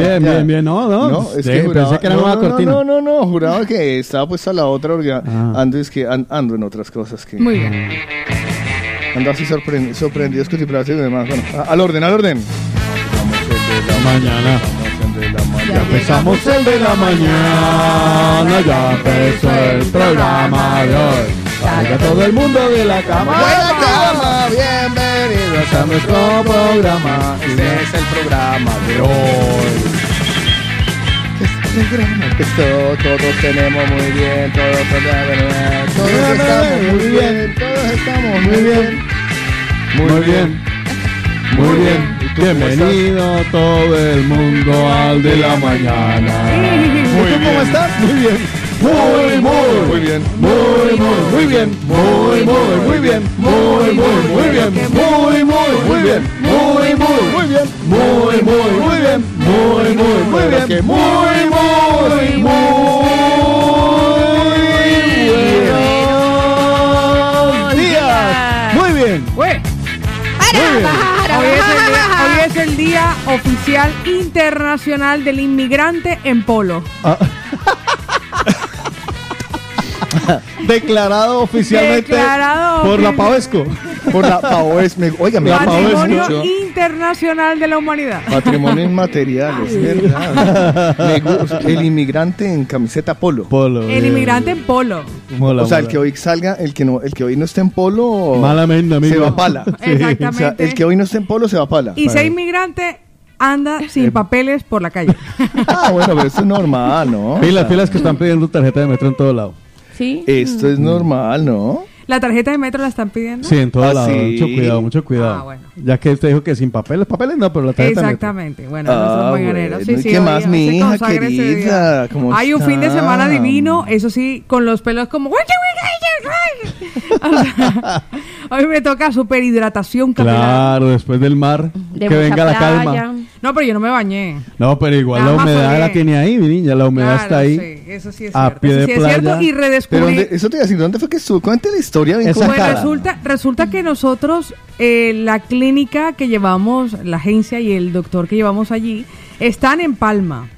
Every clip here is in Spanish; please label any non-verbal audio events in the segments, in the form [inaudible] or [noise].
Bien, bien, bien, bien. No, no. No, es sí, que juraba, pensé que era no, nueva no, cortina. No, no, no, juraba que estaba puesta la otra porque Ah. ando, es que an- ando en otras cosas que Muy bien. ando así sorpre- sorprendidos con y demás. Bueno, a- al orden, al orden. Mañana. Ya Empezamos el de la mañana, ya empezó el programa de hoy. Salga todo el mundo de la cama. Buena cama, bienvenidos a nuestro programa. Este es el programa de hoy. Este programa empezó, todos tenemos muy bien, todos, todos, todos estamos muy bien, todos estamos muy bien. Muy bien. Muy bien. ¿Y tú cómo Bienvenido todo el mundo al de la mañana. Muy ¿Y tú cómo bien. estás? Muy bien. Muy, muy. Muy bien. Muy, muy, muy bien. Muy, muy, muy bien. Muy, muy, muy bien. Muy, muy, muy bien. Muy, muy, muy bien. Muy, muy, muy bien. Muy, muy, muy bien. Muy, muy, muy buenos días. Muy bien. Muy bien. Hoy es, el día, hoy es el Día Oficial Internacional del Inmigrante en Polo. [laughs] Declarado oficialmente Declarado por la Pavesco. [laughs] Por la Paoes, me, oiga, me La Patrimonio. Internacional de la Humanidad. Patrimonio inmaterial, es verdad. [laughs] Me gusta. El inmigrante en camiseta polo. Polo. El bien. inmigrante en polo. Mola, o sea, el que hoy salga, el que no, el que hoy no esté en polo, Malamente, amigo. se va a pala. Sí. Exactamente. O sea, el que hoy no esté en polo se va a pala. Y si hay inmigrante, anda sin papeles por la calle. Ah, bueno, pero eso es normal, ¿no? Pilas, pilas que están pidiendo tarjeta de metro en todo lado. ¿Sí? Esto es normal, ¿no? ¿La tarjeta de metro la están pidiendo? Sí, en todo Ah, lado. sí. Mucho cuidado, mucho cuidado. Ah, bueno. Ya que usted dijo que sin papeles, papeles no, pero la tarjeta de metro. Exactamente. Bueno, Ah, no son mañaneros. Sí, bueno, ¿y sí, qué hoy- más, hoy mi Hay un fin de semana divino, eso sí, con los pelos como... [laughs] O sea, [laughs] Hoy me toca super hidratación capilar. Claro, después del mar, De que venga la playa. calma. No, pero yo no me bañé. No, pero igual Nada la humedad la tiene ahí, mi niña. La humedad Claro, está ahí. sí, eso sí es a cierto. pie eso de sí es cierto playa. y redescubrí... ¿dónde- eso te iba a decir, ¿dónde fue que estuvo? Cuéntale la historia. bien Pues cara. resulta, resulta que nosotros, eh, la clínica que llevamos, la agencia y el doctor que llevamos allí, están en Palma.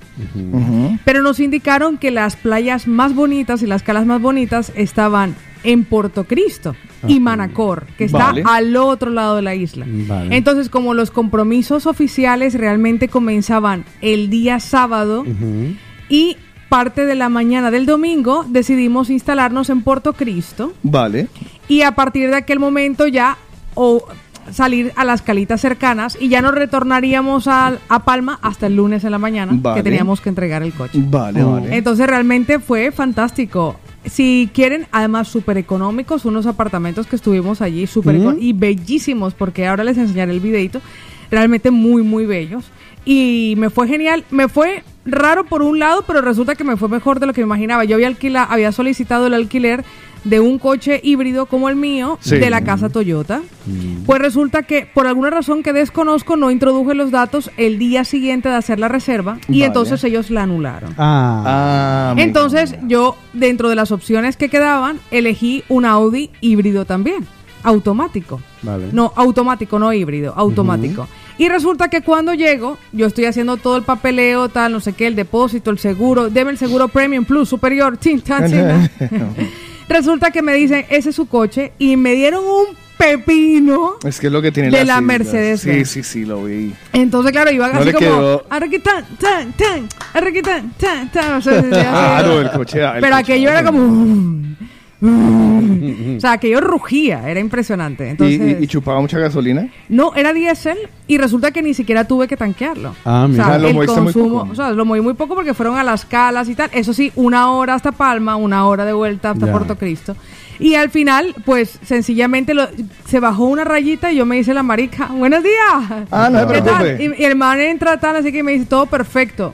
Pero nos indicaron que las playas más bonitas y las calas más bonitas estaban en Puerto Cristo y Manacor, que está Vale. al otro lado de la isla. Vale. Entonces, como los compromisos oficiales realmente comenzaban el día sábado y parte de la mañana del domingo, decidimos instalarnos en Puerto Cristo Vale. y a partir de aquel momento ya o salir a las calitas cercanas y ya no retornaríamos a, a Palma hasta el lunes en la mañana Vale. que teníamos que entregar el coche. Vale, Oh. vale. Entonces realmente fue fantástico. Si quieren, además súper económicos, unos apartamentos que estuvimos allí, súper y bellísimos, porque ahora les enseñaré el videito, realmente muy, muy bellos. Y me fue genial, me fue raro por un lado, pero resulta que me fue mejor de lo que me imaginaba. Yo había, alquila, había solicitado el alquiler de un coche híbrido como el mío Sí. de la casa Toyota. Pues resulta que por alguna razón que desconozco no introduje los datos el día siguiente de hacer la reserva y Vale. entonces ellos la anularon. Ah. Ah. Entonces yo, dentro de las opciones que quedaban, elegí un Audi híbrido también, automático. Vale. No, automático, no híbrido, automático. Y resulta que cuando llego, yo estoy haciendo todo el papeleo, tal, no sé qué, el depósito, el seguro, deme el seguro Premium Plus superior, [laughs] chin, chan, chin. [laughs] [laughs] Resulta que me dicen, ese es su coche, y me dieron un pepino. Es que es lo que tiene De la. Mercedes Sí, sí, sí, lo vi. Entonces, claro, iba No así como, arrequitán, tan, tan, arrequitán, tan, tan, o sea, [laughs] así. Ah, no, el coche. el Pero coche, aquello era como... o sea, aquello rugía, era impresionante. ¿Y, Entonces, y, y chupaba mucha gasolina? no, era diésel y resulta que ni siquiera tuve que tanquearlo. Ah, o mira. sea, Ah, lo el moviste muy consumo, poco. o sea, lo moví muy poco porque fueron a las calas y tal. Eso sí, una hora hasta Palma, una hora de vuelta hasta Ya. Puerto Cristo. Y al final, pues sencillamente lo- se bajó una rayita y yo me hice la marica. Buenos días. Ah, no se ¿Qué tal? preocupe. Y, y el man entra tal, así que me dice todo perfecto.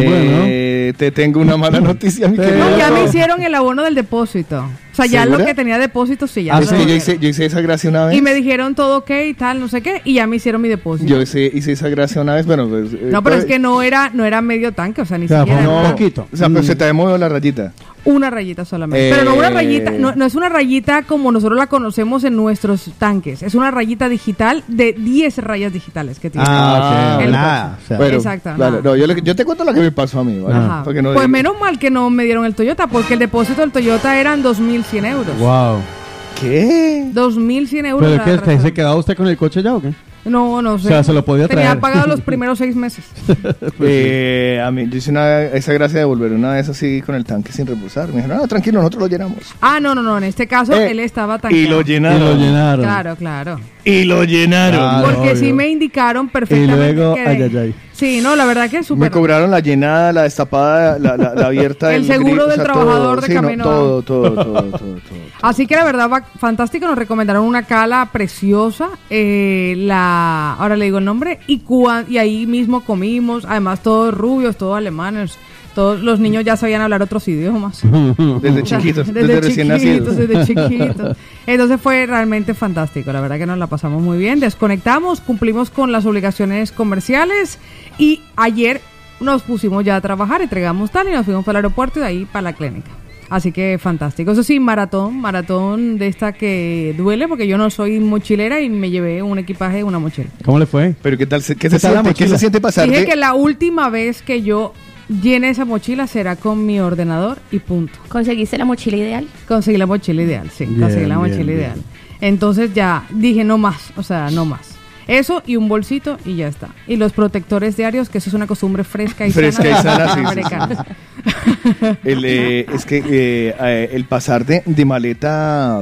Eh, te tengo una mala noticia, mi Sí. querido. No, ya me Ro. hicieron el abono del depósito. O sea, ya ¿Segura? lo que tenía depósito, sí, ya Ah, Es yo hice, yo hice esa gracia una vez. Y me dijeron todo ok y tal, no sé qué, y ya me hicieron mi depósito. Yo hice, hice esa gracia una vez, bueno, pues... eh, no, pero es pues- que no era, no era medio tanque, o sea, ni O sea, siquiera. No, poquito. o sea, pero Mm. se te había movido la rayita. Una rayita solamente. Eh. Pero no una rayita, no, no es una rayita como nosotros la conocemos en nuestros tanques. Es una rayita digital de 10 rayas digitales que tiene. Ah, ok, el nada, coche. o sea, Bueno, Exacto, claro, nada. no, yo, le- yo te cuento lo que me pasó a mí, ¿vale? Ajá. Para que no pues menos mal que no me dieron el Toyota, porque el depósito del Toyota eran 2.100 euros. Wow. ¿Qué? 2.100 euros. ¿Pero qué? ¿Se reserva. quedaba usted con el coche ya o qué? No, no sé. O sea, se lo podía Tenía traer. pagado los [laughs] primeros seis meses. [laughs] Eh, a mí, yo hice una, esa gracia de volver una vez así con el tanque sin reposar. Me dijeron, no, tranquilo, nosotros lo llenamos. Ah, no, no, no. En este caso, Eh, él estaba Y tanqueado. lo Y llenaron. lo llenaron. Claro, claro. Y lo llenaron. Ah, Porque obvio. sí me indicaron perfectamente. Y luego, que- ay, ay, ay. Sí, no, la verdad que es Me súper. cobraron la llenada, la destapada, la, la, la abierta. [laughs] El del seguro del trabajador de sí, no, camino. todo, todo, todo, todo, todo. Así que la verdad va fantástico, nos recomendaron una cala preciosa, eh, la, ahora le digo el nombre, y, cua- y ahí mismo comimos, además todos rubios, todos alemanes, todos los niños ya sabían hablar otros idiomas. [laughs] Desde chiquitos, desde, recién chiquitos, nacidos. desde [laughs] chiquitos. Entonces fue realmente fantástico, la verdad que nos la pasamos muy bien, desconectamos, cumplimos con las obligaciones comerciales y ayer nos pusimos ya a trabajar, entregamos tal y nos fuimos para el aeropuerto y de ahí para la clínica. Así que fantástico. Eso sí, maratón, maratón de esta que duele porque yo no soy mochilera y me llevé un equipaje, una mochila. ¿Cómo le fue? Pero ¿qué tal? se- ¿Qué, ¿Qué se, siente, ¿Qué se siente pasar Dije que la última vez que yo llene esa mochila será con mi ordenador y punto. ¿Conseguiste la mochila ideal? Conseguí la mochila ideal, sí, Bien, conseguí la mochila bien. ideal. Entonces ya dije no más, o sea, no más. Eso y un bolsito y ya está. Y los protectores diarios, que eso es una costumbre fresca y Fresca sana. y sana, sí, sí, sí. El, eh, es que eh, eh, el pasar de, de maleta.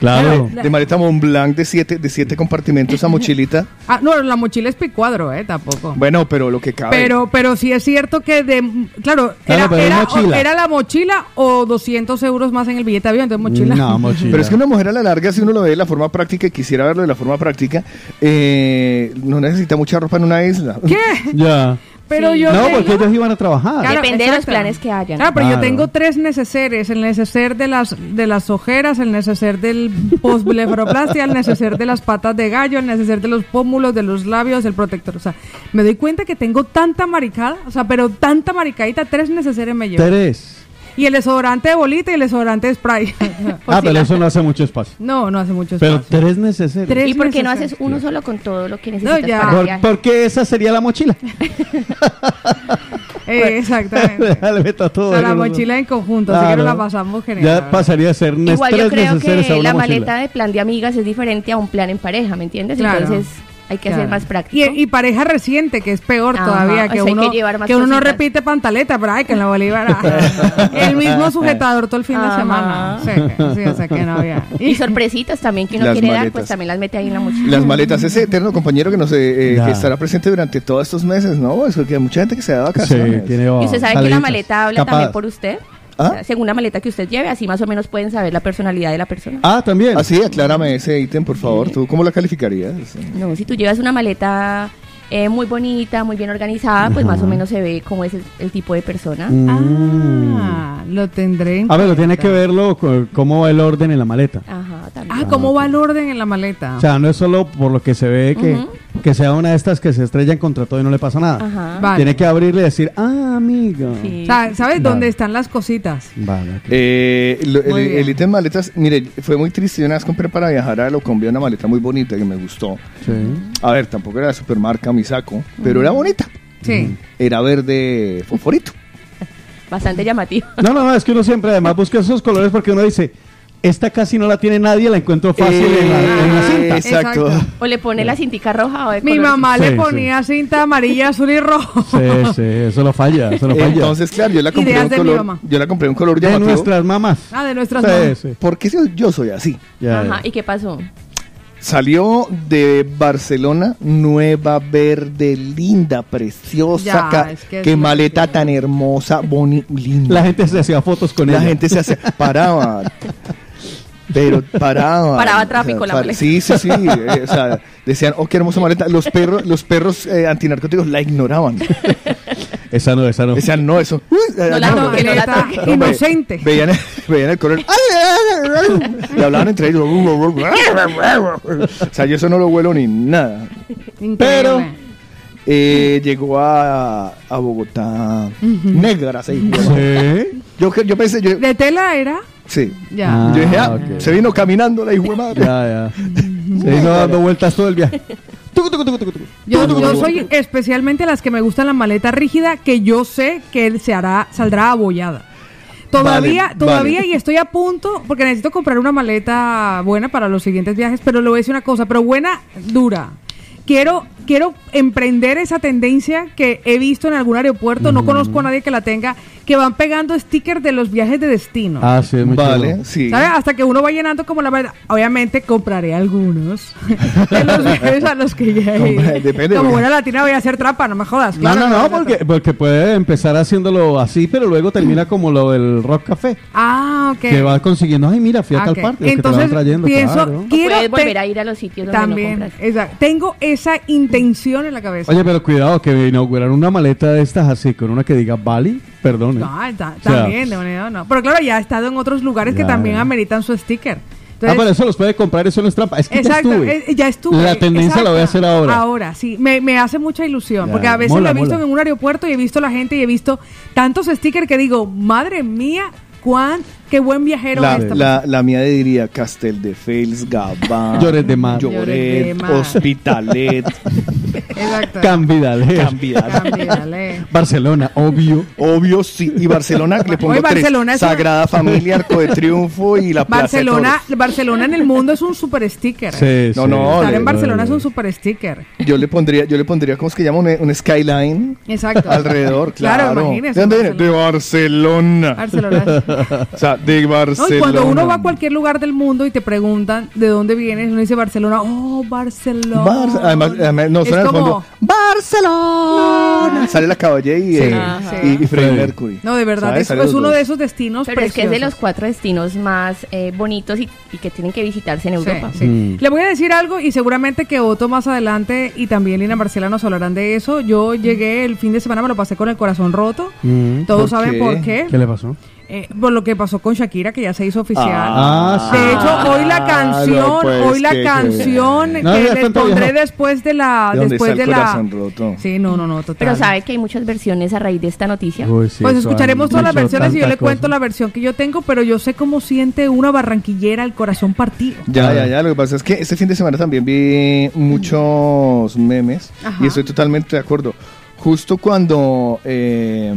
Claro. De maleta Mont Blanc de siete, de siete compartimentos a mochilita. [laughs] Ah, no, la mochila es picuadro, eh, tampoco. Bueno, pero lo que cabe. Pero, pero sí es cierto que de, claro, Claro, era, era, mochila. era la mochila o 200 euros más en el billete de avión, entonces mochila. No, [laughs] mochila. Pero es que una mujer a la larga, si uno lo ve de la forma práctica y quisiera verlo de la forma práctica, eh, no necesita mucha ropa en una isla. ¿Qué? Ya. Pero Sí. yo No, tengo- porque ellos iban a trabajar. Claro, Depende de los planes que hayan. Claro, pero Claro. yo tengo tres neceseres, el neceser de las de las ojeras, el neceser del postblefaroplastia, el neceser de las patas de gallo, el neceser de los pómulos, de los labios, el protector, o sea, me doy cuenta que tengo tanta maricada, o sea, pero tanta maricadita, tres neceseres me llevo. Tres. Y el desodorante de bolita y el desodorante de spray. [laughs] Ah, pero eso no hace mucho espacio. no, no hace mucho Pero espacio. tres necesarios. Tres ¿Y por qué no haces uno solo con todo lo que necesitas ya. para el Por- porque esa sería la mochila. Eh, [laughs] exactamente. [laughs] Le meto todo O sea, la mochila en conjunto, así que nos la pasamos genial. Ya verdad. pasaría a ser Igual yo tres creo que la mochila. maleta de plan de amigas es diferente a un plan en pareja, ¿me entiendes? Claro. Entonces hay que Claro. ser más práctico. Y, y pareja reciente, que es peor Ajá, todavía, o que sea, hay uno, que llevar más que uno no repite pantaleta, pero ay, que en la Bolívar. ah, [laughs] el mismo sujetador todo el fin de Ajá. semana. Sí, sí, o sea que no había. Y sorpresitas también que uno Las quiere dar, maletas. pues también las mete ahí en la mochila. Las maletas, ese eterno compañero que nos eh, eh, que estará presente durante todos estos meses, ¿no? Es que hay mucha gente que se da Sí, vacaciones. tiene Y usted sabe que la maleta habla Capaz. también por usted. ¿Ah? Según la maleta que usted lleve, así más o menos pueden saber la personalidad de la persona. Ah, también. Así, aclárame ese ítem, por favor. ¿Tú cómo la calificarías? No, si tú llevas una maleta eh, muy bonita, muy bien organizada, pues más o menos se ve cómo es el, el tipo de persona. Mm. Ah, lo tendré. en A ver, lo tiene que verlo con cómo va el orden en la maleta. Ajá, también. Ah, ¿cómo va el orden en la maleta? O sea, no es solo por lo que se ve que. Que sea una de estas que se estrellan contra todo y no le pasa nada. Ajá. Vale. Tiene que abrirle y decir, ah, amigo. Sí. O sea, ¿sabes Vale. dónde están las cositas? Vale. Eh, lo- el, el ítem maletas, mire, fue muy triste. Yo una vez compré para viajar a Locombia una maleta muy bonita que me gustó. Sí. A ver, tampoco era de supermarca mi saco, pero era bonita. Sí. Era verde fosforito. [laughs] Bastante llamativo. No, no, no, es que uno siempre además busca esos colores porque uno dice, esta casi no la tiene nadie, la encuentro fácil en, la, en la Eh, cinta. Exacto. Exacto. O le pone la cintica roja o de Mi mamá Sí, le sí. ponía cinta amarilla, azul y rojo. Sí, sí, eso lo falla, eso lo falla. Entonces, claro, yo la compré Ideas un de mi color. mamá. Yo la compré un color de llamativo. nuestras mamás. Ah, de nuestras Sí, mamás. sí. Porque yo, yo soy así. Ya, Ajá, ya. ¿y qué pasó? Salió de Barcelona, nueva, verde, linda, preciosa. Ya, ca- es que es qué maleta tan hermosa, bonita, linda. La gente se hacía fotos con La ella. gente se hace, [laughs] paraba. Pero paraba. [laughs] Paraba tráfico la par- maleta. Sí, sí, sí. eh, o sea, decían, oh, qué hermosa maleta. Los perros, los perros eh, antinarcóticos la ignoraban. [laughs] Esa no, esa no. Decían, no, eso. No la no, No, toque, no la toque. No, ve- inocente. Veían, [laughs] veían el color. Y hablaban entre ellos. O sea, yo eso no lo huelo ni nada. Increíble. Pero- eh, llegó a, a Bogotá negra, se dijo. Sí. Yo, que- yo pensé, yo, ¿De tela era? Sí. Ya. Ah, yo dije, ah, ok. se vino caminando la hijo de madre. Ya, ya. [laughs] Se vino dando vueltas todo el viaje. Tucu, tucu, tucu, tucu, tucu. Yo, yo soy especialmente las que me gustan la maleta rígida, que yo sé que él se hará, saldrá abollada. Todavía, Vale, todavía, vale. y estoy a punto, porque necesito comprar una maleta buena para los siguientes viajes, pero le voy a decir una cosa, pero buena, dura. Quiero, quiero emprender esa tendencia que he visto en algún aeropuerto, no conozco a nadie que la tenga, que van pegando stickers de los viajes de destino. Ah, sí, es muy Vale, chulo. sí. ¿Sabes? Hasta que uno va llenando como la maleta. Obviamente compraré algunos de los [laughs] viajes a los que ya he depende, Como buena latina voy a hacer trampa, no me jodas. No, claro no, no, hacer porque, porque puede empezar haciéndolo así, pero luego termina como lo del Rock Café. Ah, ok. Que va consiguiendo, ay, mira, fui a Ah, tal ok. parte, que te lo Entonces, van trayendo, pienso claro. O Quiero puedes volver a ir a los sitios donde También, no compras. exacto. Tengo esa intención en la cabeza. Oye, pero cuidado, que inaugurar una maleta de estas así, con una que diga Bali, perdón. ¿eh? No, ta- O sea, también, de manera no. Pero claro, ya he estado en otros lugares que también ya. ameritan su sticker. ah, Entonces, pero eso los puede comprar, eso no es trampa. Es que Exacto, ya estuve. eh, ya estuve. La tendencia la voy a hacer ahora. Ahora, sí, me, me hace mucha ilusión, Ya, porque a veces mola, lo he visto mola. en un aeropuerto y he visto la gente y he visto tantos stickers que digo, madre mía, cuán, qué buen viajero La, es esta la, la mía diría Castel de Fels, Gabán, Lloret de Mar. Lloret de Mar. Hospitalet, Exacto. Cambidale. Cambiar. Cámbiale. Barcelona, obvio. Obvio, sí. Y Barcelona, le pongo Oye, tres. Barcelona es una- Sagrada Familia, Arco de Triunfo y la Plaza de Barcelona, Toros. Barcelona en el mundo es un super sticker. Sí, No, sí. no, Estar le- en Barcelona es un super sticker. Yo le pondría, yo le pondría, ¿cómo es que llama? Un, un skyline Exacto. alrededor, claro. Claro, imagínese, ¿De dónde viene? De Barcelona. Barcelona. Barcelona. O sea, de No, Barcelona. y cuando uno va a cualquier lugar del mundo y te preguntan de dónde vienes, uno dice Barcelona. Oh, Barcelona. Bar- además, además, no, suena como- fondo. Barcelona. Sale la caballé y, Sí, eh, sí. y, y Freddie Sí. Mercury. No, de verdad, es, uno dos. de esos destinos Pero es que es de los cuatro destinos más eh, bonitos y, y que tienen que visitarse en Sí, Europa. sí. Mm. Le voy a decir algo y seguramente que Otto más adelante y también Lina Marcela nos hablarán de eso. Yo llegué el fin de semana, me lo pasé con el corazón roto. Mm. Todos ¿Por saben qué? por qué. ¿Qué le pasó? Eh, por lo que pasó con Shakira, que ya se hizo oficial. Ah, sí. De hecho, hoy la Ah, canción, no, pues, hoy la que- canción No, que ya les pondré viejo. después de la, ¿De dónde después está de el la. corazón roto? Sí, no, no, no, total. Pero sabe que hay muchas versiones a raíz de esta noticia. Uy, sí, Pues escucharemos todas las versiones y yo le cuento cosa. la versión que yo tengo, pero yo sé cómo siente una barranquillera el corazón partido. Ya, ya, ya. Lo que pasa es que este fin de semana también vi muchos memes Ajá. y estoy totalmente de acuerdo. Justo cuando. eh,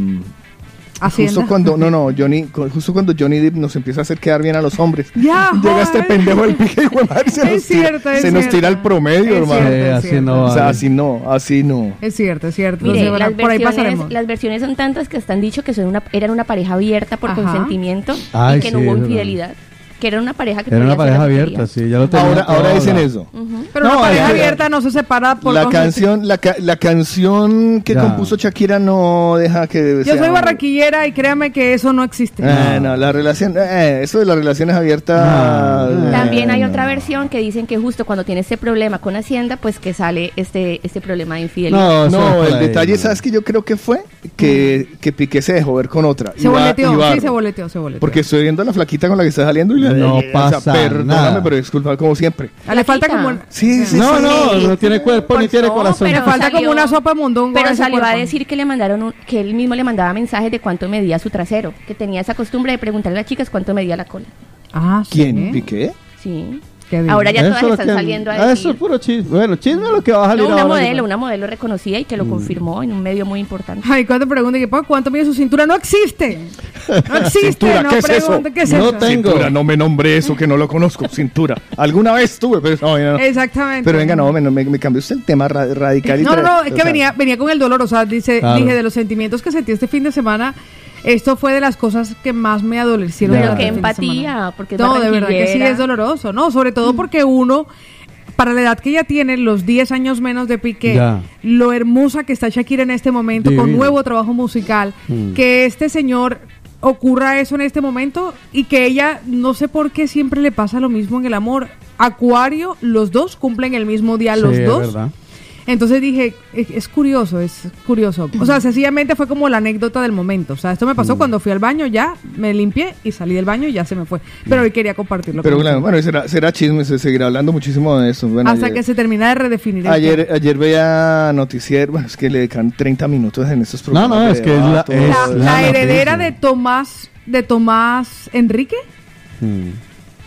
Hacienda. justo cuando. No, no, Johnny. Justo cuando Johnny Depp nos empieza a hacer quedar bien a los hombres. Ya, Llega este pendejo del pique y madre, se, Es nos, tira, cierto, es se nos tira el promedio, Es hermano. cierto, es así cierto. no O sea, así no, así no. Es cierto, es cierto. Mire, Entonces, las, por ahí versiones, pasaremos. las versiones son tantas que están dicho que son una, eran una pareja abierta por Ajá. consentimiento Ay, y que no sí, hubo es verdad. Que era una pareja que Era podía una hacer pareja lo que abierta, quería. sí, ya lo tenía Ahora, todo ahora dicen hablado. eso. Pero No, una pareja es que- abierta no se separa por La canción, la, ca- la canción que Ya. compuso Shakira no deja que Yo sea soy un- barranquillera y créame que eso no existe. Eh, no, la relación, eh, eso de las relaciones abiertas. No. eh, También hay no. otra versión que dicen que justo cuando tiene este problema con Hacienda, pues que sale este, este problema de infidelidad. No, eso No, es el ahí, detalle, no. ¿sabes que yo creo que fue? Que, que Piqué se dejó ver con otra. Se boleteó, sí, se boleteó, se boleteó. Porque estoy viendo a la flaquita con la que está saliendo y le No pasa Perdóname, nada. pero disculpa, como siempre. Ah, le falta como... Sí, sí, No, sí. no, no tiene cuerpo ni Pues tiene no, corazón. Le pero falta salió- como una sopa de mondongo. Pero salió a decir que le mandaron un- que él mismo le mandaba mensajes de cuánto medía su trasero, que tenía esa costumbre de preguntarle a las chicas cuánto medía la cola. Ah, sí. ¿Quién? ¿Piqué? Sí. Qué bien. Ahora ya Eso todas están que- saliendo a Ah, Eso decir. es puro chisme. Bueno, chisme es lo que va a salir No, una ahora, modelo, una modelo reconocida y que lo Mm. confirmó en un medio muy importante. Ay, cuando pregunte que, "Pa, ¿cuánto mide su cintura? No existe. [laughs] No existe. Cintura, no ¿qué es eso? ¿Qué es No eso? tengo. Cintura, no me nombre eso que no lo conozco. [laughs] Cintura. Alguna vez tuve, pero no. Exactamente. Pero venga, no, me, me, me cambió usted el tema ra- radical. y No, no, no, es que sea, venía, venía con el dolor, o sea, dice, Claro. dije, de los sentimientos que sentí este fin de semana, esto fue de las cosas que más me adolecieron. Ya. Pero qué empatía, porque es No, de verdad que sí es doloroso, ¿no? Sobre todo porque uno, para la edad que ella tiene, los 10 años menos de Piqué, Ya. lo hermosa que está Shakira en este momento, con nuevo trabajo musical, Mm. que este señor ocurra eso en este momento y que ella, no sé por qué siempre le pasa lo mismo en el amor. Acuario, los dos cumplen el mismo día, los Sí, es dos. verdad. Entonces dije, es, es curioso, es curioso. O sea, sencillamente fue como la anécdota del momento. O sea, esto me pasó Mm. cuando fui al baño, ya me limpié y salí del baño y ya se me fue. Pero hoy quería compartirlo Pero con claro, bueno, será, será chisme, se seguirá hablando muchísimo de eso. Bueno, Hasta ayer, que se termina de redefinir ayer, ayer veía noticiero, bueno, es que le dejan 30 minutos en estos No, programas. no, de es que es la- es La, todo la la heredera de Tomás, de Tomás Enrique, Mm.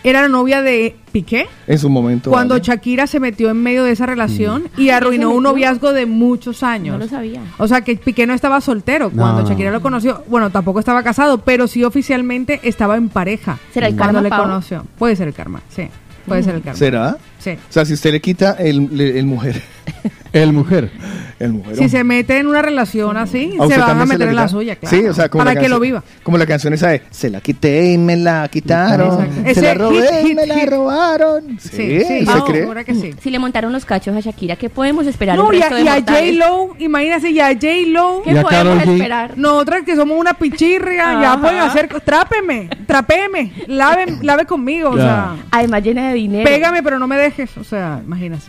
Era la novia de Piqué. En su momento. Cuando vale. Shakira se metió en medio de esa relación Mm. y arruinó un noviazgo de muchos años. No lo sabía. O sea que Piqué no estaba soltero cuando No. Shakira lo conoció. Bueno, tampoco estaba casado, pero sí oficialmente estaba en pareja. ¿Será el cuando karma, le Pau? conoció. Puede ser el karma, sí. Puede ser el karma. ¿Será? Sí. O sea, si usted le quita el, le- el mujer. [laughs] El mujer. El mujer. Si se mete en una relación así, ¿A se van a meter en la suya, claro. Sí, o sea, como para que lo viva. Como la canción esa de Se la quité y me la quitaron. Exacto. Se Ese la robé hit, y hit, me la hit. robaron. Sí, Sí, sí. ¿se cree? segura que sí. Si le montaron los cachos a Shakira, ¿qué podemos esperar No, el y resto a, y a mortales? J-Lo, imagínate, y a J-Lo. ¿Qué a podemos esperar? Nosotras que somos una pichirria, ya pueden hacer, trápeme, trapeme, lave, lave conmigo, o sea, Además llena de dinero. pégame pero no me dejes, o sea, imagínate.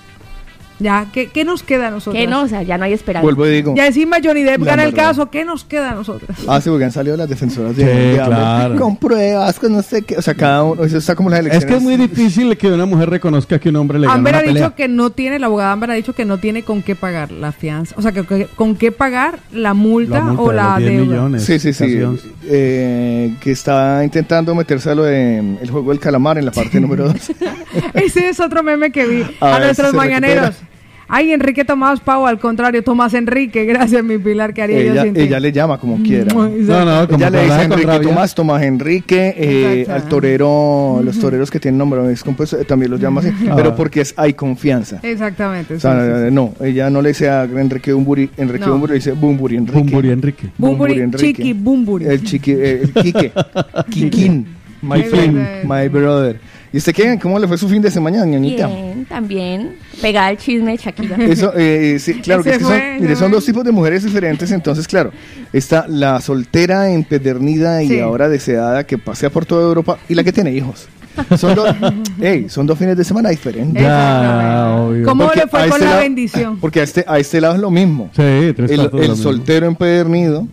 Ya, ¿qué, qué nos queda a nosotros? Que no, o sea, ya no hay esperanza. Vuelvo y digo. Ya encima Johnny Depp gana el caso, ¿qué nos queda a nosotros? Ah, sí, porque han salido las defensoras de Sí, Diablo, claro. con pruebas, con no sé qué. O sea, cada uno, eso está como las Es elecciones. que es muy difícil que una mujer reconozca que un hombre le gana Amber una ha dicho pelea. que no tiene, la abogada Amber ha dicho que no tiene con qué pagar la fianza, o sea, que, que- con qué pagar la multa, La multa o de la los 10 deuda. millones. Sí, sí, sí. Eh, que está intentando meterse a lo de mm, el juego del calamar en la parte número 2. [laughs] Ese es otro meme que vi A a, ver nuestros se mañaneros. recupera. Ay, Enrique Tomás Pau, al contrario, Tomás Enrique, gracias mi Pilar, que haría yo ella, sin ti? ella le llama como quiera. [laughs] No, no, como Ella le dice Enrique rabia. Tomás, Tomás Enrique, eh, al torero, los toreros que tienen nombre descompuesto, eh, también los llama así, Ah. pero porque es, hay confianza. Exactamente. O sí, sea, sí, sí. no, ella no le dice a Enrique Bumburi, Enrique No. Bumburi le dice Bumburi Enrique. Bumburi Enrique. Bumburi, Enrique. Chiqui, Bumburi. El chiqui, eh, el Quique, [laughs] Quiquín, my friend, my brother. ¿Y usted qué? ¿Cómo le fue su fin de semana, ñañita? Bien, también. Pegada al chisme de Shakira. Eso, eh, sí, [laughs] claro, que, es que son, mire, son dos tipos de mujeres diferentes, entonces, claro, está la soltera empedernida y Sí. ahora deseada que pasea por toda Europa y la que tiene hijos. Son dos, [laughs] son dos fines de semana diferentes. Ya. ¿Cómo Porque le fue con este la lado- bendición? Porque a este, a este lado es lo mismo. Sí, tres El, el mismo. soltero empedernido.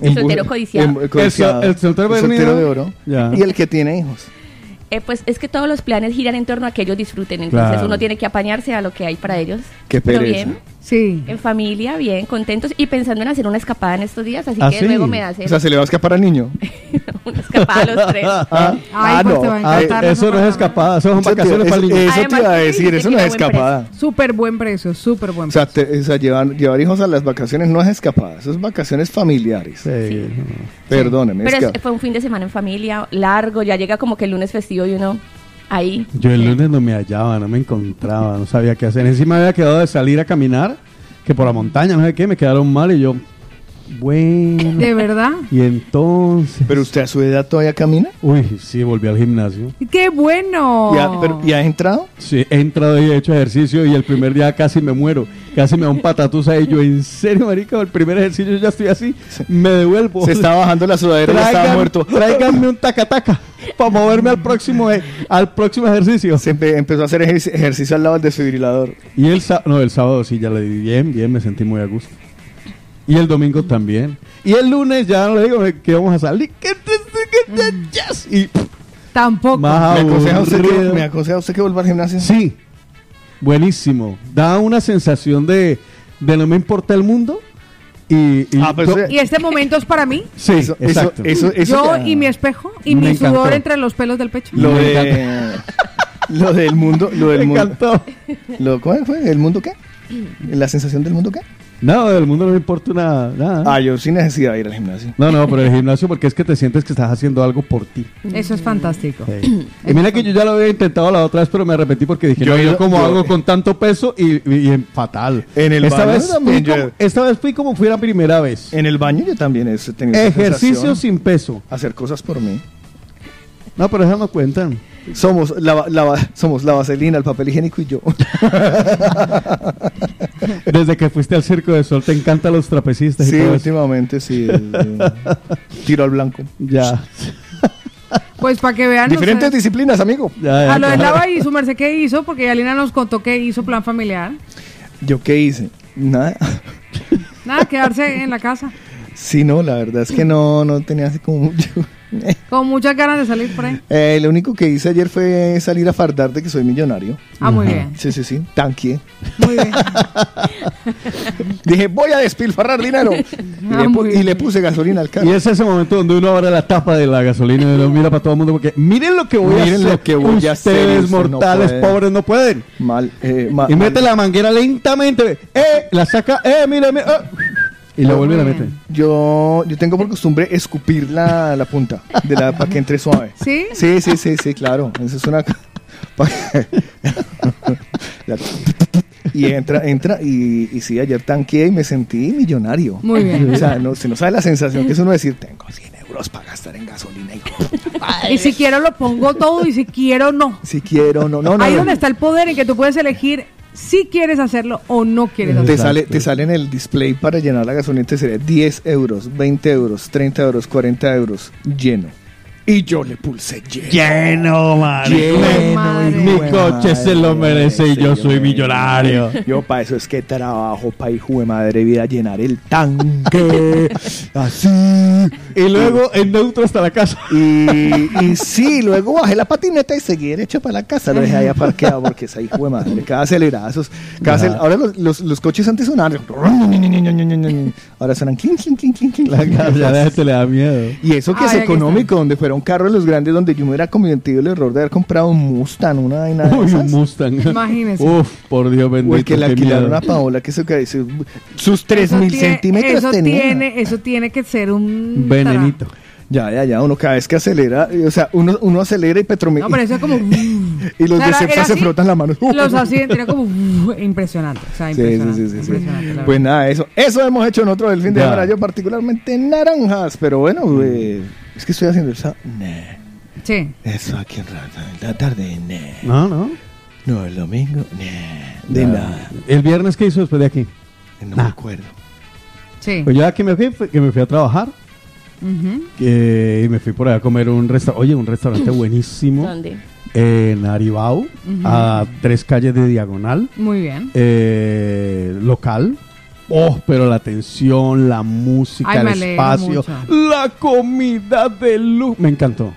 El soltero codiciado. en- codiciado, El sol- el soltero el soltero empedernido. de oro. Ya. Y el que tiene hijos. Eh, pues es que todos los planes giran en torno a que ellos disfruten. Entonces Claro. uno tiene que apañarse a lo que hay para ellos. Qué Pero bien, Sí. en familia, bien, contentos y pensando en hacer una escapada en estos días. Así ¿Ah, que sí? luego me hacen O sea, se le va a escapada al niño. [laughs] una escapada a los tres. Ah, Ay, pues te va a Ay, encantar. eso no es escapada, eso son vacaciones para el niño. eso te iba a decir, eso no es precio. escapada. Súper buen precio, súper buen O sea, te- o sea, llevar, llevar hijos a las vacaciones no es escapada, eso es vacaciones familiares. Sí. Perdóneme. Pero es es- que- fue un fin de semana en familia largo, ya llega como que el lunes festivo y uno ahí. Yo el lunes no me hallaba, no me encontraba, no sabía qué hacer. Encima había quedado de salir a caminar, que por la montaña, no sé qué, me quedaron mal y yo, bueno. ¿De verdad? Y entonces, Pero usted a su edad todavía camina. uy, sí, volví al gimnasio. ¡Qué bueno! ¿Y, ha, pero- ¿y ha entrado? Sí, he entrado y he hecho ejercicio y el primer día casi me muero, casi me da un patatús ahí. Yo, en serio, marica, el primer ejercicio ya estoy así, me devuelvo. Se está bajando la sudadera y ya estaba Traigan- muerto. Tráiganme un taca-taca para moverme al próximo, eh, al próximo ejercicio. Se empe- empezó a hacer ejerci- ejercicio al lado del desfibrilador. Y el sábado, no, el sábado sí, ya le di bien, bien, me sentí muy a gusto. Y el domingo también. Y el lunes ya no le digo eh, que vamos a salir. yes, Y pff, Tampoco. Más ¿Me aconseja, usted que. ¿Me aconseja usted que vuelva al gimnasio? Sí, buenísimo. Da una sensación de, de no me importa el mundo. Y, y Ah, pues, eh, ¿Y este momento es para mí? sí, eso, exacto. eso, eso Yo ya- y mi espejo y Me mi sudor encantó. entre los pelos del pecho. Lo de... [laughs] Lo del mundo... Lo del me mundo... encantó. Lo, ¿Cómo fue? ¿El mundo qué? ¿La sensación del mundo qué? No, del mundo no me importa nada. nada. Ah, yo sin necesidad de ir al gimnasio. No, no, pero el gimnasio porque es que te sientes que estás haciendo algo por ti. Eso es fantástico. Sí. Y mira que yo ya lo había intentado la otra vez, pero me arrepentí porque dije, Yo ido- yo como yo- hago con tanto peso y, y- y fatal. En el esta baño vez también fui yo- como, esta vez fui como fui la primera vez. En el baño yo también he tenido Ejercicio sin peso. Hacer cosas por mí. No, pero esas no cuentan. Somos la, la- somos la vaselina, el papel higiénico y yo. [laughs] [laughs] Desde que fuiste al Circo de Sol te encantan los trapecistas y sí, eso. últimamente sí. [laughs] tiro al blanco. Ya. [laughs] Pues para que vean. Diferentes ustedes, disciplinas, amigo. ya, ya, a lo del claro. lava y su merced qué hizo, porque Alina nos contó que hizo plan familiar. ¿Yo qué hice? Nada. Nada, quedarse en la casa. Sí, no, la verdad es que no, no tenía así como mucho. [laughs] Con muchas ganas de salir por ahí. Eh, lo único que hice ayer fue salir a fardar de que soy millonario. Ah, muy bien. Sí, sí, sí, tanque. Muy bien. [laughs] Dije, voy a despilfarrar dinero. [laughs] Y, Ah, le, pu- muy bien. y le puse gasolina al Y carro. es ese momento donde uno abre la tapa de la gasolina y uno mira para todo el mundo porque miren lo que voy a Miren hacer. lo que voy a hacer, Ustedes usted no mortales puede. pobres no pueden. Mal, eh, ma- Y mal. mete la manguera lentamente. ¡Eh! La saca. ¡Eh! Mira, mira. ah. Y la vuelve y la mete. Yo, yo tengo por costumbre escupir la, la punta de la para que entre suave. ¿Sí? Sí, sí, sí, sí, claro. Eso es una. [laughs] [laughs] y entra, entra, y, y sí, ayer tanqueé y me sentí millonario. Muy bien. O sea, no, se no sabe la sensación que es uno decir, tengo 100 euros para gastar en gasolina. Y, [laughs] Y si quiero lo pongo todo y si quiero no. si quiero, no, no, no. Ahí no. donde está el poder en que tú puedes elegir si quieres hacerlo o no quieres Te hacerlo. sale, te sale en el display para llenar la gasolina, te sería 10 euros, 20 euros, 30 euros, 40 euros, lleno. Y yo le pulsé lleno. Lleno, madre. Lleno, madre. Mi coche se lo merece y yo soy lo millonario. Yo para eso es que trabajo, pa' hijo de madre vida, llenar el tanque. Así. Y luego en neutro hasta la casa. Y, y sí, luego bajé la patineta y seguí derecho para la casa. Lo dejé ahí aparqueado porque esa hijo de madre. Cada acelerazos. Cada acel- ahora los, los, los coches antes sonaban. Ahora suenan clink, clink, clink, clink. La la le da miedo. Y eso que Ay, es económico, donde fuera un carro de los grandes, donde yo me hubiera cometido el error de haber comprado un Mustang, una vaina de Uy, esas. un Mustang. Imagínese. Uf, por Dios bendito. O el que le alquilaron a Paola, que eso que dice, sus Eso 3000 tiene- centímetros eso tenía. Tiene, eso tiene que ser un... Venenito. Ya, ya, ya, uno cada vez que acelera, o sea, uno, uno acelera y Petrome No, pero eso es como... [laughs] y los O sea, de Cepsa se así, frotan la mano. Los [laughs] accidentes era como uh, impresionante. O sea, impresionante. sí, sí, sí. impresionante, Pues nada, eso, eso hemos hecho en otro del fin de semana, yo particularmente naranjas, pero bueno, eh, es que estoy haciendo esa, nah, Sí. eso aquí en la tarde, nah. No, no. no, el domingo, nah, de nada, ¿El viernes qué hizo después de aquí? no Nah. me acuerdo. Sí. Pues yo aquí me fui, que me fui a trabajar. Ujú. eh, y me fui por allá a comer un restaurante. Oye, un restaurante [clears throat] buenísimo. ¿Dónde? En Aribau, a tres calles de diagonal. Muy bien. eh, local. Oh, pero la atención, la música, Ay, el espacio, la comida de luz. Me encantó.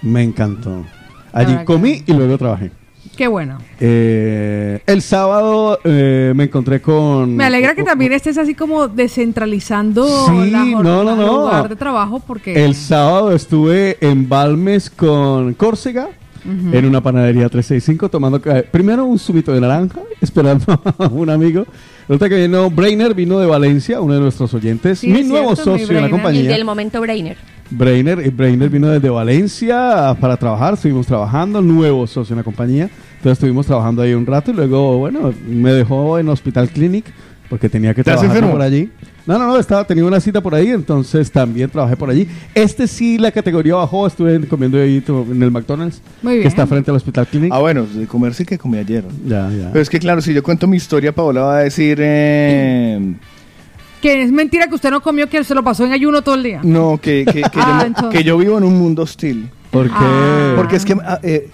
Me encantó. Allí comí y luego trabajé. Qué bueno. Eh, el sábado eh, me encontré con. Me alegra que también estés así como descentralizando Sí, la jornada, no, no, el no. lugar de trabajo porque... El sábado estuve en Balmes con Córcega. En una panadería 365 tomando primero un zumito de naranja, [laughs] esperando a un amigo. Resulta que vino Brainer, vino de Valencia, uno de nuestros oyentes, Sí, mi nuevo cierto, mi socio en la Brainer. El compañía. del momento Brainer. Brainer, y Brainer vino desde Valencia para trabajar, estuvimos trabajando, nuevo socio en la compañía, entonces estuvimos trabajando ahí un rato y luego, bueno, me dejó en Hospital Clinic porque tenía que ¿Estás trabajar por allí. No, no, no, estaba, tenía una cita por ahí, entonces también trabajé por allí. Este sí, la categoría bajó, estuve comiendo ahí en el McDonald's, Muy bien. que está frente al Hospital Clinic. Ah, bueno, de comer sí que comí ayer. Ya, ya. Pero es que claro, si yo cuento mi historia, Paola va a decir, eh, Que es mentira que usted no comió, que se lo pasó en ayuno todo el día. no, que, que, que, Ah, yo, no- entonces. que yo vivo en un mundo hostil. ¿Por qué? Ah. Porque es que, ah, eh,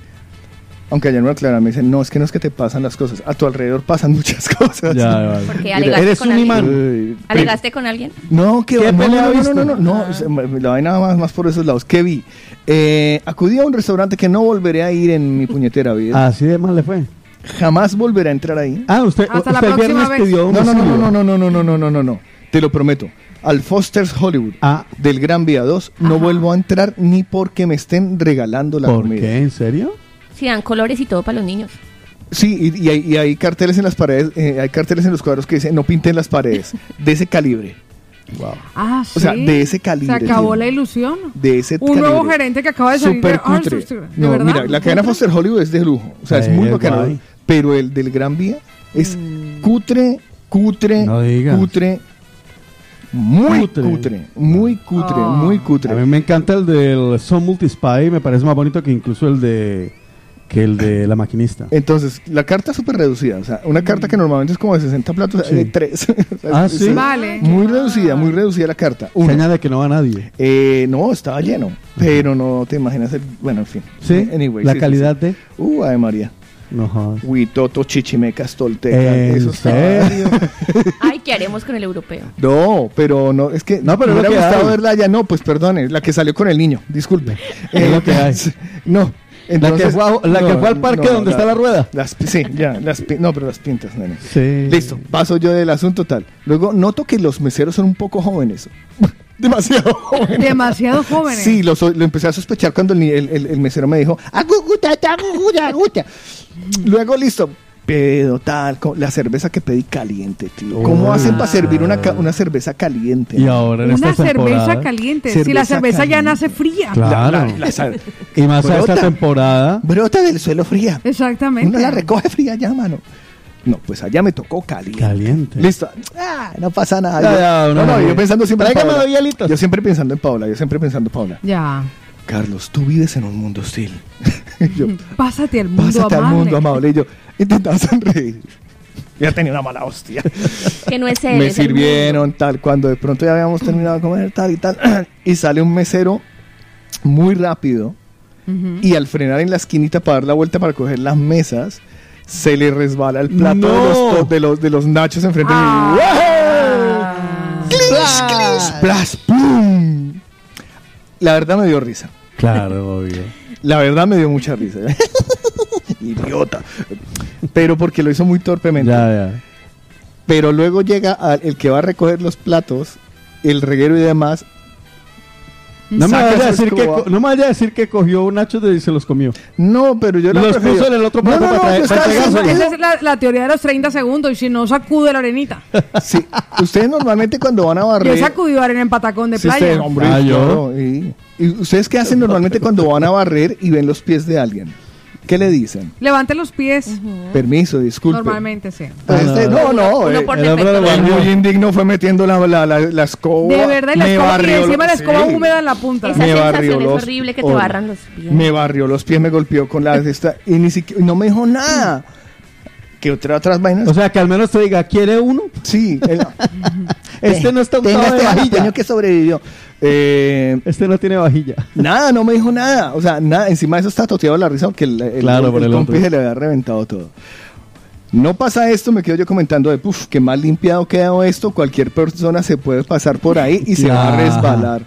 aunque ayer me aclaran, me dicen, no, es que no es que te pasan las cosas, a tu alrededor pasan muchas cosas. Ya, vale. Porque alegaste eres con un alguien. imán. ¿Alegaste con alguien? No, que ¿Qué no, no, no, no, no, no, me- la vaina más, más por esos lados. ¿Qué vi? Eh, acudí a un restaurante que no volveré a ir en mi puñetera vida. Así de mal le fue. Jamás volveré a entrar ahí. Ah, usted, Hasta la usted próxima viernes vez. pidió No, no, no, domicilio. no, no, no, no, no, no, no, no, no. Te lo prometo. Al Foster's Hollywood Ah. del Gran Vía 2 no vuelvo a entrar ni porque me estén regalando la ¿Por comida. qué? ¿En serio? Si dan colores y todo para los niños. Sí, y, y hay, y hay carteles en las paredes, eh, hay carteles en los cuadros que dicen no pinten las paredes. De ese calibre. Wow. Ah, sí. O sea, de ese calibre, Se acabó sí. la ilusión. De ese Un nuevo gerente que acaba de salir Super de cutre. ¿de No, verdad? mira, la cadena ¿Cutre? Foster Hollywood es de lujo. O sea, es Eh, muy bacano. guay. Pero el del Gran Vía es cutre, cutre, No digas. cutre. Muy Cutre. cutre. muy cutre, Ah. muy A cutre. mí me encanta el del Son Multispy, me parece más bonito que incluso el de que el de la maquinista. Entonces, la carta es súper reducida. O sea, una carta que normalmente es como de 60 platos, Sí. hay de 3. Ah, ¿sí? Vale. Muy reducida, muy reducida la carta. Se Uno. añade que no va nadie. Eh, no, estaba lleno. Pero no te imaginas el. Bueno, en fin. ¿Sí? Anyway, la sí, calidad sí. de... Uh, Ave María. No. Huitoto, chichimecas, toltecas. ¿En eso está- serio? [laughs] Ay, ¿qué haremos con el europeo? No, pero no, es que No, pero me hubiera gustado verla ya. No, pues perdone, la que salió con el niño, disculpe. Es lo que hay. [laughs] No. Entonces- fue a- la que fue al parque donde está la rueda. Las, sí, ya, las, no, pero las pintas, nene. Sí. Listo, paso yo del asunto tal. Luego noto que los meseros son un poco jóvenes. [laughs] Demasiado jóvenes. Demasiado jóvenes. Sí, lo, lo empecé a sospechar cuando el, el- el- el mesero me dijo, "Aguguta, taguguta, aguguta". Luego, listo, pedo, tal, la cerveza que pedí caliente, tío. ¿Cómo Oh. hacen para servir una, una cerveza caliente? Y ahora en Una esta cerveza caliente. si la Cerveza ya nace fría. Claro. La- la- la sal- Y más a esta Brota. temporada. Brota del suelo fría. Exactamente. Uno la recoge fría ya, mano. No, pues allá me tocó caliente. Caliente. Listo. Ah, no pasa nada. Ya, Yo- ya, no, no, no, no. yo pensando siempre en Paola. Yo siempre pensando en Paola, yo siempre pensando en Paola. Ya. Carlos, tú vives en un mundo hostil. [laughs] Yo, Pásate al mundo pásate al amable. mundo amable. Y yo intentaba sonreír. Ya tenía una mala hostia. [laughs] Que no es él. me es sirvieron tal, cuando de pronto ya habíamos terminado de comer tal y tal. [clears throat] Y sale un mesero muy rápido Ujú. y al frenar en la esquinita para dar la vuelta para coger las mesas, se le resbala el plato No. de, los, to- de, los, de los nachos enfrente de mí. Ah. ¡Clish, clish! ¡Plas! ¡Plum! La verdad me dio risa. Claro, obvio. [laughs] La verdad me dio mucha risa. [laughs] Idiota. Pero porque lo hizo muy torpemente. Ya, ya. Pero luego llega el que va a recoger los platos, el reguero y demás. No me, vaya a decir que, no me vaya a decir que cogió un nacho y se los comió. No, pero yo Los prefería. puso en el otro plato para traer- para cada entregárselo. quien- Esa es la, la teoría de los 30 segundos. Y si no, sacude la arenita. [laughs] Sí, ustedes normalmente cuando van a Yo barrer. he sacudido arena en patacón de Sí, playa. usted, hombre, Ah, yo. y ustedes qué hacen normalmente cuando van a barrer y ven los pies de alguien? ¿Qué le dicen? Levante los pies. Permiso, disculpe. Normalmente, sí. Pues Ah, este- no. no, no, Uno eh, por el hombre defecto. de el muy indigno fue metiendo la, la, la, la escoba. De verdad, y la me escoba, y barrió encima la escoba sí. húmeda en la punta. Esa Me sensación barrió es los- horrible que te oh, barran los pies. Me barrió los pies, me golpeó con la de esta y ni siquiera no me dijo nada. ¿Qué otra, otras vainas? O sea, que al menos te diga, ¿quiere uno? sí. el- [laughs] Este no está [laughs] untado de este vajilla. jalapeño que sobrevivió. Eh, Este no tiene vajilla. Nada, no me dijo nada. O sea, nada. Encima de eso está toteado la risa porque el, el, Claro, por el compi otro. se le había reventado todo. No pasa esto, me quedo yo comentando de, puf, que mal limpiado quedó esto. Cualquier persona se puede pasar por ahí y se va a resbalar.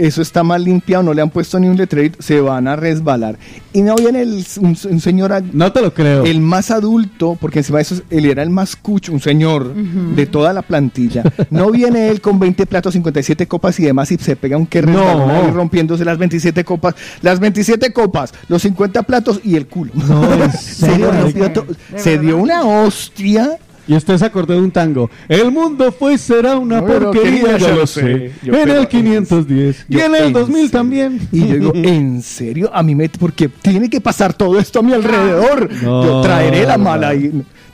Eso está mal limpiado, no le han puesto ni un letrerito, se van a resbalar. Y no viene el- un, un señor No te lo creo. el más adulto, porque encima de eso es- él era el más cucho, un señor de toda la plantilla. No viene él con 20 platos, 57 copas y demás y se pega un que No. rompiéndose las 27 copas, las 27 copas, los 50 platos y el culo. No, ¿en [laughs] se, ¿De se dio una hostia. Y usted se acordó de un tango. El mundo fue y será una No, porquería, yo lo sé. Yo, en el 510. y en el en 2000 serio. también. Y yo digo, ¿en serio? A mí me... Porque tiene que pasar todo esto a mi alrededor. No, yo traeré la mala.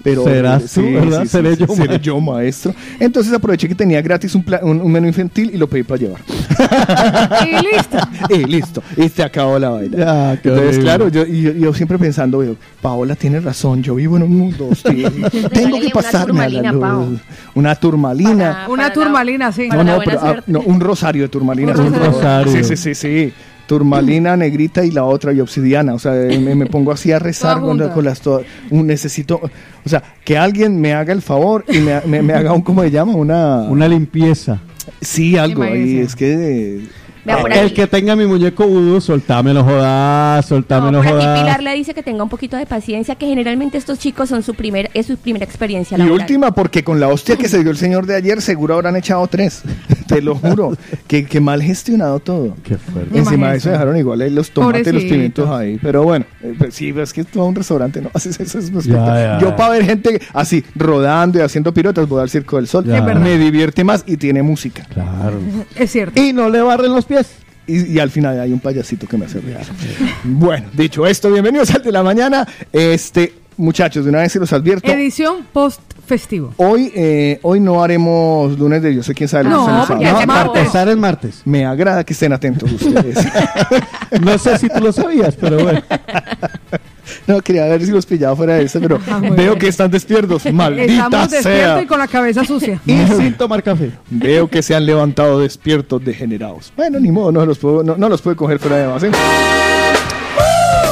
Pero, Serás tú, ¿verdad? Seré yo, maestro. yo, maestro. Entonces aproveché que tenía gratis un, pla- un, un menú infantil y lo pedí para llevar. [laughs] Y listo. [laughs] y listo. Y se acabó la vaina. Entonces, horrible. claro, yo, yo, yo siempre pensando, veo, Paola tiene razón, yo vivo en un mundo hostil. [laughs] Tengo que una pasarme a la turmalina, luz. Una turmalina. Para- Una para la- turmalina, sí. No, no, pero, ah, no, un rosario de turmalina. Un rosario. Sí, sí, sí, sí. Turmalina negrita y la otra y obsidiana. O sea, eh, me, me pongo así a rezar con, las todas. Un- necesito, o sea, que alguien me haga el favor y me, me- me haga un, ¿cómo se llama? Una... Una limpieza. sí, algo. Imagínese. Es que... eh, Vea, por El aquí- que tenga mi muñeco vudú, soltámelo jodas, No, soltámelo aquí jodas. Pilar le dice que tenga un poquito de paciencia, que generalmente estos chicos son su primer, es su primera experiencia Y laboral. última, porque con la hostia que se dio el señor de ayer, seguro habrán echado tres. [laughs] Te lo juro. que, que mal gestionado todo. Qué fuerte. Encima de eso dejaron igual ahí los tomates y los pimientos ahí. Pero bueno, eh, pues sí, es que es todo un restaurante, ¿no? [laughs] Así es, eso es Ya, espectacular. ya. Yo para ver gente así, rodando y haciendo pirotas, voy al Circo del Sol. Ya. Es verdad. Me divierte más y tiene música. Claro. [laughs] Es cierto. Y no le barren los pies. Y, y al final hay un payasito que me hace reír. [laughs] Bueno, dicho esto, bienvenidos al de la mañana. Este, muchachos, de una vez se los advierto. Edición post festivo. Hoy, eh, hoy no haremos lunes de Yo sé quién sabe. lo que No, porque se No, martes. martes, es martes. Me agrada que estén atentos ustedes. [laughs] No sé si tú lo sabías, pero bueno. [laughs] [laughs] no, quería ver si los pillaba fuera de eso, pero [laughs] Ah, veo bien. que están despiertos. [laughs] Maldita Estamos despiertos sea. y con la cabeza sucia. Y sin tomar café. Veo que se han levantado despiertos degenerados. Bueno, ni modo, no los puedo, no, no los puedo coger fuera de base.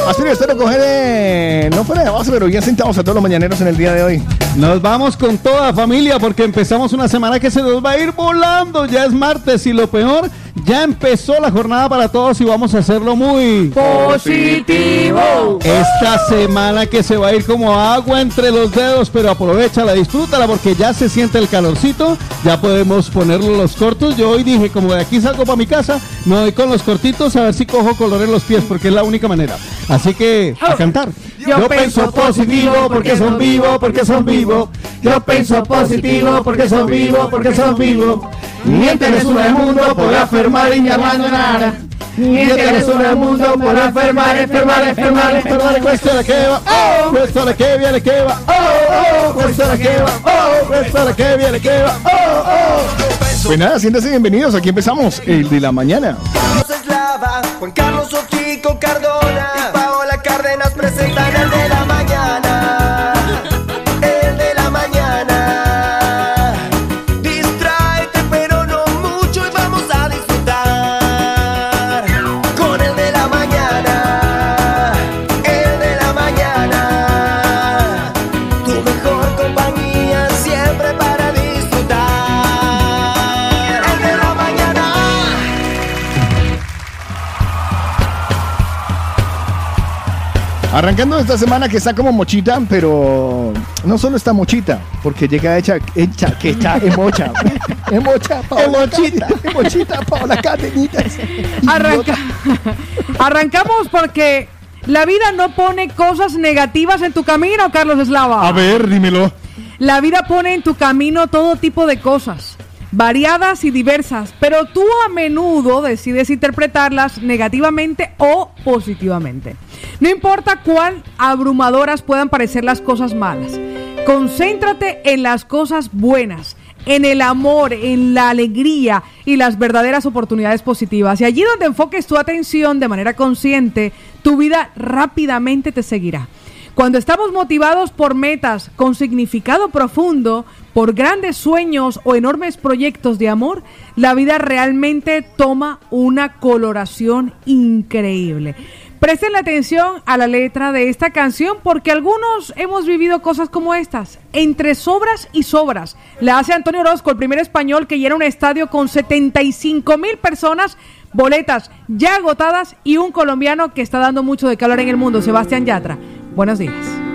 Así espero coger, eh, no fuera de base, pero bien sentados a todos los mañaneros en el día de hoy. Nos vamos con toda familia porque empezamos una semana que se nos va a ir volando. Ya es martes y lo peor, ya empezó la jornada para todos y vamos a hacerlo muy positivo. Esta semana que se va a ir como agua entre los dedos, pero aprovechala, disfrútala porque ya se siente el calorcito, ya podemos ponerlo los cortos. Yo hoy dije, como de aquí salgo para mi casa, me voy con los cortitos a ver si cojo color en los pies porque es la única manera. Así que a cantar. Yo pienso positivo porque son vivos, porque son vivos. Yo pienso positivo porque son vivos, porque son vivos. Niente nessuno al mundo podrá fermare y abbandonare. Niente nessuno al mundo podrà fermare, fermare, fermare, fermare. Questa la che va, oh, questa è la che viene che va, oh, oh, questa la che va, oh, questa è la che viene che va, oh, oh. Pues nada, siéntanse bienvenidos. Aquí empezamos el de la mañana. Carlos Eslava, Juan Carlos Ochico Cardona Arrancando esta semana que está como mochita, pero no solo está mochita, porque llega hecha, hecha, que está en mocha. [laughs] En mocha, Paola. mochita. En mochita, Paola Catenitas. [laughs] Arranca. Arrancamos porque la vida no pone cosas negativas en tu camino, Carlos Eslava. A ver, dímelo. La vida pone en tu camino todo tipo de cosas, variadas y diversas, pero tú a menudo decides interpretarlas negativamente o positivamente. No importa cuán abrumadoras puedan parecer las cosas malas, concéntrate en las cosas buenas, en el amor, en la alegría y las verdaderas oportunidades positivas. Y allí donde enfoques tu atención de manera consciente, tu vida rápidamente te seguirá. Cuando estamos motivados por metas con significado profundo, por grandes sueños o enormes proyectos de amor, la vida realmente toma una coloración increíble. Presten la atención a la letra de esta canción porque algunos hemos vivido cosas como estas, entre sobras y sobras. La hace Antonio Orozco, el primer español que llena un estadio con 75 mil personas, boletas ya agotadas y un colombiano que está dando mucho de calor en el mundo, Sebastián Yatra. Buenos días.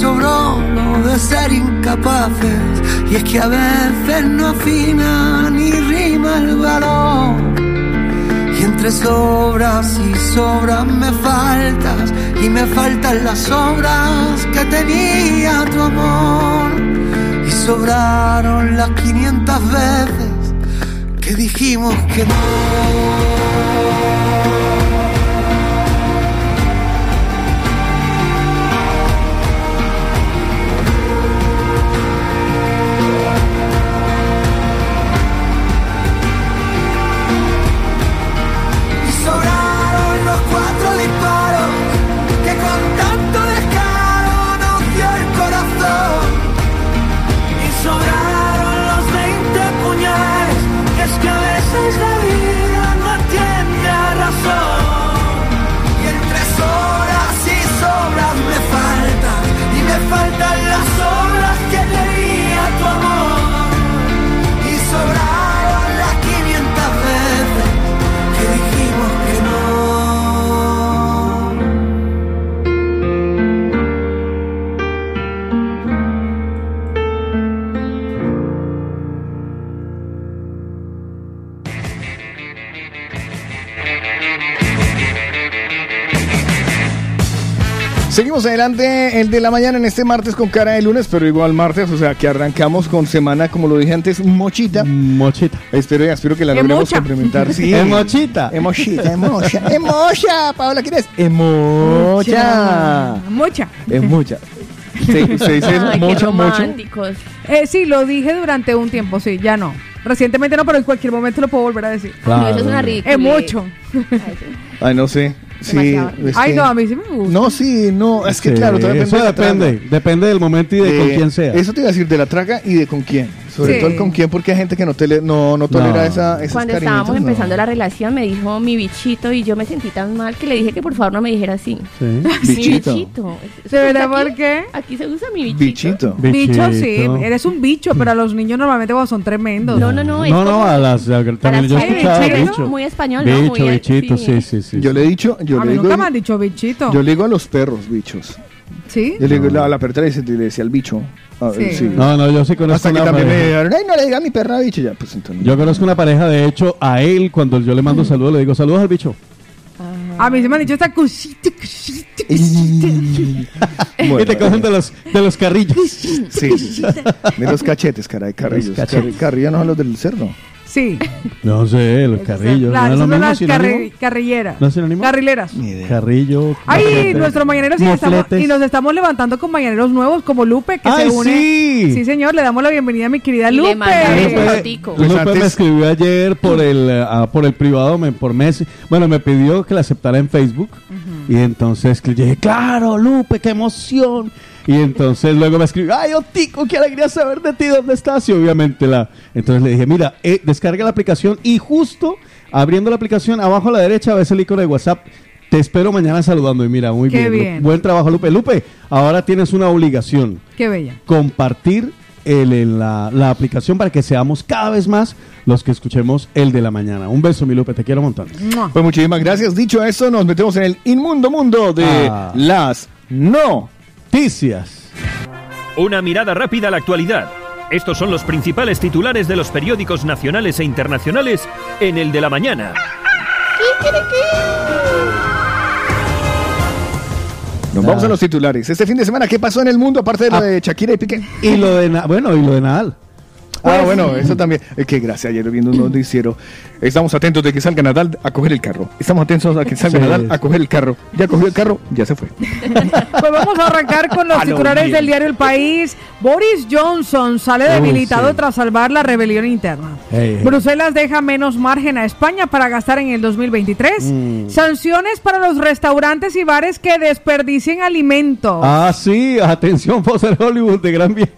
Sobró lo de ser incapaces, y es que a veces no afina ni rima el valor. Y entre sobras y sobras me faltas, y me faltan las obras que tenía tu amor. Y sobraron las 500 veces que dijimos que no. Es Seguimos adelante, el de la mañana en este martes con cara de lunes, pero igual martes, o sea que arrancamos con semana, como lo dije antes, mochita. Mochita. Espero, espero que la logremos complementar. [laughs] Sí. Es mochita. Emochita, emocha. Emocha, [laughs] Paola, ¿quién es? Emocha. Mucha. Emocha. Se, se dice eso, mocha, mocha. románticos. Eh, sí, lo dije durante un tiempo, sí, ya no. Recientemente no, pero en cualquier momento lo puedo volver a decir. No, eso es una ridícula. Es mucho. Ay, no sé. Sí, es Ay, que- no, a mí sí me gusta. No, sí, no, es que Sí, claro, todo eso de la traga. depende. Depende del momento y de, con quién sea. Eso te iba a decir, de la traga y de con quién. Sobre Sí. todo el con quién, porque hay gente que no, tele, no, no tolera No. esa, esos Cuando estábamos no. empezando la relación me dijo mi bichito y yo me sentí tan mal que le dije que por favor no me dijera así. Sí. Bichito. [laughs] Mi bichito. ¿De verdad Aquí- por qué? Aquí se usa mi bichito. Bichito. Bicho, sí, eres un bicho, pero a los niños normalmente cuando son tremendos. No, no, no. No, no, a las. a- también yo he ser escuchado bichito, bicho. muy español, ¿no? Bicho, Muy- bichito, sí, sí. sí, sí. Yo le he dicho, yo a le mí digo, nunca me han dicho bichito. yo le digo a los perros, bichos. ¿Sí? Yo le digo, la, la perrita le, le decía al bicho. Ah, Sí. sí. No, no, yo sí conozco Hasta que una también me pareja. dijeron, ay, no le diga a mi perra bicho. Ya, pues entonces. Yo conozco una pareja, de hecho, a él, cuando yo le mando saludos, le digo saludos al bicho. A mí se me han dicho esta cosita, cosita, cosita. Bueno, [laughs] y te cogen de los, de los carrillos. Sí, sí, sí. De los cachetes, caray, carrillos. cachetes. Carri- Carrillos no son los del cerdo. Sí. No sé, los carrillos. Claro, ¿No es lo son mismo las carri- carrilleras. ¿No es sinónimo? Carrileras. Carrillo. Ay, moflete, nuestro mañanero sí estamos, y nos estamos levantando con mañaneros nuevos como Lupe, que ¡Ay, se une. sí! Sí, señor, le damos la bienvenida a mi querida Y le Lupe. Lupe. Pues Lupe me escribió ayer por el ah, por el privado, me- por Messi. Bueno, me pidió que la aceptara en Facebook. Y entonces yo dije, claro, Lupe, qué emoción. Y entonces luego me escribió, ay, Otico, qué alegría saber de ti, ¿dónde estás? Y obviamente la... Entonces le dije, mira, eh, descarga la aplicación y justo abriendo la aplicación, abajo a la derecha ves el icono de WhatsApp. Te espero mañana saludando. Y mira, muy Qué bien. Bien. Buen trabajo, Lupe. Lupe, ahora tienes una obligación Qué bella. compartir el, el- la, la aplicación para que seamos cada vez más los que escuchemos el de la mañana. Un beso, mi Lupe, te quiero un montón. Pues muchísimas gracias. Dicho eso, nos metemos en el inmundo mundo de Ah. las no. Noticias. Una mirada rápida a la actualidad. Estos son los principales titulares de los periódicos nacionales e internacionales en el de la mañana. Nos vamos a los titulares. Este fin de semana, ¿qué pasó en el mundo aparte de lo Ah. de Shakira y Piqué? Y lo de Na- bueno, y lo de Nadal. Ah, bueno, eso también. Es que gracias, ayer viendo un [clears throat] noticiero. Estamos atentos de que salga Nadal a coger el carro. Estamos atentos a que salga Sí. Nadal a coger el carro. Ya cogió el carro, ya se fue. [laughs] Pues vamos a arrancar con los [laughs] titulares bien. del diario El País. Boris Johnson sale debilitado sí. tras salvar la rebelión interna. Bruselas deja menos margen a España para gastar en el 2023. Mm. Sanciones para los restaurantes y bares que desperdicien alimentos. Ah, sí, atención, Foster Hollywood de Gran Vía.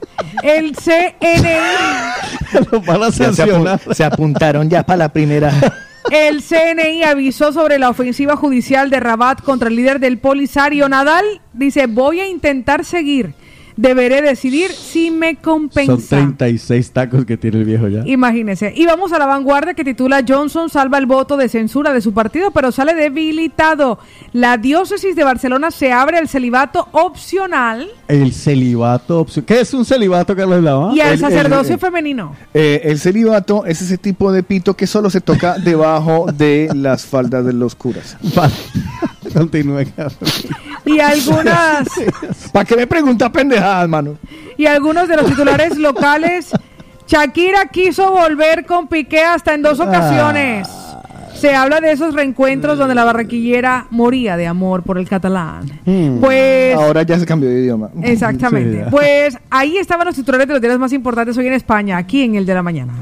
El CNI, [laughs] Lo van a apu- se apuntaron ya para la primera. [laughs] el CNI avisó sobre la ofensiva judicial de Rabat contra el líder del Polisario. Nadal dice, voy a intentar seguir. Deberé decidir si me compensa. Son 36 tacos que tiene el viejo ya. Imagínese. Y vamos a la vanguardia que titula Johnson salva el voto de censura de su partido, pero sale debilitado. La diócesis de Barcelona se abre al celibato opcional El celibato opcio- ¿Qué es un celibato, Carlos Lava? y al el- sacerdocio el- femenino. Eh, el celibato es ese tipo de pito que solo se toca debajo de las faldas de los curas. [laughs] Continúe. Y algunas [laughs] ¿Para qué me pregunta pendejadas, mano? y algunos de los titulares locales. Shakira quiso volver con Piqué hasta en dos ocasiones. Se habla de esos reencuentros donde la barraquillera moría de amor por el catalán. Pues Ahora ya se cambió de idioma. Exactamente. Sí, pues ahí estaban los titulares de los diarios más importantes hoy en España, aquí en el de la mañana.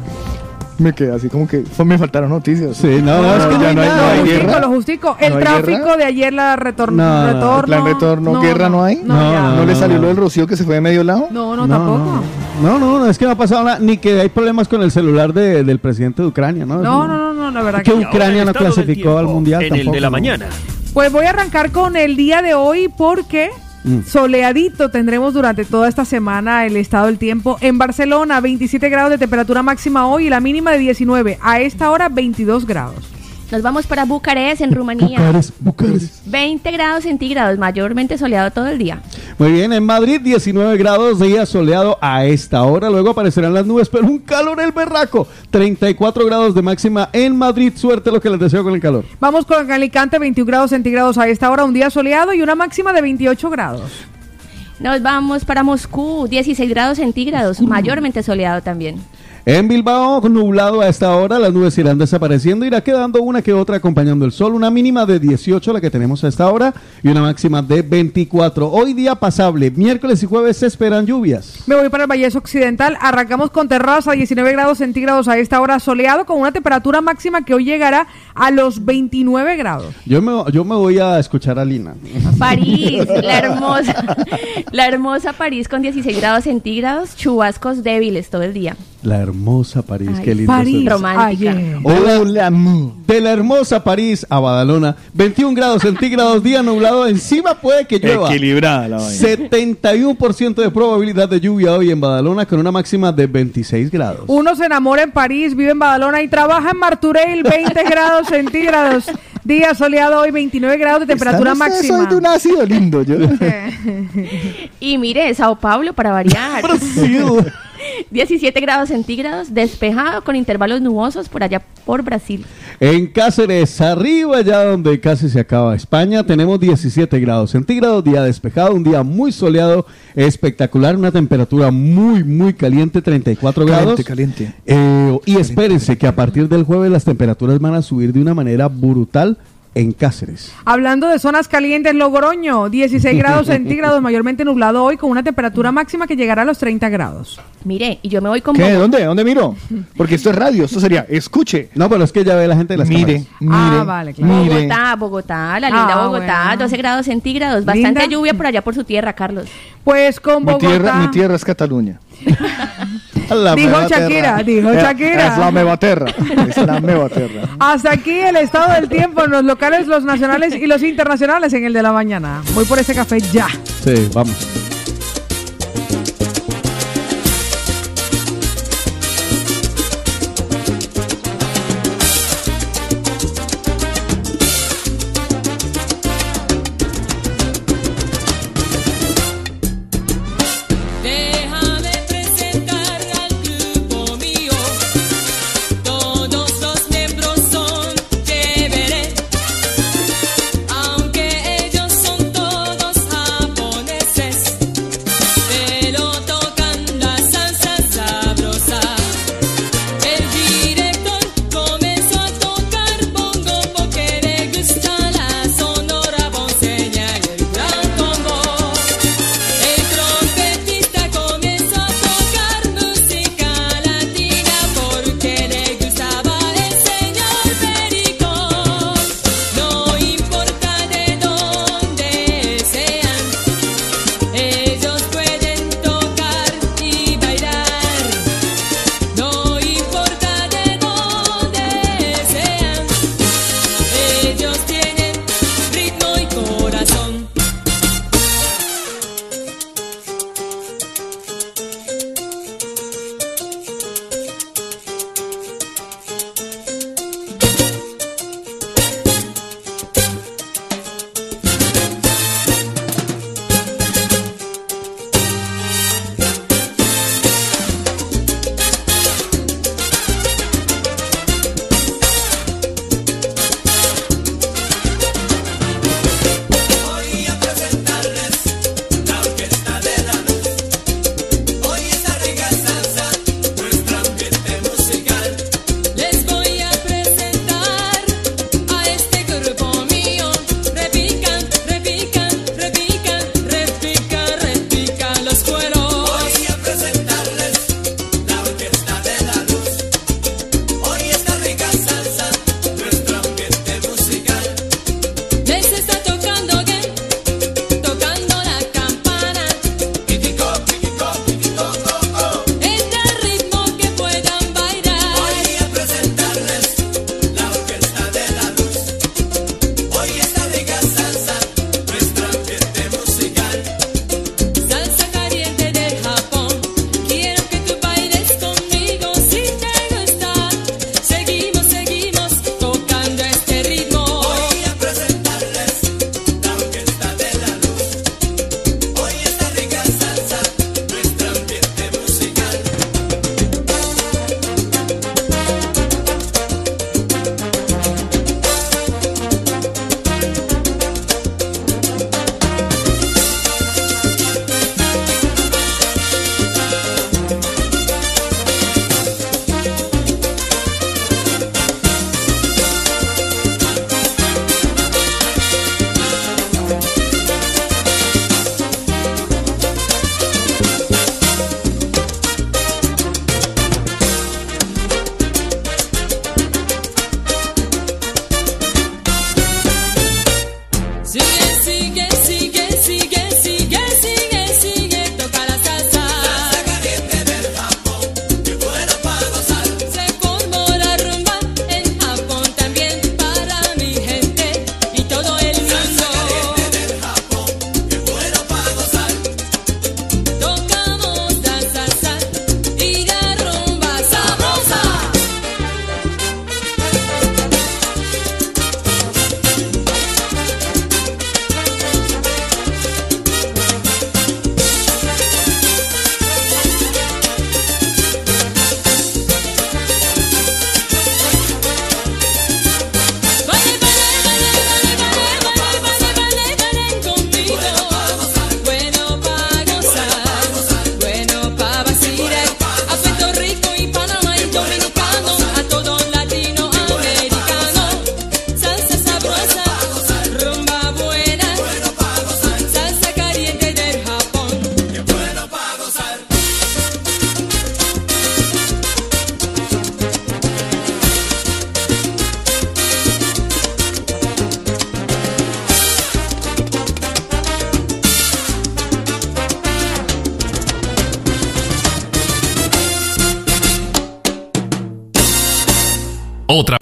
Me quedé así como que fue- me faltaron noticias. Sí, no, no, es que ya no hay, no hay Lo justico, guerra. lo justico. El ¿No hay tráfico guerra? de ayer, la retorno. No, no, retorno. plan retorno, guerra no hay. No, No, ya. ¿No, no, le salió no. lo del rocío que se fue de medio lado? no, no, tampoco. No, no, no, es que no ha pasado nada, ni que hay problemas con el celular de- del presidente de Ucrania, ¿no? No, no, no, no, la verdad Que Ucrania no clasificó al Mundial En el de la mañana. Pues voy a arrancar con el día de hoy porque Mm. soleadito tendremos durante toda esta semana el estado del tiempo. En Barcelona, 27 grados de temperatura máxima hoy y la mínima de 19. A esta hora, 22 grados. Nos vamos para Bucarest, en Rumanía. Bucarest, Bucarest. 20 grados centígrados, mayormente soleado todo el día. Muy bien, en Madrid 19 grados, día soleado a esta hora, luego aparecerán las nubes, pero un calor el berraco, 34 grados de máxima en Madrid, suerte lo que les deseo con el calor. Vamos con Alicante, 21 grados centígrados a esta hora, un día soleado y una máxima de 28 grados. Nos vamos para Moscú, 16 grados centígrados, mayormente soleado también. En Bilbao, nublado a esta hora, las nubes irán desapareciendo, irá quedando una que otra acompañando el sol, una mínima de 18 la que tenemos a esta hora y una máxima de 24. Hoy día pasable, miércoles y jueves se esperan lluvias. Me voy para el Valle Occidental. Arrancamos con terraza, 19 grados centígrados a esta hora soleado, con una temperatura máxima que hoy llegará a los 29 grados. Yo me, yo me voy a escuchar a Lina. París, [laughs] la hermosa, la hermosa París con 16 grados centígrados, chubascos débiles todo el día. La hermosa París, Ay, qué lindo. París. Romántica. Hola. De la hermosa París a Badalona, 21 grados centígrados, día nublado, encima puede que llueva. Equilibrada la vaina. 71% de probabilidad de lluvia hoy en Badalona con una máxima de 26 grados. Uno se enamora en París, vive en Badalona y trabaja en Marturell, 20 grados centígrados. Día soleado hoy, 29 grados de temperatura máxima. hoy de un ácido lindo. Yo. [laughs] Y mire, Sao Paulo para variar. [laughs] Brasil. 17 grados centígrados, despejado con intervalos nubosos por allá por Brasil. En Cáceres, arriba ya donde casi se acaba España, tenemos 17 grados centígrados, día despejado, un día muy soleado, espectacular, una temperatura muy, muy caliente, 34 grados. Caliente, caliente. Eh, y espérense que a partir del jueves las temperaturas van a subir de una manera brutal en Cáceres. Hablando de zonas calientes, Logroño, 16 [laughs] grados centígrados, mayormente nublado hoy, con una temperatura máxima que llegará a los 30 grados. Mire, y yo me voy con ¿Qué? Bogotá. ¿Dónde? ¿Dónde miro? Porque esto es radio, esto sería escuche. No, pero es que ya ve la gente de las Mire, cámaras. mire. Ah, vale, claro. mire. Bogotá, Bogotá, la linda Ah, Bogotá, bueno. 12 grados centígrados, bastante Linda. lluvia por allá por su tierra, Carlos. Pues con Mi Bogotá. tierra, mi tierra es Cataluña. [laughs] La Dijo Shakira, dijo Shakira. Es la meva terra. Es [laughs] la meva terra. Hasta aquí el estado del tiempo en los locales, los nacionales y los internacionales en el de la mañana. Voy por ese café ya. Sí, vamos.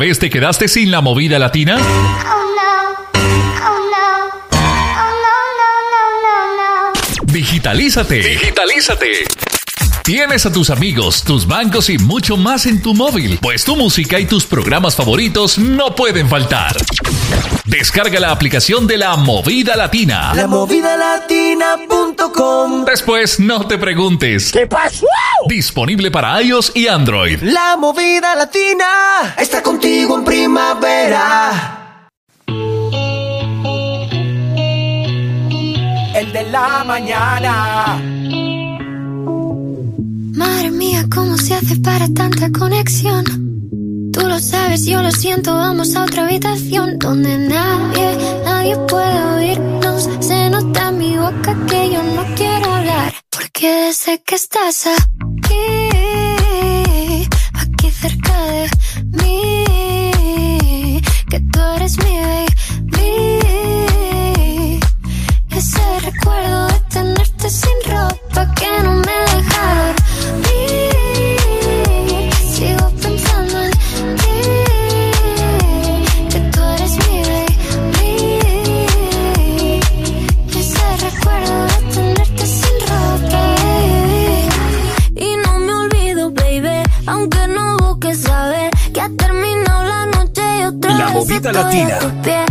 Vez te quedaste sin la movida latina? Digitalízate. Digitalízate. Tienes a tus amigos, tus bancos y mucho más en tu móvil, pues tu música y tus programas favoritos no pueden faltar. Descarga la aplicación de la Movida Latina. Lamovidalatina.com Después no te preguntes. ¿Qué pasó? Disponible para iOS y Android. La movida latina está contigo en primavera. El de la mañana. Madre mía, ¿cómo se hace para tanta conexión? Tú lo sabes, yo lo siento, vamos a otra habitación donde nadie, nadie puede oírnos. Se nota en mi boca que yo no quiero hablar, porque sé que estás aquí, movida latina.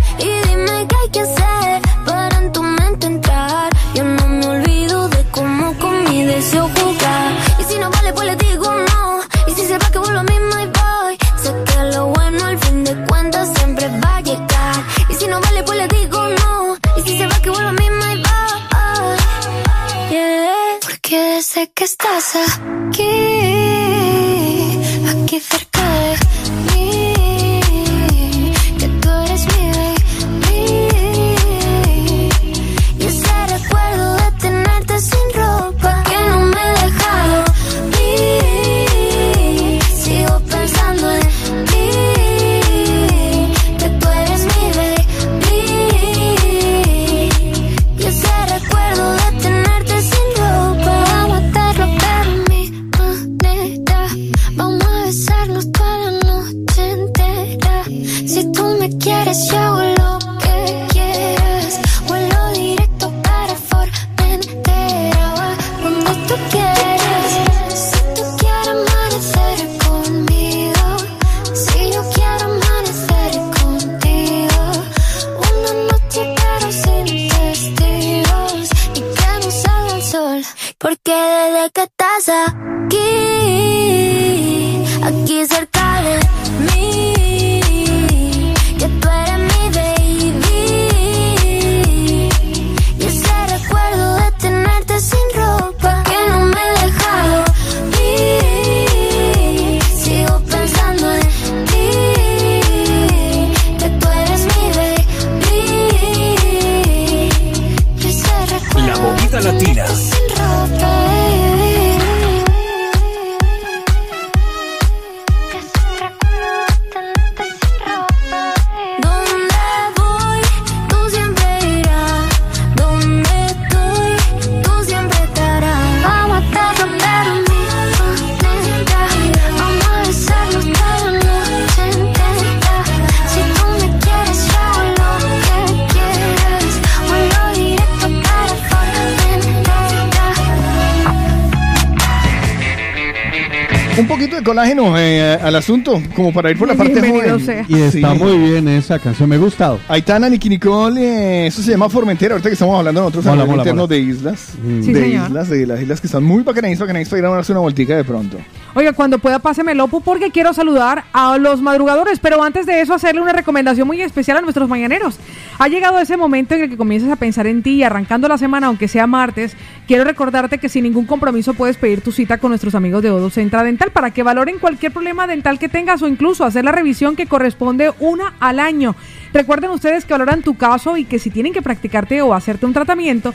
Al asunto, como para ir por la parte Bienvenido joven. sea. Y está Sí. muy bien esa canción, me ha gustado. Aitana, Nicky Nicole, eh, eso se llama Formentera, ahorita que estamos hablando nosotros a Mola, nivel mola, interno mola. de islas, Sí, de señor. islas, de las islas que están muy bacanáis, bacanáis para ir a darse una voltica de pronto. Oiga, cuando pueda páseme Lopo porque quiero saludar a los madrugadores, pero antes de eso hacerle una recomendación muy especial a nuestros mañaneros. Ha llegado ese momento en el que comienzas a pensar en ti y arrancando la semana, aunque sea martes, quiero recordarte que sin ningún compromiso puedes pedir tu cita con nuestros amigos de Odo Centra Dental para que valoren cualquier problema dental que tengas o incluso hacer la revisión que corresponde una al año. Recuerden ustedes que valoran tu caso y que si tienen que practicarte o hacerte un tratamiento,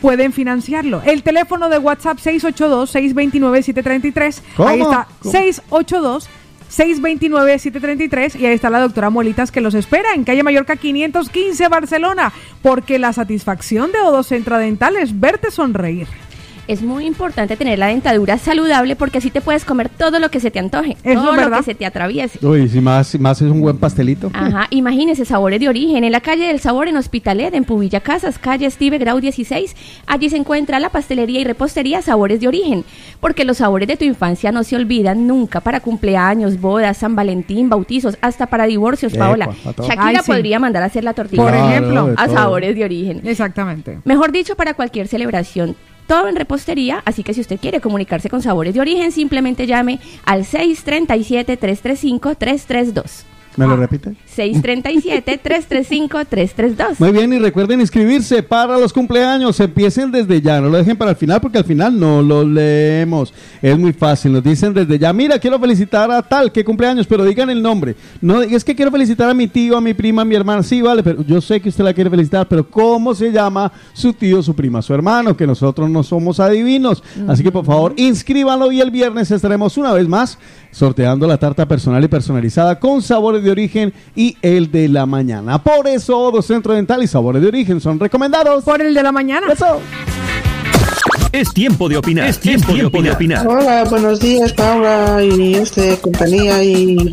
pueden financiarlo. El teléfono de WhatsApp 682-629-733. Ahí está, ¿Cómo? 682 629-733 y ahí está la doctora Molitas que los espera en calle Mallorca 515 Barcelona porque la satisfacción de Odo Centra Dental es verte sonreír. Es muy importante tener la dentadura saludable porque así te puedes comer todo lo que se te antoje, Eso todo lo que se te atraviese. Uy, si más, más es un buen pastelito. Ajá, imagínese sabores de origen. En la calle del sabor en Hospitalet, en Pubilla Casas, calle Steve Grau 16, allí se encuentra la pastelería y repostería Sabores de Origen. Porque los sabores de tu infancia no se olvidan nunca para cumpleaños, bodas, San Valentín, bautizos, hasta para divorcios, Epa, Paola. Shakira Ay, sí. podría mandar a hacer la tortilla. Por ejemplo. a. Sabores de Origen. Exactamente. Mejor dicho, para cualquier celebración. Todo en repostería, así que si usted quiere comunicarse con Sabores de Origen, simplemente llame al 637-335-332. ¿Me lo repite? 637-335-332. Muy bien, y recuerden inscribirse para los cumpleaños. Empiecen desde ya, no lo dejen para el final porque al final no lo leemos. Es muy fácil, nos dicen desde ya, mira, quiero felicitar a tal que cumpleaños, pero digan el nombre. No, es que quiero felicitar a mi tío, a mi prima, a mi hermana. Sí, vale, pero yo sé que usted la quiere felicitar, pero ¿cómo se llama su tío, su prima, su hermano? Que nosotros no somos adivinos. Así que por favor, inscríbanlo y el viernes estaremos una vez más sorteando la tarta personal y personalizada con sabores de origen y el de la mañana. Por eso, Odo Centro Dental y sabores de origen son recomendados. Por el de la mañana. Eso. Es tiempo de opinar. Es tiempo, de opinar. Hola, buenos días, Paula y este compañía y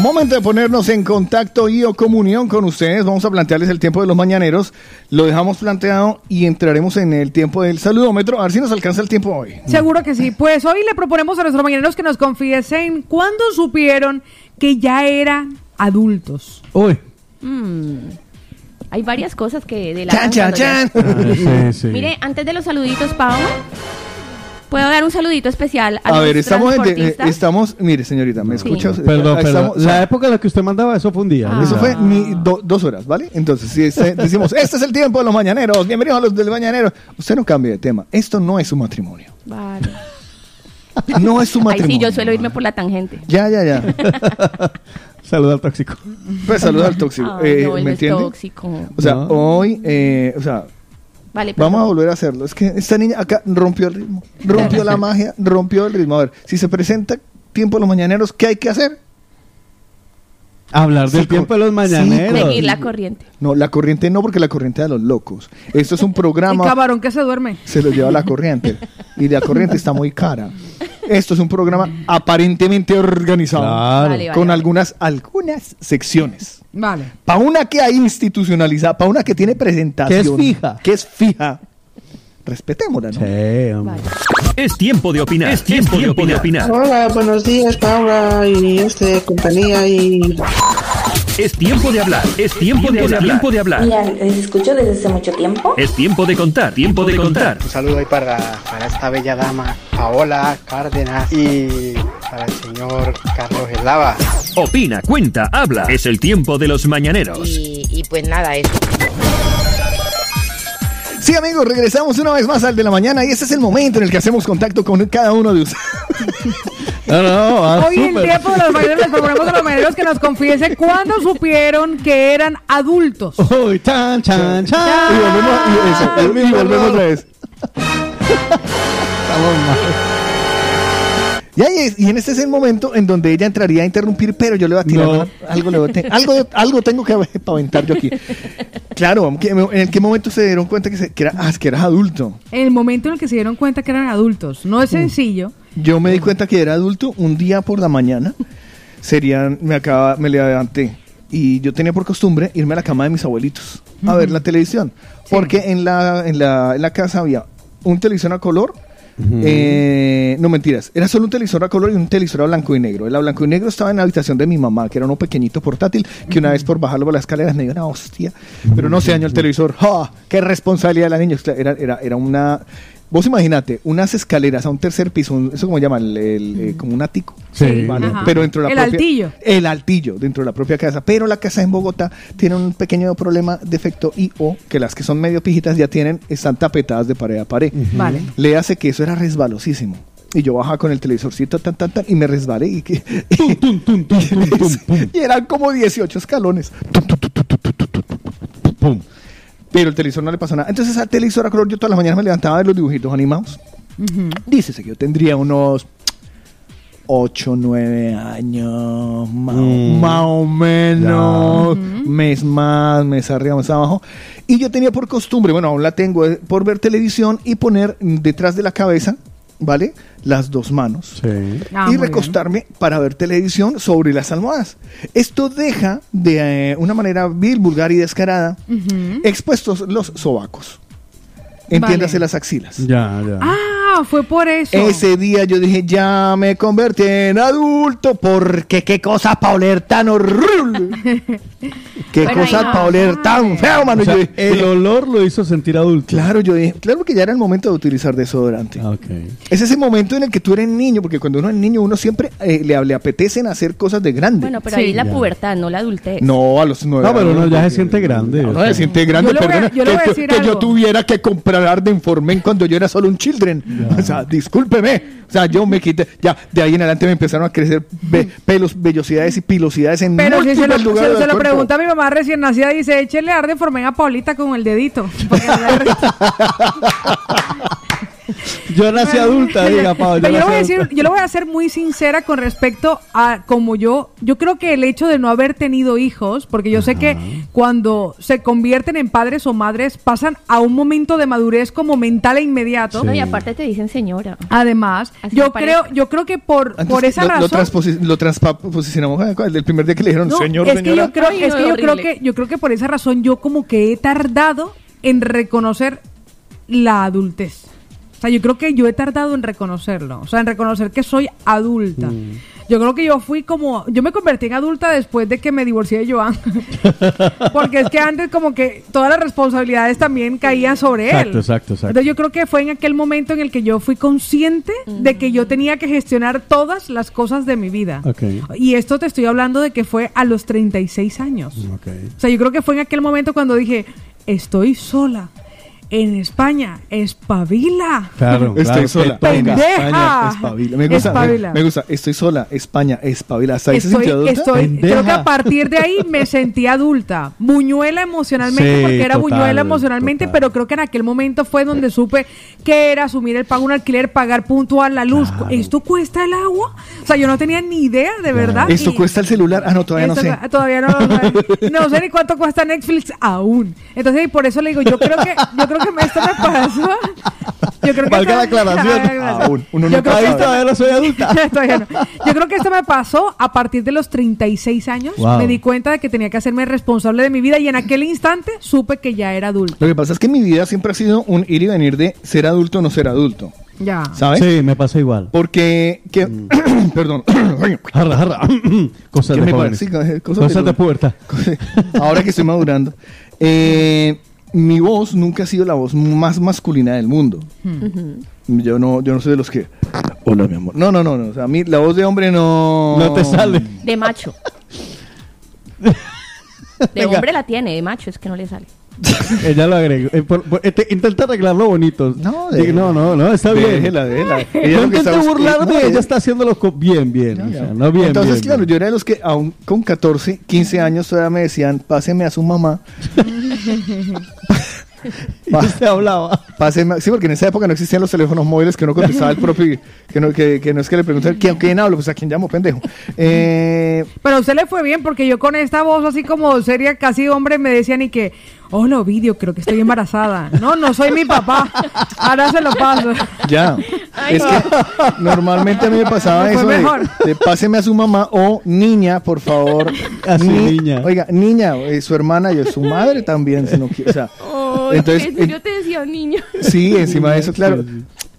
Momento de ponernos en contacto y o comunión con ustedes. Vamos a plantearles el tiempo de los mañaneros. Lo dejamos planteado y entraremos en el tiempo del saludómetro. A ver si nos alcanza el tiempo hoy. Seguro que sí. Pues hoy le proponemos a nuestros mañaneros que nos confiesen cuándo supieron que ya eran adultos. Uy. Mm, Hay varias cosas que de la Chan, chan, chan. [laughs] Ah, sí, sí. Mire, antes de los saluditos, Pau, puedo dar un saludito especial a, A los ver, estamos, en- eh, estamos, mire señorita, ¿me Sí. escucha? Perdón, perdón. estamos- la época en la que usted mandaba, eso fue un día. ¿no? Eso fue ni do- dos horas, ¿vale? Entonces, si este- [laughs] decimos, este es el tiempo de los mañaneros, bienvenidos a los del mañanero, usted no cambie de tema. Esto no es su matrimonio. Vale. [laughs] No es su Ay, matrimonio. sí, yo suelo irme por la tangente. Ya, ya, ya. [laughs] Saluda al tóxico. Pues saluda al tóxico. Ay, Eh, no, él ¿Me es entiende? tóxico. O sea, No. hoy, eh, o sea, Vale, vamos a volver a hacerlo. Es que esta niña acá rompió el ritmo, rompió la [laughs] magia, rompió el ritmo. A ver, si se presenta tiempo de los mañaneros, ¿qué hay que hacer? Hablar del Sí, tiempo de los mañaneros. Seguir la corriente. No, la corriente no, porque la corriente de los locos. Esto es un programa. camarón que se duerme. se lo lleva la corriente. Y la corriente está muy cara. Esto es un programa aparentemente organizado. Claro. Vale, vale, con vale. algunas, algunas secciones. Vale. Para una que hay institucionalizada, para una que tiene presentación. Que es fija. Que es fija. Respetémosla, ¿no? Sí, hombre. Es tiempo de opinar. Es tiempo, de opinar. Hola, buenos días, Paula y este compañía y Es tiempo de hablar. Es tiempo de hablar. Tiempo de hablar. Mira, les escucho desde hace mucho tiempo. Es tiempo de contar. Tiempo de contar. Un saludo ahí para, para esta bella dama, Paola Cárdenas, y para el señor Carlos Eslava. Opina, cuenta, habla. Es el tiempo de los mañaneros. Y, y pues nada, eso. Sí, amigos, regresamos una vez más al de la mañana y ese es el momento en el que hacemos contacto con cada uno de ustedes. [laughs] No, no, ah, Hoy en súper. tiempo de los mañaneros les proponemos a los mañaneros que nos confiesen cuándo supieron que eran adultos. Uy, chan, chan, chan. Y volvemos, y eso, y- y volvemos otra vez. Estamos mal. Y, ahí es- y en este es el momento en donde ella entraría a interrumpir, pero yo le voy a tirar No. algo, le voy a te- algo, algo tengo que [laughs] paventar yo aquí. Claro, ¿en qué- ¿en qué momento se dieron cuenta que, se- que, era, ah, que eras adulto? En el momento en el que se dieron cuenta que eran adultos. No es sencillo. Yo me di cuenta que era adulto un día por la mañana. [laughs] Serían, me acaba, me levanté y yo tenía por costumbre irme a la cama de mis abuelitos a ver la televisión, porque en la, en la, en la casa había un televisor a color. eh, no mentiras, era solo un televisor a color y un televisor a blanco y negro. El a blanco y negro estaba en la habitación de mi mamá, que era uno pequeñito portátil, que una vez por bajarlo por las escaleras me dio una hostia, pero no se dañó el televisor. ¡Ja! ¡Qué responsabilidad de la niña! Era, era, era una. Vos imagínate, unas escaleras a un tercer piso, un- eso como llaman, el, el, eh, como un ático. Sí. ¿vale? Pero dentro de la El propia- altillo. El altillo, dentro de la propia casa. Pero la casa en Bogotá tiene un pequeño problema, defecto y o que las que son medio pijitas ya tienen, están tapetadas de pared a pared. Vale. Le hace que eso era resbalosísimo. Y yo bajaba con el televisorcito tan, tan, tan, y me resbalé. Y, que, y eran como 18 escalones. Pum. Pero el televisor no le pasó nada. Entonces al televisor a color yo todas las mañanas me levantaba a ver los dibujitos animados. Dícese que yo tendría unos 8, 9 años, más, Mm. más o menos, mes más, mes arriba, mes abajo. Y yo tenía por costumbre, bueno, aún la tengo, eh, por ver televisión y poner detrás de la cabeza, ¿vale? Las dos manos. Ah, y recostarme para ver televisión sobre las almohadas. Esto deja de eh, una manera vil, vulgar y descarada expuestos los sobacos. Entiéndase Vale. las axilas. Ya, ya. Ah, fue por eso. Ese día yo dije, ya me convertí en adulto, porque qué cosa para oler tan horrible. [laughs] qué Bueno, cosa no. para oler tan feo, mano. O sea, Yo dije, el olor lo hizo sentir adulto. Claro, yo dije, claro que ya era el momento de utilizar desodorante. Ah, Es ese momento en el que tú eres niño, porque cuando uno es niño, uno siempre eh, le, le apetecen hacer cosas de grande. Bueno, pero ahí la Ya. pubertad, no la adultez. No, a los nueve No, pero uno ya se siente grande. No, se siente grande, perdona, yo le voy a que, decir que yo tuviera que comprar Ardenformen cuando yo era solo un children. [laughs] O sea, discúlpeme. O sea, yo me quité, ya, de ahí en adelante me empezaron a crecer pelos, vellosidades y pilosidades en Pero si se lo, múltiples lugares se- se del lo cuerpo. Pregunta a mi mamá recién nacida, dice, échele arde formen a Paulita con el dedito. [laughs] Yo nací adulta, diga, Pau. Pero yo, le voy a decir, yo le voy a ser muy sincera con respecto a como yo, yo creo que el hecho de no haber tenido hijos, porque yo sé que cuando se convierten en padres o madres pasan a un momento de madurez como mental e inmediato. No, y aparte te dicen señora. Además, Así yo creo, yo creo que por, Antes por esa lo, Lo, razón. transposi- lo transposicionamos ah, el primer día que le dijeron, No, señor, es que señora. yo creo, Ay, es que yo creo que yo creo que por esa razón yo como que he tardado en reconocer la adultez. O sea, yo creo que yo he tardado en reconocerlo, o sea, en reconocer que soy adulta. Mm. Yo creo que yo fui como, yo me convertí en adulta después de que me divorcié de Joan. [laughs] Porque es que antes como que todas las responsabilidades también caían sobre él. Exacto, exacto. Entonces yo creo que fue en aquel momento en el que yo fui consciente de que yo tenía que gestionar todas las cosas de mi vida. Ok. Y esto te estoy hablando de que fue a los 36 años. Ok. O sea, yo creo que fue en aquel momento cuando dije, estoy sola. En España, espabila. Claro, Estoy claro, sola. Pendeja. España, espabila. Me gusta, me, Espabila. me gusta. Estoy sola. España, espabila. ¿Hasta ahí se Estoy, sintió adulta? estoy, creo que a partir de ahí me sentí adulta. Buñuela emocionalmente, Sí, porque era total, buñuela emocionalmente, total. pero creo que en aquel momento fue donde supe que era asumir el pago un alquiler, pagar puntual la luz. ¿Esto cuesta el agua? O sea, yo no tenía ni idea, de verdad. ¿Esto Y- cuesta el celular? Ah, no, todavía no sé. Todavía no, no, no sé ni cuánto cuesta Netflix aún. Entonces, y por eso le digo, yo creo que, yo creo que me- esto me pasó. Yo creo que Valga la esto- aclaración. Aún, uno Yo nunca creo que Ahí esto- todavía no soy adulta. [laughs] Todavía no. Yo creo que esto me pasó a partir de los 36 años. Wow. Me di cuenta de que tenía que hacerme responsable de mi vida y en aquel instante supe que ya era adulto. Lo que pasa es que mi vida siempre ha sido un ir y venir de ser adulto o no ser adulto. Ya. ¿Sabes? Sí, me pasa igual. Porque, que, [coughs] perdón, Jarra, jarra. [coughs] [coughs] Cosas ¿Qué de me jóvenes. parece? Cosas de- Cosas de pubertad. [laughs] ahora que estoy madurando, eh, mi voz nunca ha sido la voz más masculina del mundo. Yo no, yo no soy de los que, hola mi amor. No, no, no, no. O sea, a mí la voz de hombre no. No te sale. De macho. [laughs] De Venga. hombre la tiene, de macho es que no le sale. [laughs] Ella lo agregó. Eh, por- por- este, intenta arreglarlo bonito. No, Digo, déjela. no, no, no, está bien. Déjela, déjela. Ella No lo que intente está no, ella ella- está haciéndolo co- bien, bien. o sea, no bien, Entonces, bien, claro, bien. yo era de los que aún con 14, 15 años todavía me decían, páseme a su mamá. [laughs] [laughs] Y usted hablaba. Páseme, sí, porque en esa época no existían los teléfonos móviles que no contestaba el propio, que no, que, que no es que le preguntan quién, quién hablo, pues a quién llamo, pendejo. Eh, Pero a usted le fue bien porque yo con esta voz así como seria, casi hombre, me decían y que, hola Ovidio, creo que estoy embarazada. No, no soy mi papá. Ahora se lo paso. ya. Ay, es que normalmente a mí me pasaba Me eso de, mejor. de páseme a su mamá o niña, por favor. A su Ni- niña. Oiga, niña, eh, su hermana y su madre también, si no quiere. O sea, entonces, Entonces, en- yo te decía niño. Sí, [laughs] encima de eso, claro.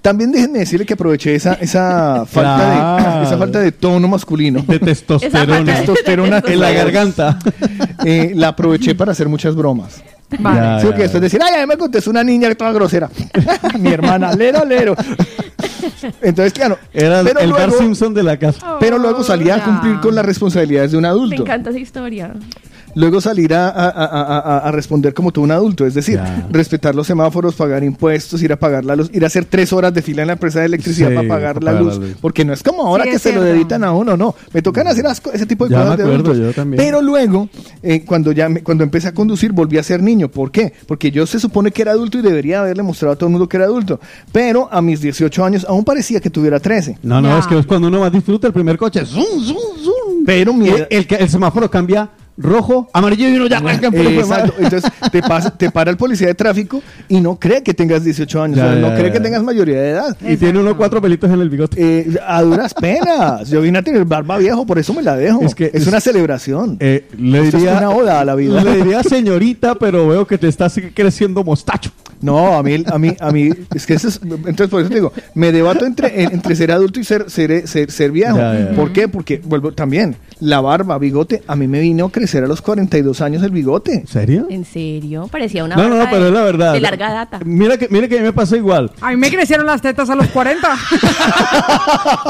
También déjenme decirle que aproveché esa, esa, falta, de, esa falta de tono masculino. De testosterona. [laughs] testosterona en la garganta. [laughs] Eh, la aproveché para hacer muchas bromas. Vale. Ya, Sí, ya, después decir, ay, a mí me contestó una niña toda grosera. Mi hermana, lero, lero. Entonces, claro. Era el, pero el Bart luego- Simpson de la casa. Pero luego salía a cumplir con las responsabilidades de un Me adulto. encanta esa historia. Luego salir a, a- a- a- a responder como todo un adulto, es decir, Ya. respetar los semáforos, pagar impuestos, ir a pagar la luz, ir a hacer tres horas de fila en la empresa de electricidad Sí, para pagar, para la, pagar luz, la luz. porque no es como ahora Sí, que se lo deditan a uno, no, me tocan hacer ese tipo de Ya cosas me de adultos. yo también. Pero luego, eh, cuando ya me- cuando empecé a conducir, volví a ser niño, ¿por qué? Porque yo se supone que era adulto y debería haberle mostrado a todo el mundo que era adulto, pero a mis 18 años aún parecía que tuviera 13. No, no, Ya. es que es cuando uno más disfruta el primer coche. Zum, zum, zum. Pero mi Y el, el, que- el semáforo cambia rojo, amarillo y uno ya arranca en Eh, exacto. Entonces te, pasa, te para el policía de tráfico y no cree que tengas 18 años, Ya, o sea, no ya, cree que tengas mayoría de edad. Y tiene uno cuatro pelitos en el bigote. Eh, a duras penas. Yo vine a tener barba viejo, por eso me la dejo. Es que es- una celebración. Eh, le Esto es diría, una oda a la vida. Le diría señorita, pero veo que te estás creciendo mostacho. No, a mí, a mí, a mí, es que eso es, entonces por eso te digo, me debato entre, en- entre ser adulto y ser, ser, ser, ser viejo. ¿Por qué? Porque, vuelvo, también, la barba, bigote, a mí me vino a crecer a los 42 años el bigote. ¿En serio? ¿En serio? Parecía una No, no, barba no, pero de- es la verdad. De larga data. Mira que, mira que a mí me pasó igual. A mí me crecieron las tetas a los 40. [laughs]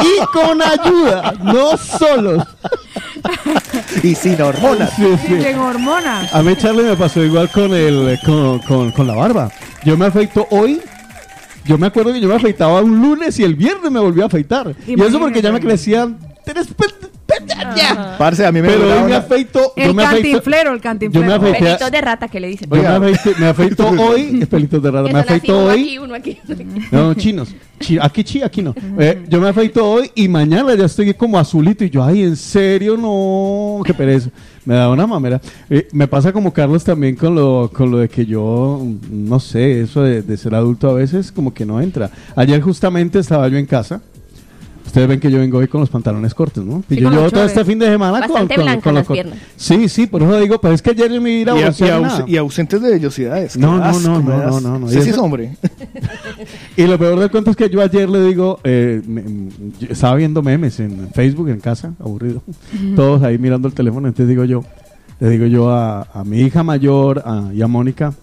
Y con ayuda, no solos. Y sin hormonas. Sí, sí. Y en hormonas. A mí, Charlie, me pasó igual con, el, con, con, con la barba. Yo me afeito hoy. Yo me acuerdo que yo me afeitaba un lunes y el viernes me volví a afeitar. Y eso porque ya me crecían ya. Parce, a mí me Pero hoy me afeito. yo El me afeito- cantinflero, el cantinflero. Yo me Pelitos de rata que le dicen. yo me afeito, me afeito [laughs] hoy. Es pelitos de rata. Que Me así, afeito uno hoy. aquí, uno aquí. No, chinos. Chi- aquí chi, aquí no. Eh, yo me afeito hoy y mañana ya estoy como azulito y yo, ay, en serio, no, qué pereza. Me da una mamera. Eh, me pasa como Carlos también con lo, con lo de que yo, no sé, eso de, de ser adulto a veces como que no entra. Ayer justamente estaba yo en casa. Ustedes ven que yo vengo hoy con los pantalones cortos, ¿no? Y Sí, yo llevo todo este fin de semana con, Bastante con, blancas con los las piernas. Sí, sí, por eso digo, pero es que ayer yo me iba a y, a- y broncear aus- nada. y ausentes de vellosidades. No, no, no, no, no, no, no. Sí, sí es hombre. [laughs] Y lo peor del cuento es que yo ayer le digo, eh, me- m- yo estaba viendo memes en Facebook en casa, aburrido, todos ahí mirando el teléfono, entonces digo yo, le digo yo a, a mi hija mayor a- y a Mónica,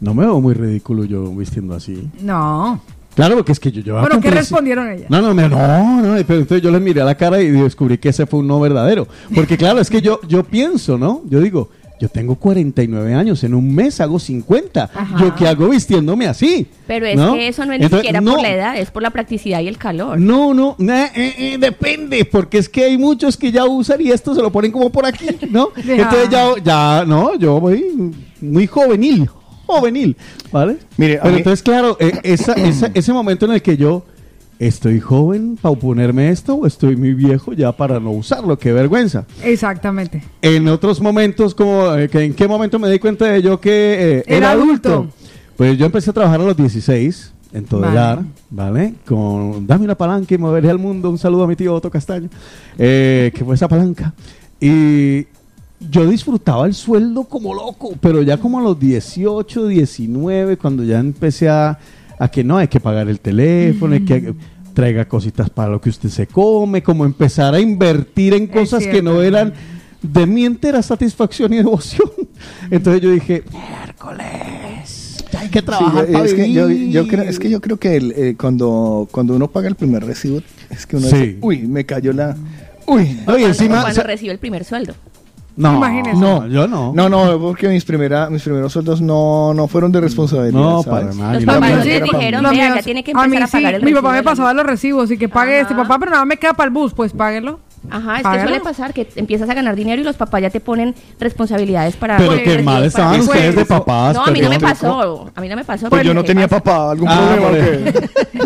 no me veo muy ridículo yo vistiendo así. No. Claro, porque es que yo, yo Bueno, ¿qué respondieron ellas? No, no, me- no, no, pero entonces yo les miré a la cara y descubrí que ese fue un no verdadero. Porque claro, es que yo, yo pienso, ¿no? Yo digo, yo tengo 49 años, en un mes hago 50. Ajá. ¿Yo qué hago vistiéndome así? Pero es ¿No? que eso no es ni Entonces, siquiera no, por la edad, es por la practicidad y el calor. No, no, na- eh, eh, depende, porque es que hay muchos que ya usan y esto se lo ponen como por aquí, ¿no? [laughs] Entonces ya, ya, no, yo voy muy juvenil, juvenil, ¿vale? Mire, a Pero mí- entonces, claro, eh, esa- [clears throat] esa- ese momento en el que yo estoy joven para ponerme esto o estoy muy viejo ya para no usarlo, qué vergüenza. Exactamente. En otros momentos, como eh, que ¿en qué momento me di cuenta de yo que eh, Era era adulto? adulto. Pues yo empecé a trabajar a los 16 en Todelar, ¿vale? Con Dame una palanca y moveré al mundo. Un saludo a mi tío Otto Castaño, eh, que fue esa palanca. Y yo disfrutaba el sueldo como loco, pero ya como a los 18, 19, cuando ya empecé a, a que no, hay que pagar el teléfono, hay que traiga cositas para lo que usted se come, como empezar a invertir en cosas que no eran de mi entera satisfacción y devoción. [laughs] Entonces yo dije, miércoles, hay que trabajar Sí, para es, que yo, vivir". yo creo, es que yo creo que el, eh, cuando, cuando uno paga el primer recibo, es que uno Sí. dice, uy, me cayó la... Uy, Cuando- encima... cuando recibe el primer sueldo. No, Imagínese. no, yo no. No, no, porque mis, primera, mis primeros sueldos no, no fueron de responsabilidad. No, ¿sabes? para nada. Los papás no- dijeron, míos- ya tiene que a mí empezar a sí, pagar el Mi papá me pasaba los recibos y que pague este Ajá. papá, pero nada me queda para el bus, pues páguelo. Ajá, es que suele pasar que empiezas a ganar dinero y los papás ya te ponen responsabilidades para... Pero qué mal estaban Pues, ustedes de papás. No, a mí no me pasó. A mí no me pasó. Pues yo no ¿qué tenía pasa? papá, algún Ah, problema.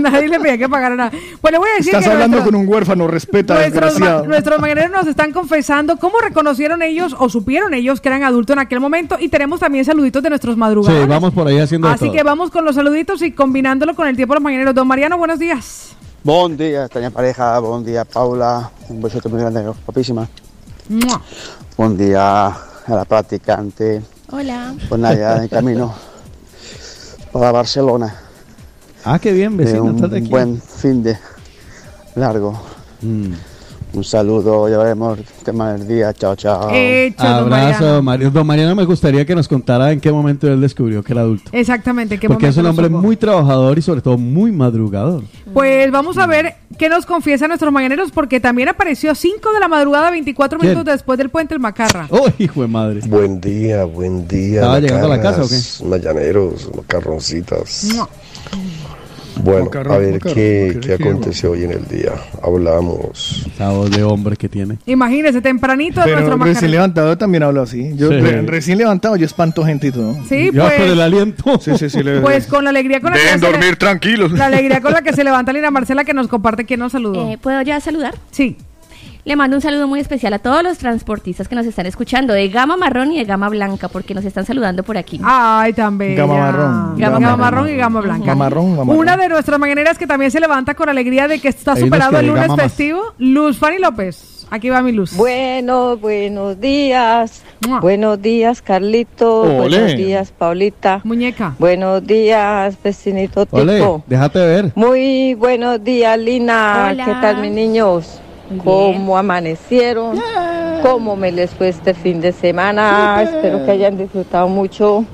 [laughs] Nadie le pedía que pagara nada. Pues le voy a decir Estás que hablando nuestro- con un huérfano, respeta, Nuestros, ma- desgraciado. nuestros mañaneros nos están confesando cómo reconocieron ellos o supieron ellos que eran adultos en aquel momento y tenemos también saluditos de nuestros Sí, madrugados. vamos por ahí haciendo Así todo. que vamos con los saluditos y combinándolo con el tiempo de los mañaneros. Don Mariano, buenos días. Buen día, extraña pareja. Buen día, Paula. Un besote muy grande, guapísima. Buen día a la practicante. Hola. Pues nada, ya en camino para Barcelona. Ah, qué bien, De vecino. un estás aquí. buen fin de largo. Mm. Un saludo, ya veremos el tema del día. Chao, chao. Hecho, don Abrazo, Mariano. Mario. Don Mariano me gustaría que nos contara en qué momento él descubrió que era adulto. Exactamente. ¿qué Porque es momento un lo hombre supo? muy trabajador y sobre todo muy madrugador. Pues vamos a ver qué nos confiesa nuestros mañaneros, porque también apareció a 5 de la madrugada, 24 ¿Quién? minutos después del puente el Macarra. ¡Oh, hijo de madre! Buen día, buen día. ¿Estaba llegando a la casa o macanas, Mañaneros, macarroncitas. Mua. Bueno, Macarrón, a ver macarrón, qué, qué aconteció hoy en el día. Hablamos. Esa voz de hombre que tiene. Imagínese, tempranito de Pero nuestro recién levantado también hablo así. Yo Sí. re- recién levantado yo espanto gente y todo. Sí, Ya pues, por el aliento. Sí, sí, sí. le- pues con la alegría con la que Dejen se le- dormir tranquilos. La alegría con la que se levanta Lina Marcela que nos comparte quién nos saludó. Eh, ¿Puedo ya saludar? Sí. Le mando un saludo muy especial a todos los transportistas que nos están escuchando de gama marrón y de gama blanca porque nos están saludando por aquí. Ay, bella. Gama marrón. Gama, Gama marrón y marrón. gama blanca. Gama marrón, gama Una marrón. de nuestras mañaneras que también se levanta con alegría de que está Hay superado que el lunes festivo. Luz Fanny López. Aquí va mi luz. Bueno, buenos días. Mua. Buenos días, Carlito. Buenos días, Paulita. Muñeca. Buenos días, vecinito Tico. déjate ver. Muy buenos días, Lina. Hola. ¿Qué tal, mis niños? Bien. ¿Cómo amanecieron? ¿Cómo me les fue este fin de semana? Espero que hayan disfrutado mucho.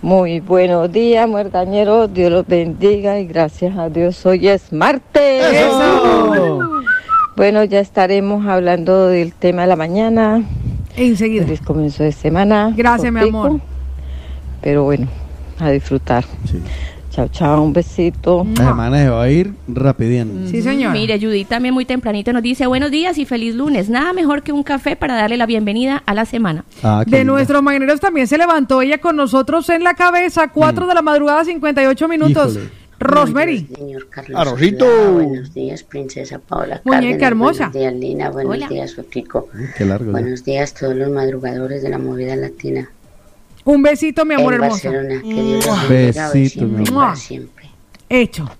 Muy buenos días, muerdañeros. Dios los bendiga y gracias a Dios hoy es martes. ¡Eso! Bueno, ya estaremos hablando del tema de la mañana. Enseguida. Feliz comienzo de semana. Gracias, mi amor. Pero bueno, a disfrutar. Sí. Chao, chao, un besito. La semana se va a ir rapidín. Sí, señor. Mire, Judith también muy tempranito nos dice buenos días y feliz lunes. Nada mejor que un café para darle la bienvenida a la semana. Ah, De nuestros mañaneros también se levantó ella con nosotros en la cabeza, 4 de la madrugada, 58 minutos. Híjole. Rosemary. Señor Carlos Arrojito. Soledad, Buenos días, princesa Paola. Muñeca Cárdenas, hermosa. Buenos días, Lina. Buenos Hola. días. Qué largo. ya. Buenos días, todos los madrugadores de la movida latina. Un besito, mi amor en hermoso. Barcelona. Que Dios los bendiga hoy Besito, mi amor. siempre. Hecho.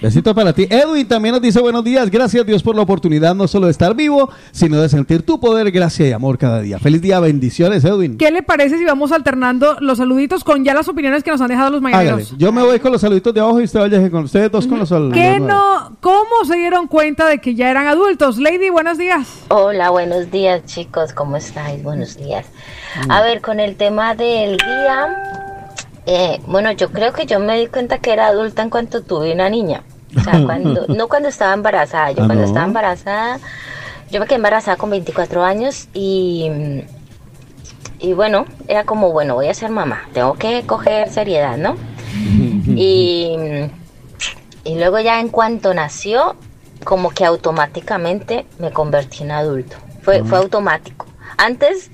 Besito para ti. Edwin también nos dice buenos días. Gracias Dios por la oportunidad no solo de estar vivo, sino de sentir tu poder, gracia y amor cada día. Feliz día, bendiciones, Edwin. ¿Qué le parece si vamos alternando los saluditos con ya las opiniones que nos han dejado los mañaneros? Yo me voy con los saluditos de abajo y usted vaya con ustedes dos con los saludos. ¿Qué no? ¿Cómo se dieron cuenta de que ya eran adultos? Lady, buenos días. Hola, buenos días chicos, ¿cómo estáis? Buenos días. A ver, con el tema del día, eh, bueno, yo creo que yo me di cuenta que era adulta en cuanto tuve una niña. O sea, [laughs] cuando, no cuando estaba embarazada, yo Ah, cuando ¿no? estaba embarazada, yo me quedé embarazada con 24 años y, y bueno, era como, bueno, voy a ser mamá, tengo que coger seriedad, ¿no? [laughs] Y, y luego ya en cuanto nació, como que automáticamente me convertí en adulto. Fue, fue automático. Antes,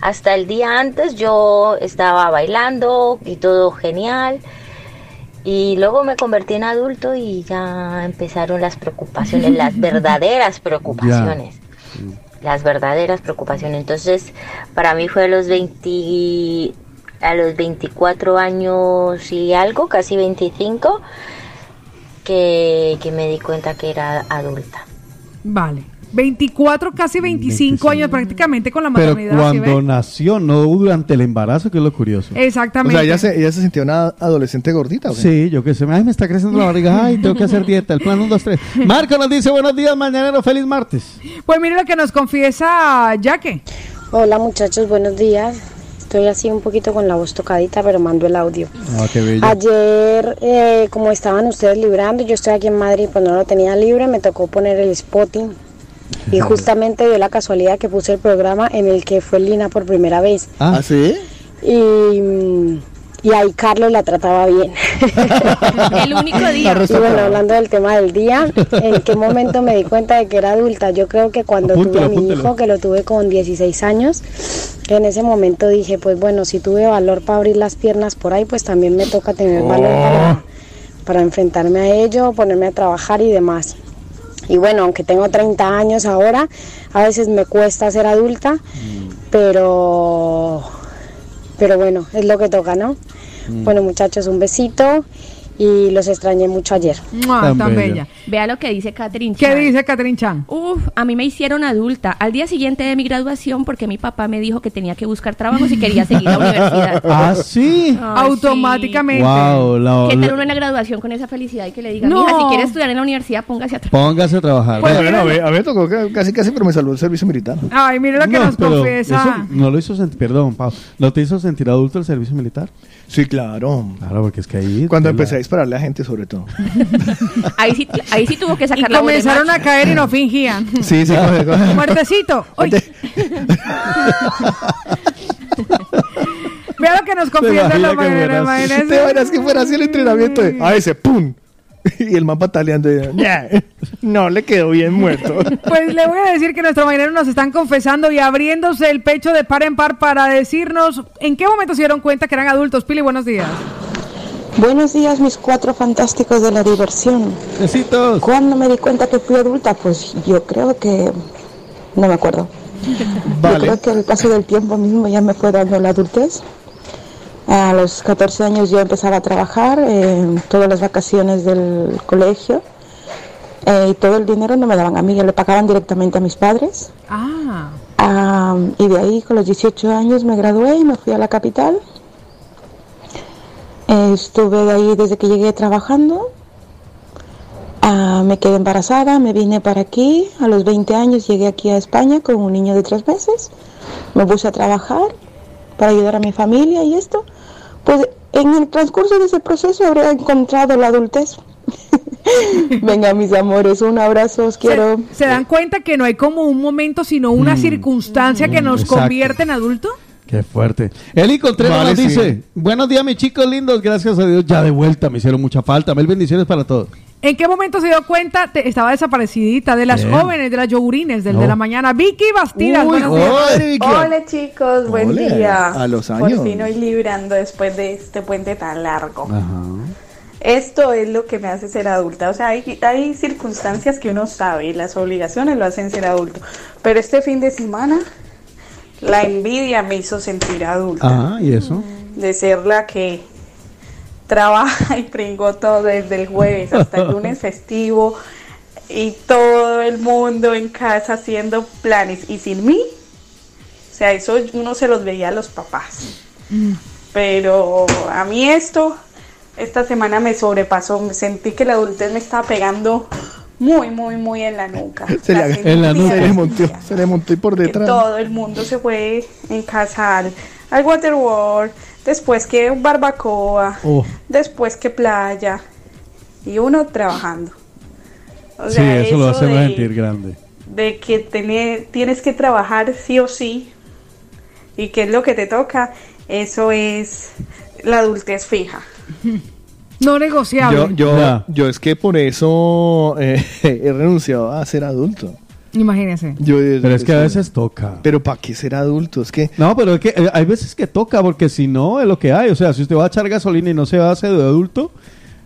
hasta el día antes, yo estaba bailando y todo genial. Y luego me convertí en adulto y ya empezaron las preocupaciones, las [laughs] verdaderas preocupaciones. Las verdaderas preocupaciones. Entonces, para mí fue a los 20, a los 24 años y algo, casi 25, que, que me di cuenta que era adulta. Vale. 24, casi 25 años prácticamente con la Pero maternidad. ¿sí cuando nació, no durante el embarazo, que es lo curioso. O Exactamente. sea, ella se, ella se sentía una adolescente gordita. ¿o qué? Sí, yo que sé, ay, me está creciendo la barriga, ay, tengo que hacer dieta, el plan 1, 2, 3. Marco nos dice, buenos días, mañanero, feliz martes. Pues mire lo que nos confiesa Jaque. Hola muchachos, buenos días. Estoy así un poquito con la voz tocadita, pero mando el audio. Ah, qué bello. Ayer, eh, como estaban ustedes librando, yo estoy aquí en Madrid, pues no lo tenía libre, me tocó poner el spotting. Y justamente dio la casualidad que puse el programa en el que fue Lina por primera vez. ¿Ah, sí? Y, mm, y ahí Carlos la trataba bien. [laughs] El único [laughs] día. Y bueno, hablando del tema del día, ¿en qué momento me di cuenta de que era adulta? Yo creo que cuando tuve a mi apúntelo. hijo, que lo tuve con 16 años, en ese momento dije, pues bueno, si tuve valor para abrir las piernas por ahí, pues también me toca tener valor para, para enfrentarme a ello, ponerme a trabajar y demás. Y bueno, aunque tengo 30 años ahora, a veces me cuesta ser adulta, pero, pero bueno, es lo que toca, ¿no? Bueno, muchachos, un besito y los extrañé mucho ayer. Mua, Tan tan bella. bella. Vea lo que dice Catherine ¿Qué Chan. dice Catherine Chan? Uf, a mí me hicieron adulta al día siguiente de mi graduación porque mi papá me dijo que tenía que buscar trabajo si quería seguir la [laughs] universidad. Ah, sí. Automáticamente. Wow, la- ¿Qué tal uno en la graduación con esa felicidad y que le diga, No. mija, si quiere estudiar en la universidad, póngase a trabajar? Póngase a trabajar. Bueno, bueno, a me tocó casi casi, pero me salvó el servicio militar. Ay, mire lo que No, nos eso no lo hizo sentir, perdón, Pau, ¿no te hizo sentir adulto el servicio militar? Sí, claro. Claro, porque es que ahí... Cuando la- empecé a dispararle a gente, sobre todo. [laughs] Ahí sí, ahí sí tuvo que Y sacar la voz de comenzaron a caer y no fingían. Sí, sí, coge, coge. Muertecito. [laughs] Uy. Vea lo que nos confiesa la que mañana. fuera así. imagínese. ¿Te imaginas que fuera así el entrenamiento? De, a ese, ¡pum! [laughs] Y el man pataleando. y. No, le quedó bien muerto. [laughs] Pues le voy a decir que nuestros marineros nos están confesando y abriéndose el pecho de par en par para decirnos en qué momento se dieron cuenta que eran adultos. Pili, buenos días. Buenos días, mis cuatro fantásticos de la diversión. Besitos. ¿Cuándo me di cuenta que fui adulta? Pues yo creo que... No me acuerdo. Yo creo que el paso del tiempo mismo ya me fue dando la adultez. A los 14 años yo empezaba a trabajar en todas las vacaciones del colegio eh, y todo el dinero no me daban a mí, le pagaban directamente a mis padres. Ah. Ah, y de ahí con los 18 años me gradué y me fui a la capital. Eh, estuve de ahí desde que llegué trabajando. Ah, me quedé embarazada, me vine para aquí. A los 20 años llegué aquí a España con un niño de tres meses. Me puse a trabajar para ayudar a mi familia y esto. Pues en el transcurso de ese proceso habré encontrado la adultez. [laughs] Venga, mis amores, un abrazo, os quiero. ¿Se dan cuenta que no hay como un momento, sino una circunstancia que nos Mm. exacto. convierte en adulto? Qué fuerte. Eli Contreras Vale, nos sí. dice, buenos días mis chicos lindos, gracias a Dios, ya de vuelta, me hicieron mucha falta. Mil bendiciones para todos. ¿En qué momento se dio cuenta? Te- estaba desaparecidita de las Bien. jóvenes, de las yogurines, del No. de la mañana. Vicky Bastidas, Uy, buenos días. joder, Vicky. Hola chicos, buen día. a los Por años. fin hoy librando después de este puente tan largo. Ajá. Esto es lo que me hace ser adulta. O sea, hay, hay circunstancias que uno sabe y las obligaciones lo hacen ser adulto. Pero este fin de semana, la envidia me hizo sentir adulta. Ah, ¿y eso? De ser la que trabaja y pringó todo desde el jueves hasta el lunes [laughs] festivo y todo el mundo en casa haciendo planes y sin mí. O sea, eso uno se los veía a los papás. Pero a mí esto, esta semana me sobrepasó. Me sentí que la adultez me estaba pegando muy, muy, muy en la nuca. [laughs] Se le, en la nuca, se le montó, se le montó y por detrás. todo el mundo se fue en casa al, al Waterworld, después que un barbacoa, Oh. después que playa y uno trabajando. O sí, eso, lo hace de- sentir grande. de que tienes que trabajar sí o sí y que es lo que te toca, eso es la adultez fija. [laughs] No negociable. Yo, yo, yo es que por eso eh, [laughs] he renunciado a ser adulto. Imagínese. Yo, Pero es que a veces toca. Pero ¿para qué ser adulto? Es que... No, pero es que eh, hay veces que toca, porque si no, es lo que hay. O sea, si usted va a echar gasolina y no se hace de adulto,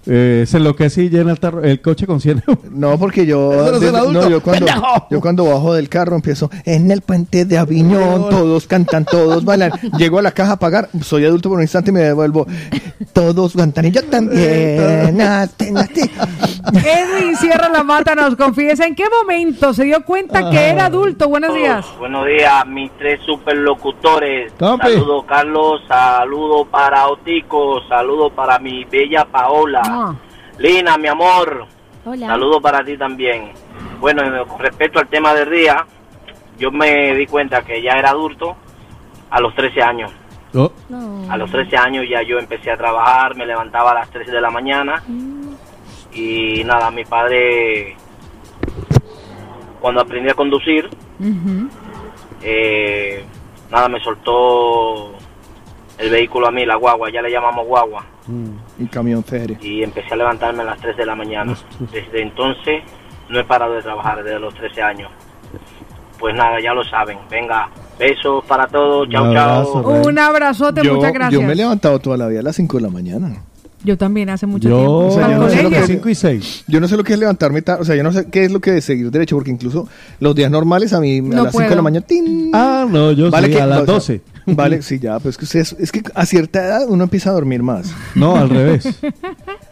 eh, se enloquece y llena el, tarro- el coche con 100 euros. [laughs] No, porque yo, Eso no yo cuando, yo cuando bajo del carro empiezo en el puente de Aviñón, todos cantan, todos bailan. [laughs] Llego a la caja a pagar, soy adulto por un instante y me devuelvo. Todos cantan y yo también. Nate, nate. Edwin Sierra La Mata nos confiesa en qué momento se dio cuenta que era adulto. Buenos días. Buenos días, mis tres superlocutores. Compi. Saludo Carlos, saludo para Otico, saludo para mi bella Paola. Lina, mi amor, Hola. saludo para ti también. Bueno, con respecto al tema del día, yo me di cuenta que ya era adulto a los 13 años. Oh, A los 13 años ya yo empecé a trabajar, me levantaba a las 3 de la mañana y nada, mi padre, cuando aprendí a conducir, eh, nada, me soltó el vehículo a mí, la guagua, ya le llamamos guagua, Un camión feria. y empecé a levantarme a las 3 de la mañana. Desde entonces no he parado de trabajar desde los 13 años. Pues nada, ya lo saben. Venga, besos para todos, chao, Un chao. abrazo. Un abrazote, Yo, muchas gracias. yo me he levantado toda la vida a las 5 de la mañana. Yo también hace mucho Yo, tiempo. O sea, yo no sé lo que es 5 y 6. Yo no sé lo que es levantarme tarde, o sea, yo no sé qué es lo que es seguir derecho, porque incluso los días normales a mí a No las 5 de la mañana, ¡tin! Ah, no, yo sí, que- a las o sea, 12. [laughs] Vale, sí, ya, pues que ustedes- es que a cierta edad uno empieza a dormir más. No, al revés.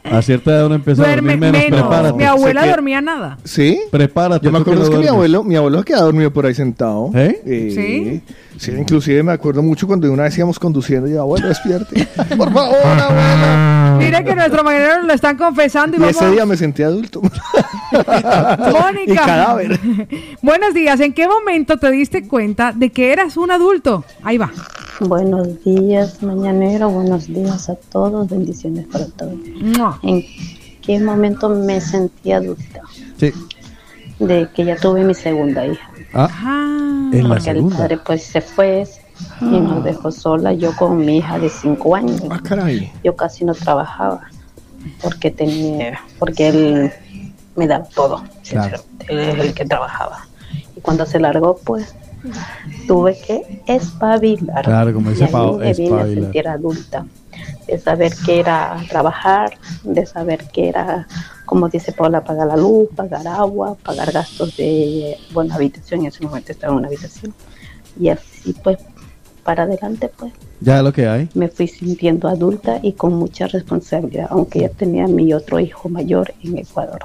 A cierta edad uno empieza a dormir menos. menos. Prepárate. Mi abuela Se queda- dormía nada. ¿Sí? Prepárate. Yo me tú acuerdo es que mi duermes. abuelo, mi abuelo se quedaba dormido por ahí sentado. ¿Eh? Eh, ¿Sí? Sí, inclusive me acuerdo mucho cuando una vez íbamos conduciendo y yo, abuelo, despierte. [laughs] Por favor, abuelo. Mire que nuestros mañaneros lo están confesando y, ese día me sentí adulto. [laughs] [laughs] Mónica. Y cadáver. Buenos días. ¿En qué momento te diste cuenta de que eras un adulto? Ahí va. Buenos días, mañanero. Buenos días a todos. Bendiciones para todos. ¿En qué momento me sentí adulta? Sí. De que ya tuve mi segunda hija. Ah, en la Porque el padre pues se fue y nos dejó sola. Yo con mi hija de cinco años. Ah, caray. Yo casi no trabajaba porque tenía, porque él me daba todo. Claro. Él es el que trabajaba. Y cuando se largó, pues tuve que espabilar. Claro, como dice Pau, me vine a espabilar. sentir adulta. De saber que era trabajar, de saber que era, como dice Paula, pagar la luz, pagar agua, pagar gastos de, bueno, habitación. En ese momento estaba en una habitación. Y así, pues, para adelante, pues, Ya es lo que hay. me fui sintiendo adulta y con mucha responsabilidad, aunque ya tenía mi otro hijo mayor en Ecuador.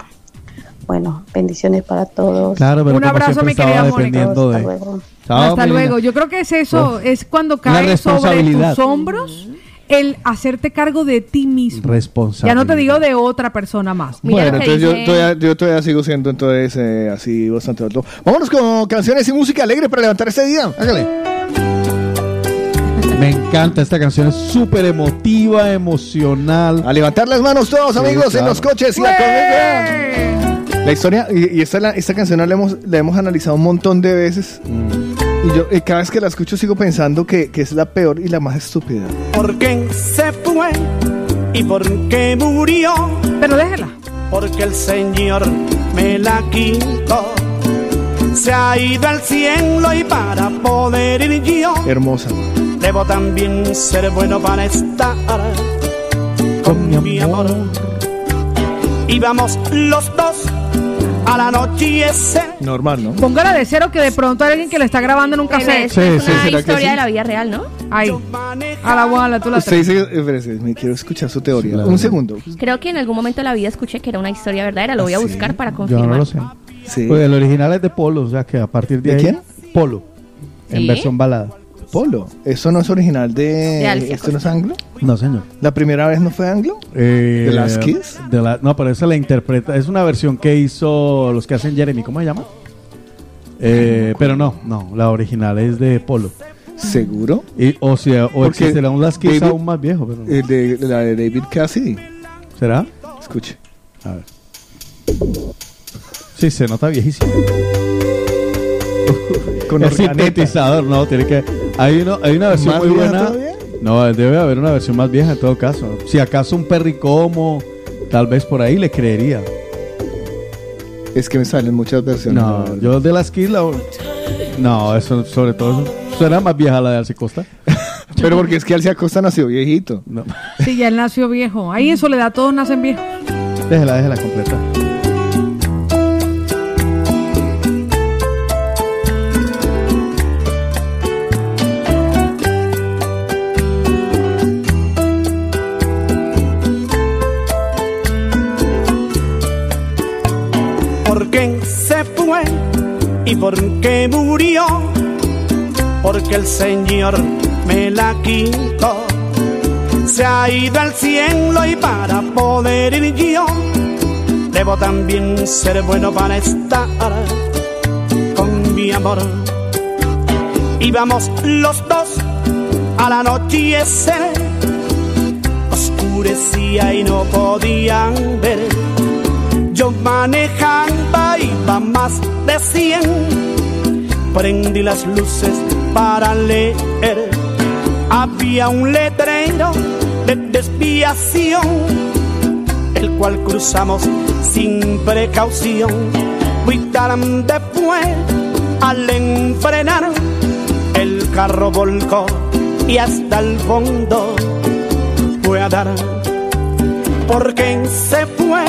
Bueno, bendiciones para todos. Claro, pero Un abrazo, mi querida Mónica. Hasta luego. Chao, Hasta luego. Yo creo que es eso, es cuando cae sobre tus hombros el hacerte cargo de ti mismo. Responsable. Ya no te digo de otra persona más. Bueno, entonces yo todavía, yo todavía sigo siendo entonces eh, así bastante alto. Vámonos con canciones y música alegre para levantar este día. Hágale. Me encanta esta canción, es súper emotiva, emocional. A levantar las manos todos, amigos, en los coches y la comida. La historia, y, y esta, la- esta canción la hemos, la hemos analizado un montón de veces. Y yo y cada vez que la escucho sigo pensando que, que es la peor y la más estúpida. ¿Por qué se fue y por qué murió? Pero déjela. Porque el Señor me la quitó. Se ha ido al cielo y para poder ir yo Hermosa. debo también ser bueno para estar con mi amor. Y vamos los dos a la noche Normal, ¿no? Póngala de cero que de pronto hay alguien que le está grabando en un cassette. Sí, sí, una ¿será que historia sí? de la vida real, ¿no? Ahí. A la buena, tú la Usted dice, eh, espérese, me quiero escuchar su teoría. Un segundo. Creo que en algún momento de la vida escuché que era una historia verdadera. Lo voy a buscar para Yo confirmar. no lo sé. Sí. Pues el original es de Polo, o sea que a partir de, ¿De ahí. quién? Polo. En versión balada. Polo. ¿Eso no es original de. ¿Esto no es anglo? No, señor. ¿La primera vez no fue anglo? Eh, ¿De las Kiss? de la- no, pero esa la interpreta. Es una versión que hizo los que hacen Jeremy. ¿Cómo se llama? Eh, pero no, no. La original es de Polo. ¿Seguro? Y, o sea, o Porque existirá un Las Kiss David- aún más viejo. Pero no. El de, la de David Cassidy. ¿Será? Escuche. A ver. Sí, se nota viejísimo. [laughs] Con el sintetizador, no, tiene que. Hay, uno, hay una versión ¿Más muy vieja buena. todavía? No, debe haber una versión más vieja en todo caso. Si acaso un perricomo, tal vez por ahí le creería. Es que me salen muchas versiones. No, yo de las Kiss la. No, eso sobre todo eso suena más vieja la de Alce Costa. [laughs] Pero porque es que Alcia Costa nació viejito. No. Sí, ya él nació viejo. Ahí en soledad todos nacen viejos. Déjela, déjela completa. ¿Por qué se fue y por qué murió? Porque el Señor me la quitó. Se ha ido al cielo y para poder ir yo debo también ser bueno para estar con mi amor. Y vamos los dos a la noche oscurecía y no podían ver. Yo manejaba, iba más de 100. Prendí las luces para leer. Había un letrero de desviación, el cual cruzamos sin precaución. Tarde después, al enfrenar, el carro volcó y hasta el fondo fue a dar. ¿Por qué se fue?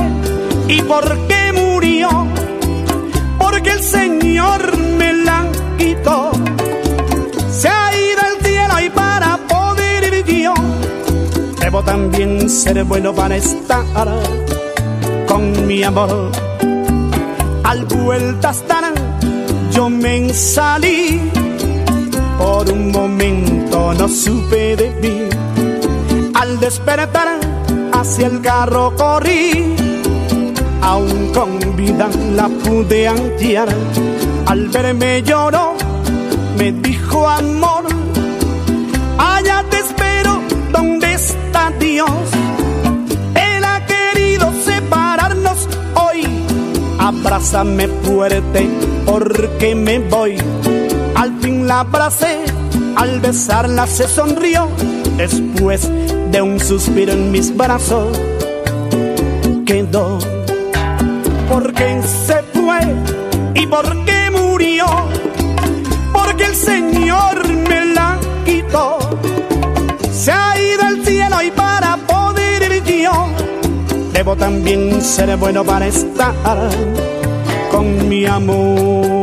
¿Y por Señor me la quitó. Se ha ido al cielo y para poder ir yo, debo también ser bueno para estar con mi amor. Al vueltas dar, yo me salí. Por un momento no supe de mí. Al despertar, hacia el carro corrí aún con vida la pude hallar. Al verme lloró, me dijo amor, Allá te espero, ¿dónde está Dios? Él ha querido separarnos hoy. Abrázame fuerte porque me voy. Al fin la abracé, al besarla se sonrió. Después de un suspiro en mis brazos, Porque se fue y porque murió. Porque el Señor me la quitó. Se ha ido al cielo y para poder ir yo, debo también ser bueno para estar con mi amor.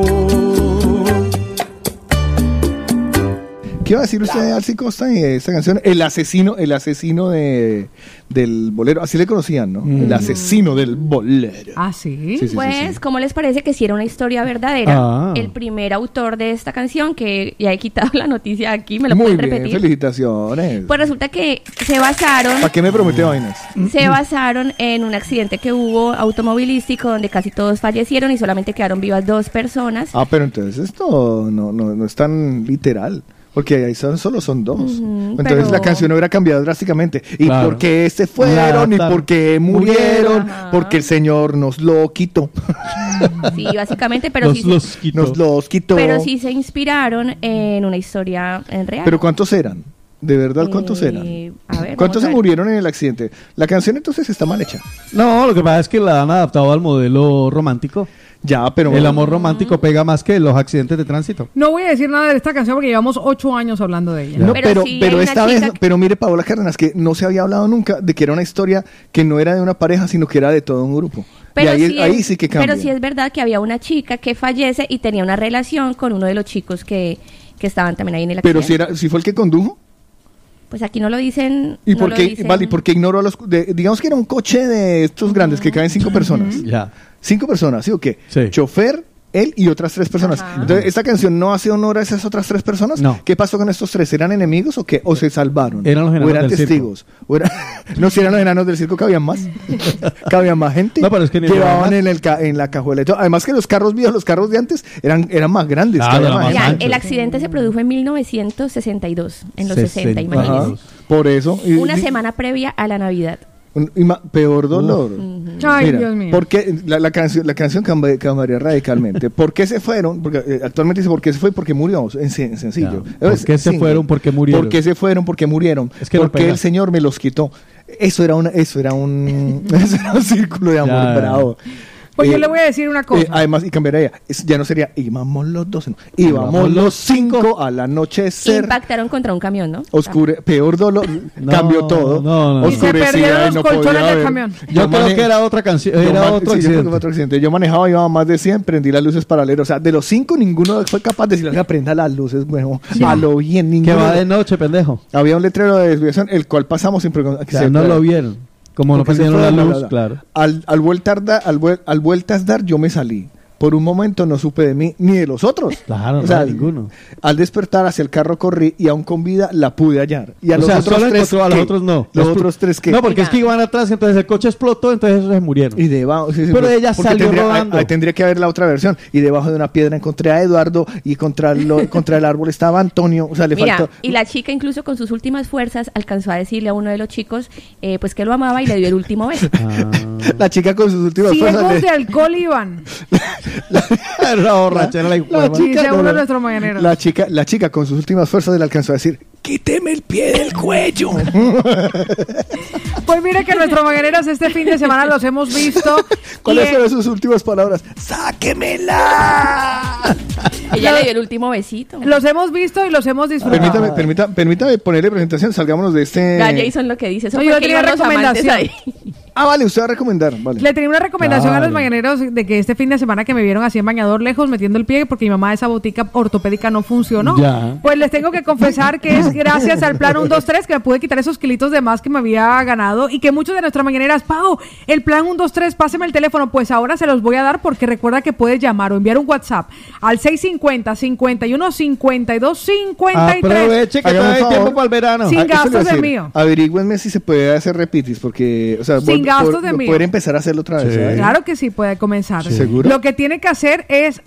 ¿Qué iba a decir usted de Alci Costa de esta canción? El asesino, el asesino de, del bolero. Así le conocían, ¿no? El asesino del bolero. Ah, sí. Sí, sí, Pues, ¿cómo les parece que si era una historia verdadera? Ah. El primer autor de esta canción, que ya he quitado la noticia aquí, me lo Muy pueden bien, repetir. felicitaciones. Pues resulta que se basaron ¿Para qué me promete vainas? se basaron en un accidente que hubo automovilístico donde casi todos fallecieron y solamente quedaron vivas dos personas. Ah, pero entonces esto no, no, no es tan literal. Porque ahí son, solo son dos. Entonces pero- la canción hubiera cambiado drásticamente. Y Claro. porque se fueron, y La- porque murieron, Ajá. porque el Señor nos lo quitó. Sí, básicamente, pero nos sí, los quitó. Nos los quitó. pero sí se inspiraron en una historia en real. Pero ¿cuántos eran? ¿De verdad cuántos Eh, eran? a ver, ¿Cuántos se a ver. murieron en el accidente? La canción entonces está mal hecha. No, lo que pasa es que la han adaptado al modelo romántico. Ya, pero... El amor romántico pega más que los accidentes de tránsito. No voy a decir nada de esta canción porque llevamos ocho años hablando de ella. No, pero, pero, esta vez, pero mire Paola Cárdenas, que no se había hablado nunca de que era una historia que no era de una pareja, sino que era de todo un grupo. Pero ahí, sí ahí es- sí que cambia. Pero sí es verdad que había una chica que fallece y tenía una relación con uno de los chicos que, que estaban también ahí en el accidente. Pero si, era, si fue el que condujo. Pues aquí no lo dicen. ¿Y no por qué, dicen. vale, ¿y por qué ignoró a los... de- digamos que era un coche de estos grandes que caben cinco personas. Ya. Cinco personas, ¿sí o qué? Chofer, él y otras tres personas. Entonces, ¿esta canción no hace honor a esas otras tres personas? No. ¿Qué pasó con estos tres? ¿Eran enemigos o qué? ¿O se salvaron? Eran los ¿O enanos eran del circo. testigos? ¿O era- [laughs] no, si eran los enanos del circo, cabían más. [laughs] cabían más gente. No, pero es que ni Llevaban más. en, el ca- en la cajuela. Además que los carros viejos, los carros de antes, eran, eran más grandes. Claro, cabía eran más más Mira, el accidente se produjo en 1962, en los 60, imagínense. Ajá. Por eso. y- Una y- semana previa a la Navidad. Un- y ma- peor dolor. Ay, Mira, Dios mío. Porque la, la canción, la canción cambia- cambiaría radicalmente. ¿Por qué se fueron? Porque eh, actualmente dice por qué se fue porque murió, en, sen- en sencillo. Ya. ¿Por Es qué se single. fueron? ¿Por qué murieron? ¿Por qué se fueron? Porque murieron. Es que no porque el Señor me los quitó. Eso era una, eso era un, [laughs] eso era un círculo de amor Ya. bravo. Pues yo le voy a decir una cosa. eh, además, y cambiaría, ya no sería íbamos los dos, no, íbamos los cinco al anochecer. Impactaron contra un camión, ¿no? Oscure, peor dolor, cambió todo. no, no. Y se Oscurecía perdieron y los no colchones podía del camión. Yo creo que era otra canción, yo era otro sí, yo que accidente. fue otro accidente. Yo manejaba, iba a más de 100, prendí las luces paralelas. O sea, de los cinco, ninguno fue capaz de decirle, aprenda las luces, bueno, a lo bien, Que ninguno. va de noche, pendejo. Había un letrero de desviación, el cual pasamos sin preguntar. O sea, no lo vieron. Como no prendieron la luz, claro. Al, al, vueltar da- al, vuel- al vueltas dar, yo me salí. Por un momento no supe de mí ni de los otros. Claro, O no sea, de ninguno. Al despertar hacia el carro corrí y aún con vida la pude hallar. Y a o los sea, otros solo tres. a los otros no. Los Los- otros tres que. No, porque es que iban atrás, entonces el coche explotó, entonces esos se murieron. Y debajo, sí, sí, Pero ella salió tendría, rodando. ahí- ahí tendría que haber la otra versión. Y debajo de una piedra encontré a Eduardo y contra, lo- [laughs] contra el árbol estaba Antonio. O sea, le Mira, faltó. y la chica incluso con sus últimas fuerzas alcanzó a decirle a uno de los chicos eh, pues que lo amaba y le dio el último beso. [laughs] La chica con sus últimas fuerzas. Ciegos le- de alcohol iban. [laughs] [laughs] la borrachera la La Dice chica, no, no. La chica, la chica con sus últimas fuerzas le alcanzó a decir, quíteme el pie del cuello. [laughs] Pues mire que nuestros mañaneros este fin de semana los hemos visto. [laughs] ¿Cuáles fueron sus últimas palabras? ¡Sáquemela! Ella le dio el último besito. Los hemos visto y los hemos disfrutado. Permítame, permítame, permítame ponerle presentación, salgámonos de este... Ya Jason lo que dice. Eso No, yo tenía recomendación. ahí. Ah, vale, usted va a recomendar, vale. Le tenía una recomendación a los mañaneros de que este fin de semana que me vieron así en bañador lejos metiendo el pie porque mi mamá esa botica ortopédica no funcionó. Ya. Pues les tengo que confesar que es gracias al plan 1, 2, 3 que me pude quitar esos kilitos de más que me había ganado y que muchos de nuestras mañaneras, Pau, el plan 1, 2, 3, páseme el teléfono. Pues ahora se los voy a dar porque recuerda que puedes llamar o enviar un WhatsApp al 650 51 52 53. Aproveche que Hágame todavía hay tiempo para el verano. Sin Ah, eso le iba a gastos de decir. mío. Averigüenme si se puede hacer repitis, porque, o sea, Sin gastos por- de mío. poder empezar a hacerlo otra vez. Claro que sí puede comenzar. ¿Seguro? Lo que tiene que hacer es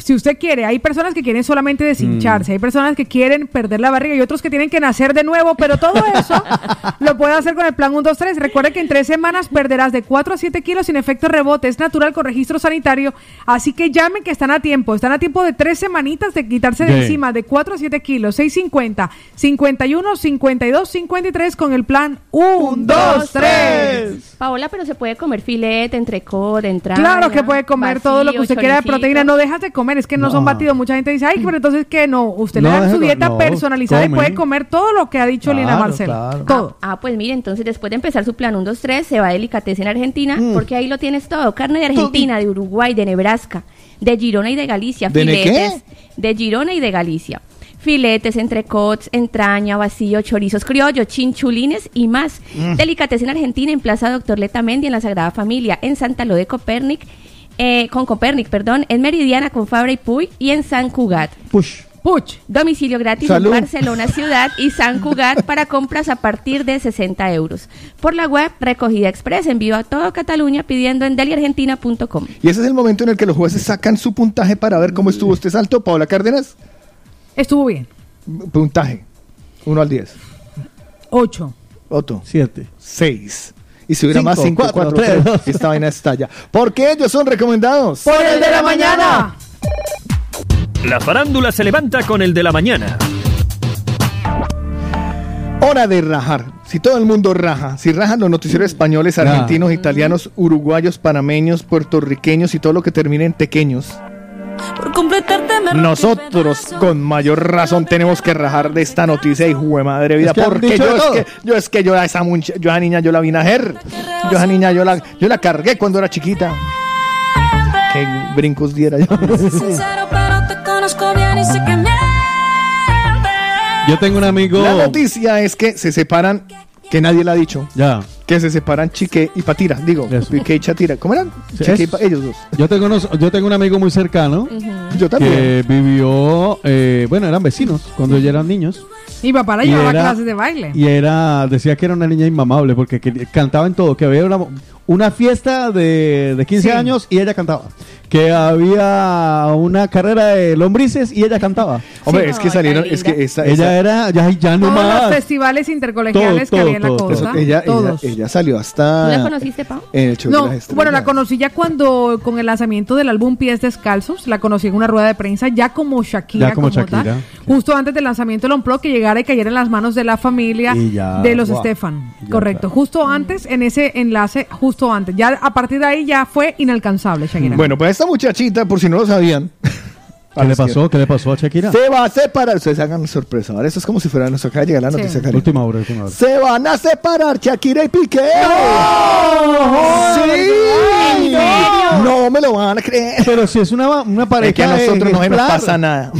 si usted quiere, hay personas que quieren solamente deshincharse, hay personas que quieren perder la barriga y otros que tienen que nacer de nuevo, pero todo eso [laughs] lo puede hacer con el plan 1, 2, 3. Recuerde que en tres semanas perderás de 4 a 7 kilos sin efecto rebote, es natural con registro sanitario, así que llamen que están a tiempo, están a tiempo de tres semanitas de quitarse de encima de 4 a 7 kilos, 650, 51, 52, 53 con el plan 1, 2, 3. Paola, pero se puede comer filete, entrecot, entraña. Claro que puede comer todo lo que usted quiera de proteína. No dejas de comer, es que no, No. son batidos. Mucha gente dice, ay, pero entonces que no. Usted No, le da su dieta no, personalizada y puede comer todo lo que ha dicho Lina Claro, Marcela. claro. Todo. Ah, pues mire, entonces después de empezar su plan 1, 2, 3, se va a Delicatessen Argentina, Mm. porque ahí lo tienes todo. Carne de Argentina, de Uruguay, de Nebraska, de Girona y de Galicia. ¿De ne filetes de Girona y de Galicia. Filetes, entrecots, entraña, vacío, chorizos criollos, chinchulines y más. Mm. Delicatessen Argentina en Plaza Doctor Letamendi en la Sagrada Familia, en Santa Lo de Copernic, eh, con Copernic, perdón, en Meridiana con Fabra y Puy y en San Cugat. Push. Puch. Domicilio gratis Salud. en Barcelona Ciudad y San Cugat [laughs] para compras a partir de 60 euros. Por la web Recogida Express, envío a toda Cataluña pidiendo en deliargentina.com. Y ese es el momento en el que los jueces sacan su puntaje para ver cómo estuvo este salto. Paola Cárdenas, Estuvo bien. puntaje. 1 al 10. 8. Otto. Siete. 6. Y si hubiera Cinco, más 5, cuatro, 4, tres, 3. dos. Esta vaina estalla. Porque ellos son recomendados. Por el de la mañana. La farándula se levanta con el de la mañana. Hora de rajar. Si todo el mundo raja, si rajan los noticieros españoles, argentinos, italianos, uruguayos, panameños, puertorriqueños y todo lo que termine en pequeños, Por completarte me nosotros con mayor razón tenemos que rajar de esta noticia y jue madre vida. Es que han porque yo es, que, yo es que yo a esa, munch- yo a esa niña yo la vi nacer. Yo a esa niña yo la, yo la cargué cuando era chiquita. Qué brincos diera yo. sincero, pero te conozco bien y sé que mientes. Yo tengo un amigo. La noticia es que se separan, que nadie la ha dicho, Ya. que se separan Chique y Patira. Digo, Eso. Piqué y Chatira. ¿Cómo eran? Sí, Chique y Pa- ellos dos. Yo tengo, unos- yo tengo un amigo muy cercano Yo también. que vivió, eh, bueno, eran vecinos cuando ellos eran niños. Mi papá la Y llevaba a era- clases de baile. Y era, decía que era una niña inmamable porque que- cantaba en todo, que había una, una fiesta de, de 15 Sí. años y ella cantaba. Que había una carrera de lombrices y ella cantaba. Hombre, Sí, es que salieron, es que esa, Ella esa- era, ya, ya no Todos los más. festivales intercolegiales Todo, que había en la todo, eso- ella, ella, todos. ella salió ¿Tú hasta la conociste, Pau? en el show de No, las bueno, la conocí ya cuando, con el lanzamiento del álbum Pies Descalzos, la conocí en una rueda de prensa, ya como Shakira. Ya como tal, Shakira. justo antes del lanzamiento del Unplugged, que llegara y cayera en las manos de la familia ya, de los wow. Stefan. Ya, Correcto, claro. justo antes, en ese enlace, justo antes. Ya a partir de ahí ya fue inalcanzable Shakira. Bueno, pues esta muchachita, por si no lo sabían, [laughs] ¿Qué le pasó? ¿Qué le pasó a Shakira? se va a separar. Ustedes hagan sorpresa. Ahora esto es como si fuera nos acaba de llegar la Sí. noticia, Karen. Última hora, última hora. Se van a separar Shakira y Piqué. ¡Sí! ¿En serio? No me lo van a creer. Pero si es una, una pareja Es que a nosotros no nos pasa nada.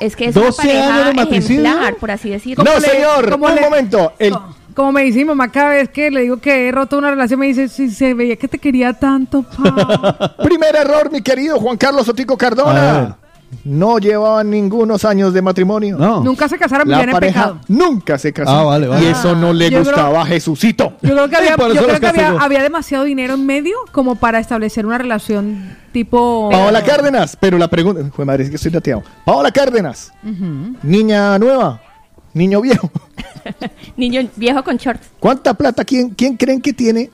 Es que es una 12 años pareja de matrimonio. ejemplar, por así decirlo. No, le- señor, un le- momento. El, Como me dice mi mamá cada vez que le digo que he roto una relación, me dice, si se veía que te quería tanto, pa. [laughs] primer error, mi querido Juan Carlos Otico. Cardona. No llevaban ningunos años de matrimonio. No. Nunca se casaron, La pareja pecado. nunca se casó. Ah, vale, vale. Y eso no le Yo creo- gustaba a Jesucito. Yo creo que había, yo creo que había, demasiado dinero en medio como para establecer una relación tipo... Paola Cárdenas, pero la pregunta, fue madre, es que estoy dateado. Paola Cárdenas, niña nueva, niño viejo. [laughs] Niño viejo con shorts. ¿Cuánta plata? ¿Quién, quién creen que tiene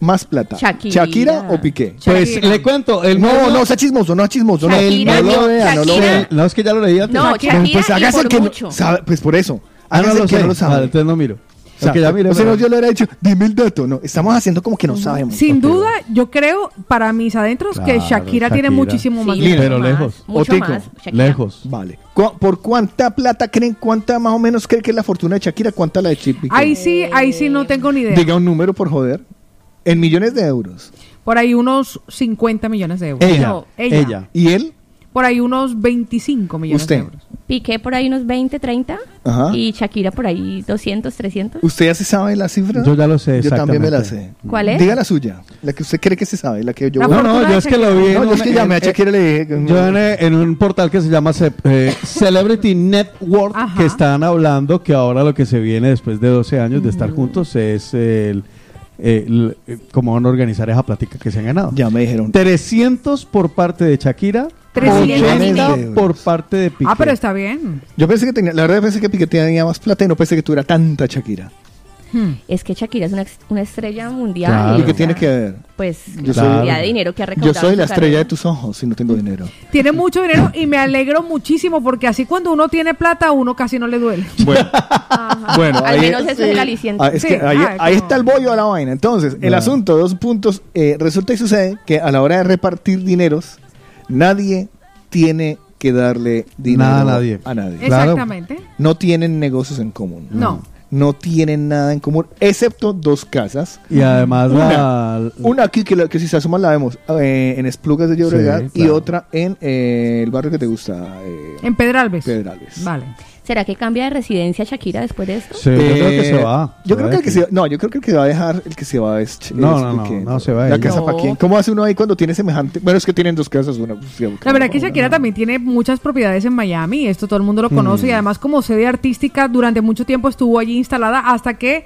más plata? Shakira. o Piqué? Pues Shakira. le cuento. El No, no sea chismoso, no sea chismoso. No, Shakira, no lo vea, no lo Shakira. vea. No, es que ya lo leí antes. No, Shakira. Shakira Pues y hágase por que no, mucho. sabe, pues por eso. Ah, no lo que sé. no lo sabe. Vale, entonces no miro. O sea, ya mire. o sea, no, yo le hubiera dicho, dime el dato. No, estamos haciendo como que no sabemos. Sin duda, yo creo, para mis adentros, que Shakira, tiene muchísimo más Sí, dinero. pero mucho más, lejos. Mucho Otico, más. Shakira. Lejos. Vale. ¿Cu- ¿Por cuánta plata creen, cuánta más o menos cree que es la fortuna de Shakira? ¿Cuánta la de Chip? Ahí sí, ahí sí no tengo ni idea. Diga un número, por joder. En millones de euros. Por ahí unos 50 millones de euros. Ella. No, ella. Ella. ¿Y él? Por ahí unos 25 millones Usted. de euros. Piqué por ahí unos 20, 30. Ajá. Y Shakira por ahí 200, 300. ¿Usted ya se sabe la cifra? Yo ya lo sé, Yo también me la sé. ¿Cuál es? Diga la suya. La que usted cree que se sabe. La que yo La voy a- No, no, yo es que lo vi. No, en yo es un- que llamé a Shakira y le dije. Yo en, en un portal que se llama eh, [laughs] Celebrity Network, Ajá. que están hablando que ahora lo que se viene después de 12 años de estar juntos es el, el- eh, cómo van a organizar esa plática que se han ganado. Ya me dijeron. 300 por parte de Shakira, 300 mil. 80 por parte de Piqué. Ah, pero está bien. Yo pensé que tenía, la verdad pensé que Piqué tenía más plata y no pensé que tuviera tanta Shakira. Es que Shakira es una, estrella mundial. Claro. ¿Y qué tiene que ver? Pues Yo la soy- cantidad de dinero que ha Yo soy la estrella carrera. de tus ojos y no tengo dinero. Tiene mucho dinero y me alegro muchísimo porque así cuando uno tiene plata, a uno casi no le duele. Bueno, bueno Al menos es el aliciente. Ah, es Sí, que ahí, ah, ahí está el bollo a la vaina. Entonces, el asunto, dos puntos. eh, resulta y sucede que a la hora de repartir dineros, nadie tiene que darle dinero Nada a nadie. A nadie. Exactamente. No tienen negocios en común. No. No tienen nada en común, excepto dos casas. Y además una, la- una aquí que, la- que si se asoma la vemos eh, en Esplugas de Llobregat Sí, y claro. otra en eh, el barrio que te gusta, eh, En Pedralbes. Pedralbes. Vale. ¿Será que cambia de residencia Shakira después de esto? Sí, yo creo que Eh, se va. Yo Se creo va que el que se no, yo creo que el que va a dejar, el que se va es No, no, no, no se va La ella. casa para quién. ¿Cómo hace uno ahí cuando tiene semejante? Bueno, es que tienen dos casas, una. pues, La verdad que Shakira también tiene muchas propiedades en Miami, esto todo el mundo lo conoce Mm. y además como sede artística durante mucho tiempo estuvo allí instalada hasta que,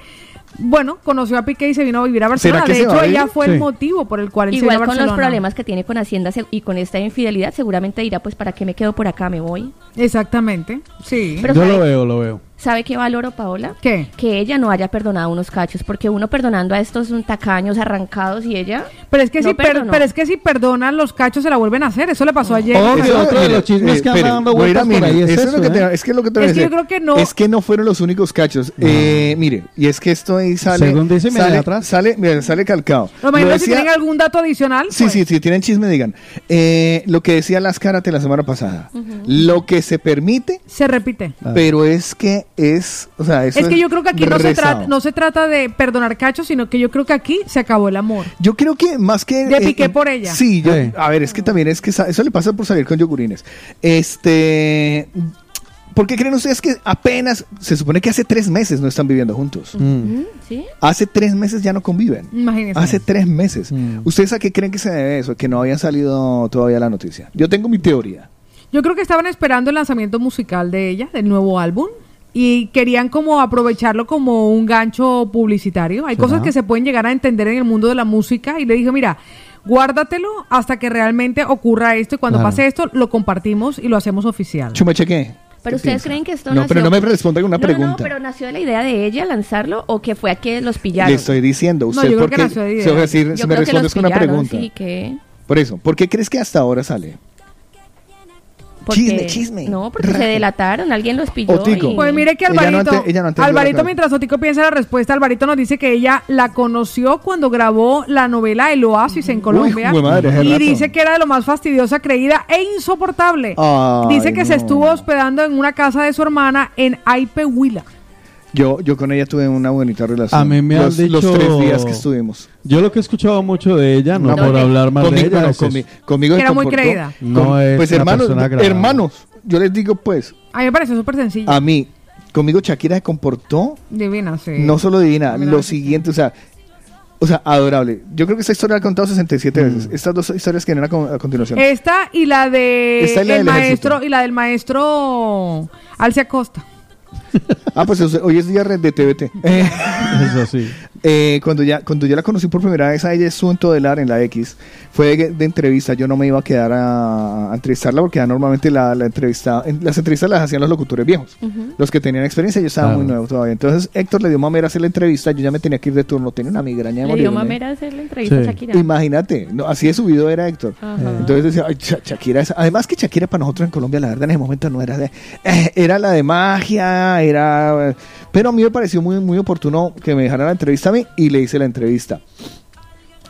bueno, conoció a Piqué y se vino a vivir a Barcelona. De hecho, ella fue el motivo por el cual él se Igual vino a con los Barcelona. problemas que tiene con Hacienda y con esta infidelidad, seguramente dirá, pues, ¿para qué me quedo por acá? Me voy. Exactamente, sí. Pero Yo ¿sabe- lo veo, lo veo. ¿Sabe qué valoro, Paola? ¿Qué? Que ella no haya perdonado unos cachos, porque uno perdonando a estos tacaños arrancados y ella... Pero es que no si per- pero es que si perdonan los cachos se la vuelven a hacer, eso le pasó ayer. Obvio, Pero- otro de los chismes que andan dando vueltas por ahí es eso es eso, lo que ¿eh? te- es que es lo que te voy a Es que decir. yo creo que no- Es que no fueron los únicos cachos. Eh, mire, y es que esto ahí sale. Según dice, sale, atrás. sale, mira, sale calcado. Lo Lo imagino si tienen algún dato adicional. Sí, pues. sí, si tienen chisme, digan. Eh, lo que decía Las Karate la semana pasada. Lo que se permite, Se repite. pero es que es. O sea, eso Es que yo creo que aquí no se, trata, no se trata de perdonar cachos, sino que yo creo que aquí se acabó el amor. Yo creo que más que. De Piqué por ella. Sí, yo- Sí. a ver, es que también es que eso le pasa por salir con yogurines. Este. ¿Por qué creen ustedes que apenas. Se supone que hace tres meses no están viviendo juntos? Mm, ¿Sí? Hace tres meses ya no conviven. Imagínense. Hace tres meses. ¿Ustedes a qué creen que se debe eso? Que no había salido todavía la noticia. Yo tengo mi teoría. Yo creo que estaban esperando el lanzamiento musical de ella, del nuevo álbum, y querían como aprovecharlo como un gancho publicitario. Hay ¿Será? cosas que se pueden llegar a entender en el mundo de la música y le dije, mira, guárdatelo hasta que realmente ocurra esto y cuando Claro. pase esto lo compartimos y lo hacemos oficial. Chumeche, ¿qué? Pero ¿Qué ustedes piensa? creen que esto No, nació... pero no me respondan una No, no, pregunta. pero nació de la idea de ella lanzarlo o que fue a que los pillaron. Le estoy diciendo. No, Usted, yo creo ¿por que nació de idea. Se va a decir, Yo si me respondes con una pregunta. Sí, que... Por eso, ¿por qué crees que hasta ahora sale? Porque- Chisme, chisme. No, porque se delataron, alguien los pilló. Otico. y- Pues mire que Ella no Alvarito, ante- ella no entendió Alvarito mientras Otico piensa la respuesta, Alvarito nos dice que ella la conoció cuando grabó la novela El Oasis en Colombia jue madre, y dice que era de lo más fastidiosa, creída e insoportable. Ay, dice que se estuvo hospedando en una casa de su hermana en Aipehuila. Yo, yo con ella tuve una bonita relación. A mí me han los, dicho... los tres días que estuvimos. Yo lo que he escuchado mucho de ella, no Una por hablar mal de conmigo, ella, no, conmigo Que se era muy comportó creída. No con- es pues hermanos, hermanos, yo les digo pues, A mí me pareció súper sencillo. a mí, conmigo Shakira se comportó Divina, sí. no solo divina, lo siguiente, o sea, o sea, adorable. Yo creo que esta historia la he contado 67 Mm. veces. Estas dos historias que vienen a, con- a continuación. Esta y la de Esta y la el del ejército. maestro y la del maestro Alcia Costa. Ah, pues hoy es día de TVT. Eh, Eso sí. Eh, cuando ya cuando yo la conocí por primera vez a ella es su Todelar en la X fue de, de entrevista yo no me iba a quedar a, a entrevistarla porque ya normalmente la, la entrevista en- las entrevistas las hacían los locutores viejos los que tenían experiencia yo estaba Claro. muy nuevo todavía entonces Héctor le dio mamera a hacer la entrevista yo ya me tenía que ir de turno tenía una migraña de Le dio mamera hacer la entrevista a. Shakira. Imagínate, no, así de subido era Héctor. Entonces decía, "Ay, Sha- Shakira, es-". además que Shakira para nosotros en Colombia, la verdad en ese momento no era de, eh, era la de magia, era, pero a mí me pareció muy, muy oportuno que me dejaran la entrevista a mí y le hice la entrevista.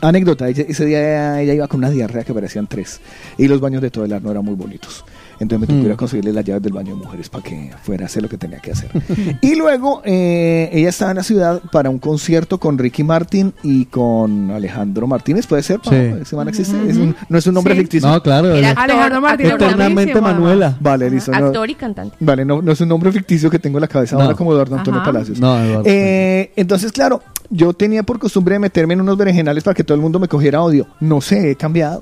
Anécdota, ese día ella iba con una diarrea que parecían tres y los baños de todo el no eran muy bonitos. Entonces me tocó Mm. ir a conseguirle las llaves del baño de mujeres para que fuera a hacer lo que tenía que hacer. [laughs] y luego eh, ella estaba en la ciudad para un concierto con Ricky Martin y con Alejandro Martínez, ¿puede ser? Sí. Pau? ¿Ese man existe? Es un- no es un nombre Sí. ficticio. No, claro. Era actor, Alejandro Martínez, actor, Eternamente Manuela. Vale, listo. no- actor y cantante. Vale, no, no es un nombre ficticio que tengo en la cabeza No. ahora como Eduardo Antonio Ajá. Palacios. No, Eduardo. Eh, entonces, claro, yo tenía por costumbre de meterme en unos berenjenales para que todo el mundo me cogiera odio. No sé, he cambiado.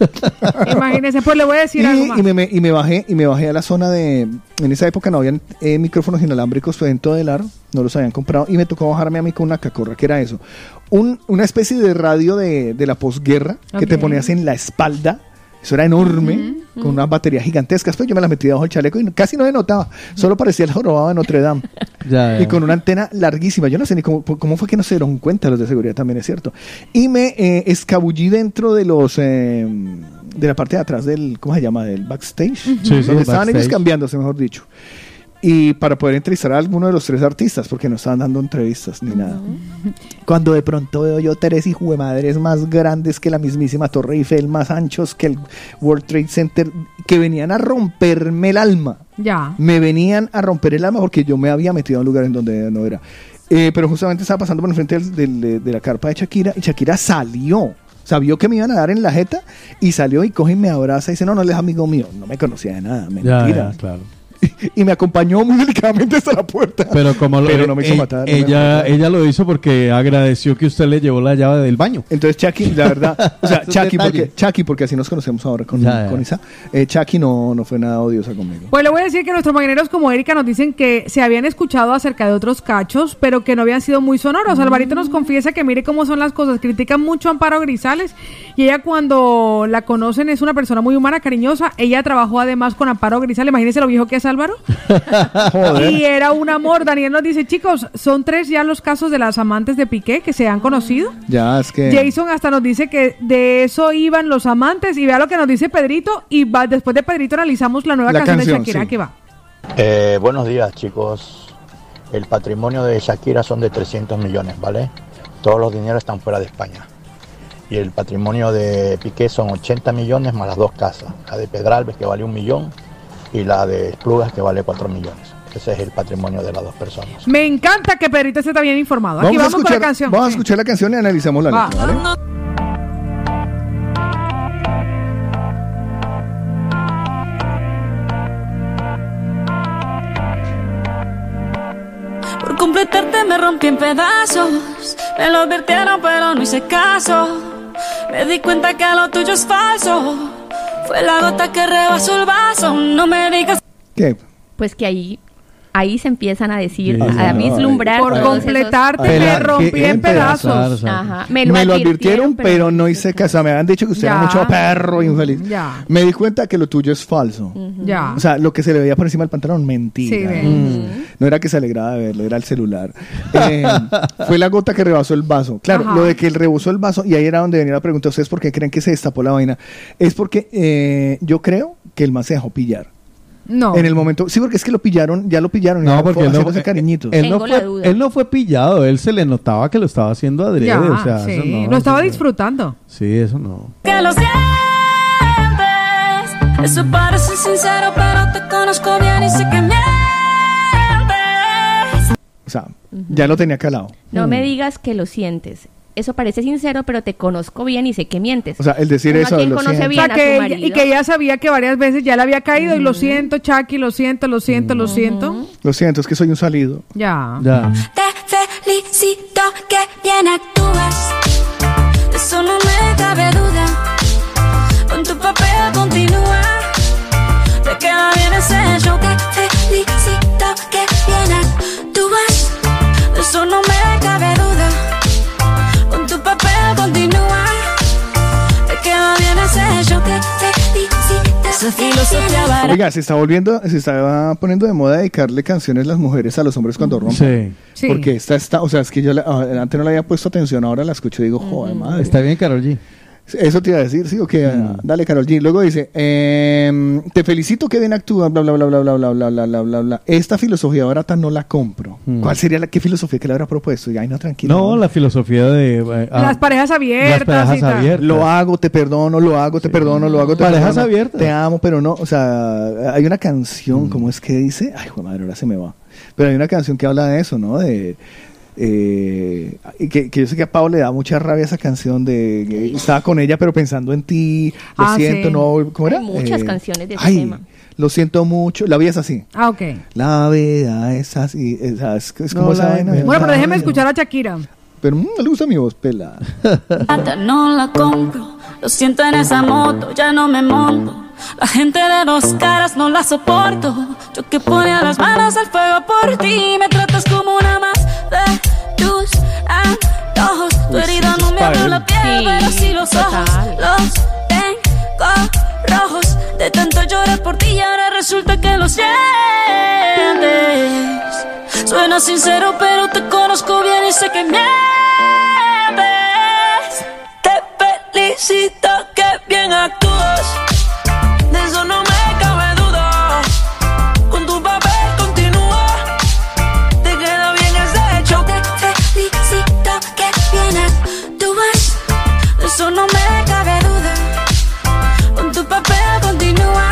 [laughs] Imagínense, pues le voy a decir algo y, más. y me, me- y me bajé y me bajé a la zona de en esa época no habían eh, micrófonos inalámbricos dentro del aro no los habían comprado y me tocó bajarme a mí con una cacorra que era eso Un- una especie de radio de, de la posguerra que te ponías en la espalda eso era enorme con unas baterías gigantescas, pues yo me las metí debajo del chaleco y casi no me notaba, solo parecía el jorobado de Notre Dame. [laughs] Ya, ya. Y con una antena larguísima, yo no sé ni cómo, cómo fue que no se dieron cuenta los de seguridad, también es cierto. Y me eh, escabullí dentro de los... eh, de la parte de atrás del, ¿cómo se llama? Del backstage. sí, donde estaban ellos cambiándose, mejor dicho. Y para poder entrevistar a alguno de los tres artistas, porque no estaban dando entrevistas ni nada. [laughs] Cuando de pronto veo yo tres hijos de madres más grandes que la mismísima Torre Eiffel, más anchos que el World Trade Center, que venían a romperme el alma. Ya. Me venían a romper el alma porque yo me había metido a un lugar en donde no era. Eh, pero justamente estaba pasando por enfrente del- del- de, de la carpa de Shakira y Shakira salió. Sabió que me iban a dar en la jeta y salió y coge y me abraza y dice, no, no, él es amigo mío. No me conocía de nada, Ya, mentira. ya, claro. [laughs] Y me acompañó muy delicadamente hasta la puerta. Pero como lo- Pero no me hizo eh, matar. no me hizo ella, ella lo hizo porque agradeció que usted le llevó la llave del baño. Entonces Chucky, la verdad, o sea, [laughs] Chucky porque, Chucky porque así nos conocemos ahora con, Ya, ya. con Isa. Eh, Chucky no, no fue nada odiosa conmigo. Pues le voy a decir que nuestros mañaneros como Erika nos dicen que se habían escuchado acerca de otros cachos, pero que no habían sido muy sonoros. Alvarito nos confiesa que mire cómo son las cosas. Critican mucho a Amparo Grisales y ella cuando la conocen es una persona muy humana, cariñosa. Ella trabajó además con Amparo Grisales. Imagínense lo viejo que es Álvaro. [laughs] Joder. Y era un amor. Daniel nos dice, chicos, son tres ya los casos de las amantes de Piqué que se han conocido. Ya, es que... Jason hasta nos dice que de eso iban los amantes y vea lo que nos dice Pedrito y va- después de Pedrito analizamos la nueva La canción, canción, de Shakira sí. que va. Eh, buenos días chicos. El patrimonio de Shakira son de 300 millones, ¿vale? Todos los dineros están fuera de España. Y el patrimonio de Piqué son 80 millones más las dos casas. La de Pedralbes que vale un millón y la de Esplugas que vale 4 millones. Ese es el patrimonio de las dos personas. Me encanta que Pedrito esté bien informado. Aquí vamos, a escuchar, con la canción. Vamos a escuchar la canción y analizamos la Va. letra, ¿vale? Por completarte me rompí en pedazos. Me lo advirtieron, pero no hice caso. Me di cuenta que lo tuyo es falso. Fue la gota que rebasó el vaso. No me digas. ¿Qué? Pues que ahí, ahí se empiezan a decir, Sí, a vislumbrar. Por esos- completarte me rompí en pedazos. Ajá. Me lo, advirtieron, pero, no hice caso. Me habían dicho que usted era mucho perro infeliz. Ya. Me di cuenta que lo tuyo es falso. Ya. O sea, lo que se le veía por encima del pantalón, mentira. Sí. Mm. No era que se alegraba de verlo, era el celular. Eh, [laughs] fue la gota que rebasó el vaso. Claro, Ajá. lo de que él rebosó el vaso, y ahí era donde venía la pregunta, ¿ustedes por qué creen que se destapó la vaina? Es porque eh, yo creo que el man se dejó pillar. No. En el momento, sí, porque es que lo pillaron, ya lo pillaron. No, porque fue él no, haciéndose cariñitos. él, no fue, él no fue pillado, él se le notaba que lo estaba haciendo adrede. Ya, o sea, sí, eso no, lo estaba eso no. disfrutando. Sí, eso no. Que lo sientes. Eso parece sincero, pero te conozco bien y sé que mientes. O sea, ya lo tenía calado. No Mm. me digas que lo sientes. Eso parece sincero, pero te conozco bien y sé que mientes. O sea, el decir Uno eso lo conoce siento. bien O sea, a que su ella- marido. y que ella sabía que varias veces ya le había caído y lo siento, Chucky, lo siento, lo siento, lo siento. Lo siento, es que soy un salido. Ya. Ya. Te felicito que bien actúas. De eso no me cabe duda. Oiga, se está volviendo, se está poniendo de moda dedicarle canciones las mujeres a los hombres cuando rompen. Sí. Porque esta está, o sea, es que yo la- ah, antes no le había puesto atención, ahora la escucho y digo, joder, madre. Está bien, Carol G. Eso te iba a decir, sí, o que Mm. dale, Carol G. Luego dice, em, te felicito que bien actúas, bla, bla, bla, bla, bla, bla, bla, bla, bla, bla, bla. Esta filosofía barata no la compro. Mm. ¿Cuál sería la, qué filosofía que le habrá propuesto? Y, Ay, no, tranquilo. No, la filosofía de... eh, ah, Las parejas abiertas. Las parejas y tal. abiertas. Lo hago, te perdono, lo hago, te perdono, lo hago, te Parejas perdono. abiertas. Te amo, pero no, o sea, hay una canción, ¿cómo es que dice? Ay, joder, madre, ahora se me va. Pero hay una canción que habla de eso, ¿no? De eh, que, que yo sé que a Pablo le da mucha rabia esa canción de que estaba con ella pero pensando en ti, lo Ah, siento, sí. no, ¿cómo era? Hay muchas Eh, canciones de ese ay, tema. Lo siento mucho, la vida es así. Ah, ok. La vida es así, es, es, es como No, esa vaina. Bueno, pero déjeme escuchar a Shakira. Pero mm, no le gusta mi voz, pela. No la compro. Lo siento en esa moto, ya no me monto. La gente de dos caras no la soporto. Yo que ponía las manos al fuego por ti. Me tratas como una más de tus antojos. Tu herida no me abrió la piel, Sí, pero sí los ojos. total. Los tengo rojos. De tanto llorar por ti y ahora resulta que lo sientes. Suena sincero, pero te conozco bien y sé que mientes. Te felicito que bien actúas. Eso no me cabe duda. Con tu papel continúa. Te queda bien ese hecho. Te felicito que bien actúas. De eso no me cabe duda. Con tu papel continúa.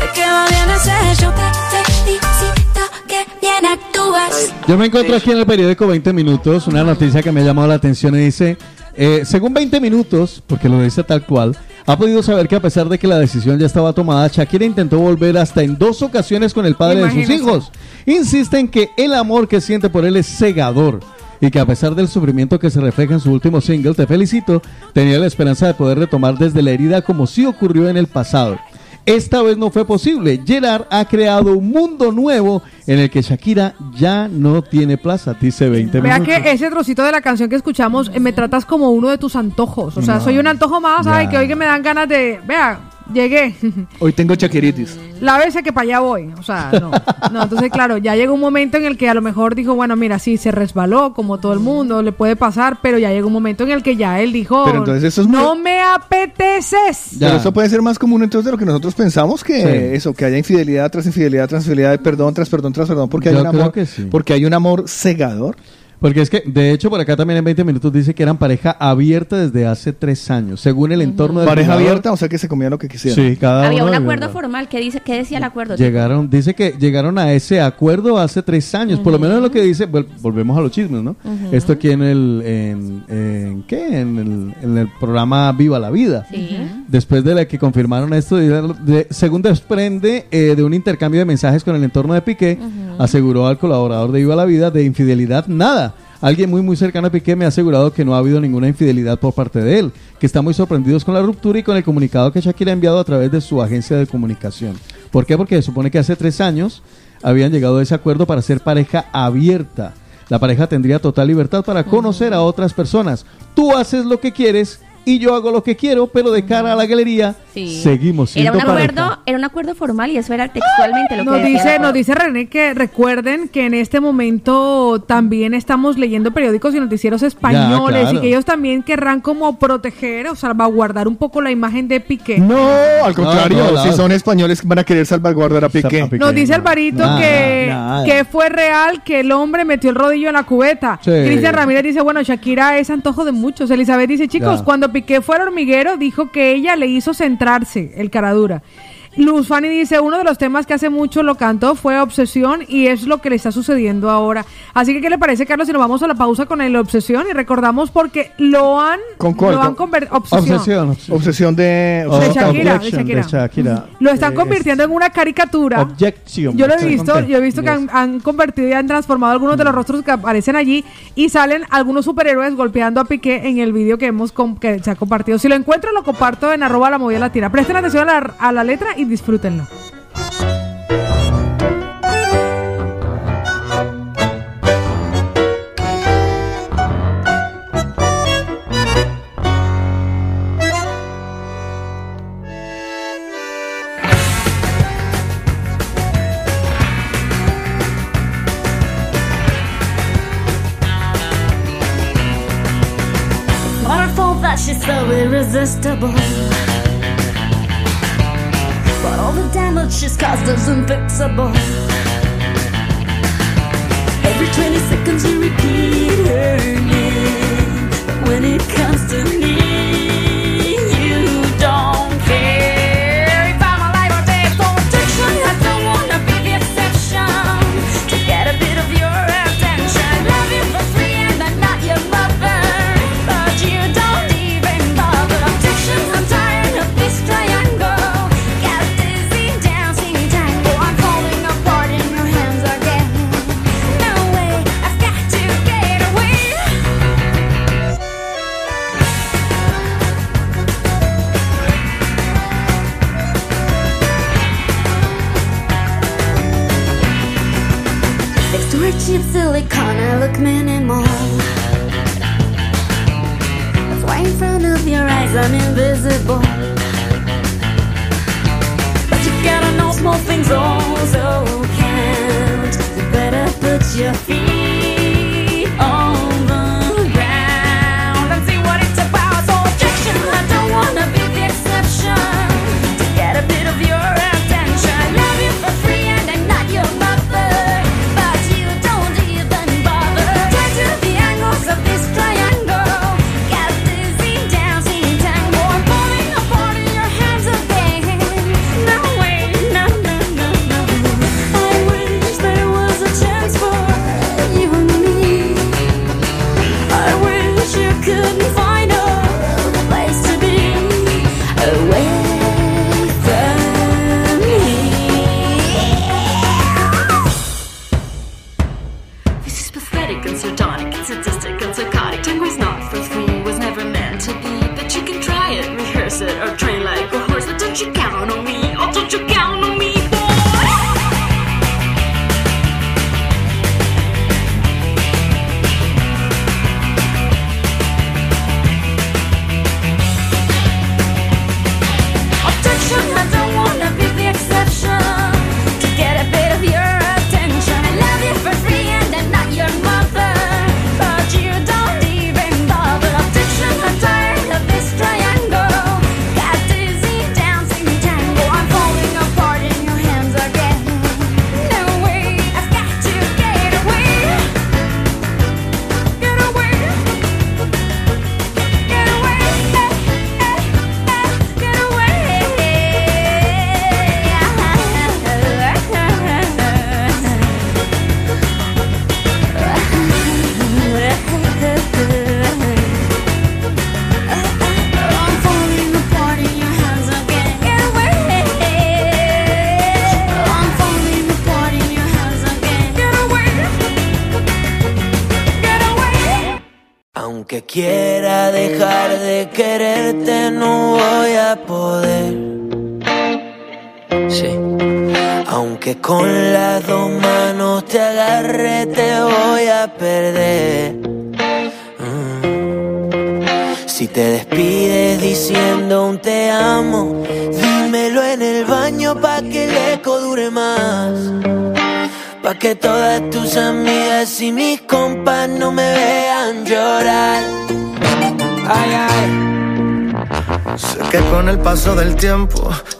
Te queda bien ese hecho. Te felicito que bien actúas. Yo me encuentro aquí en el periódico 20 Minutos, una noticia que me ha llamado la atención y dice, eh, según 20 Minutos, porque lo dice tal cual, ha podido saber que a pesar de que la decisión ya estaba tomada, Shakira intentó volver hasta en dos ocasiones con el padre de sus hijos. Insiste en que el amor que siente por él es cegador y que a pesar del sufrimiento que se refleja en su último single, Te felicito, tenía la esperanza de poder retomar desde la herida como sí ocurrió en el pasado. Esta vez no fue posible. Gerard ha creado un mundo nuevo en el que Shakira ya no tiene plaza, dice 20 Vea minutos. que ese trocito de la canción que escuchamos, eh, me tratas como uno de tus antojos. O sea, No. soy un antojo más, Ya. que hoy que me dan ganas de. Vea, llegué. Hoy tengo chaquiritis. La vez que para allá voy. O sea, no. No, entonces, claro, ya llegó un momento en el que a lo mejor dijo, bueno, mira, sí, se resbaló, como todo el mundo, le puede pasar, pero ya llegó un momento en el que ya él dijo, Pero entonces eso es muy- no me apeteces. Pero eso puede ser más común entonces de lo que nosotros pensamos que Sí. eso, que haya infidelidad tras infidelidad tras infidelidad, perdón tras perdón tras perdón, porque hay un creo amor, que sí. porque hay un amor cegador. Porque es que, de hecho, por acá también en 20 minutos dice que eran pareja abierta desde hace tres años, según el entorno del Pareja jugador. abierta, o sea que se comían lo que quisieran. Sí, cada Había uno un acuerdo formal que dice, ¿qué decía el acuerdo? Llegaron, dice que llegaron a ese acuerdo hace tres años, por lo menos es lo que dice, vol- volvemos a los chismes, ¿no? Esto aquí en el, en, en- ¿qué? En el, en el programa Viva la Vida. Sí. Después de la que confirmaron esto, de- de- según desprende eh, de un intercambio de mensajes con el entorno de Piqué, aseguró al colaborador de Viva la Vida de infidelidad nada. Alguien muy muy cercano a Piqué me ha asegurado que no ha habido ninguna infidelidad por parte de él, que está muy sorprendidos con la ruptura y con el comunicado que Shakira ha enviado a través de su agencia de comunicación. ¿Por qué? Porque se supone que hace tres años habían llegado a ese acuerdo para ser pareja abierta. La pareja tendría total libertad para conocer a otras personas. Tú haces lo que quieres y yo hago lo que quiero, pero de cara a la galería Sí. seguimos Era siendo un pareja. acuerdo, era un acuerdo formal y eso era textualmente lo que Nos decía dice, nos dice René que recuerden que en este momento también estamos leyendo periódicos y noticieros españoles claro. y que ellos también querrán como proteger o salvaguardar un poco la imagen de Piqué. No, al contrario, no, no, si son españoles van a querer salvaguardar a Piqué. Nos dice Alvarito Nada, que, nada. que fue real que el hombre metió el rodillo en la cubeta. Sí. Cristian Ramírez dice, bueno, Shakira es antojo de muchos. Elizabeth dice, chicos, Ya. cuando Piqué fue al hormiguero, dijo que ella le hizo centrarse el caradura. Luz Fanny dice, uno de los temas que hace mucho lo cantó fue Obsesión y es lo que le está sucediendo ahora. Así que, ¿qué le parece, Carlos, si nos vamos a la pausa con el Obsesión y recordamos porque lo han, ¿Con cuál? lo han Con- convertido... Obsesión. Obsesión. Obsesión de... De obsesión Shakira, de Shakira. de Shakira. Lo están Eh, convirtiendo en una caricatura. Objection. Yo lo he visto, yo he visto que Yes. han, han convertido y han transformado algunos de los rostros que aparecen allí y salen algunos superhéroes golpeando a Piqué en el vídeo que hemos que se ha compartido. Si lo encuentro lo comparto en arroba la movida latina. Presten atención a la, a la letra y disfrútenlo.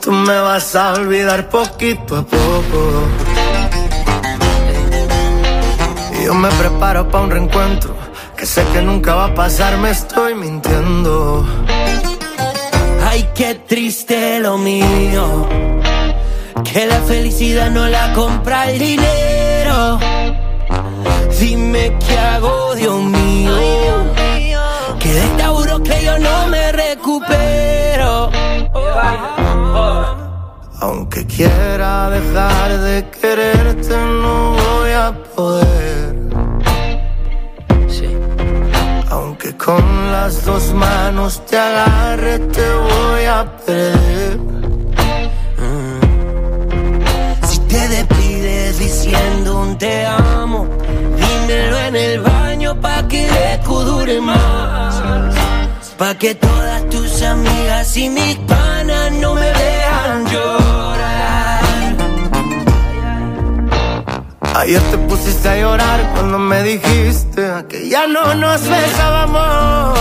Tú me vas a olvidar poquito a poco. Y yo me preparo para un reencuentro que sé que nunca va a pasar, me estoy mintiendo. Ay, qué triste lo mío. Que la felicidad no la compra el dinero. Dime Aunque quiera dejar de quererte, no voy a poder. Aunque con las dos manos te agarre, te voy a perder. Si te despides diciendo un te amo, dímelo en el baño pa' que el eco dure más. Pa' que todas tus amigas y mis panas no me Ayer te pusiste a llorar cuando me dijiste que ya no nos besábamos.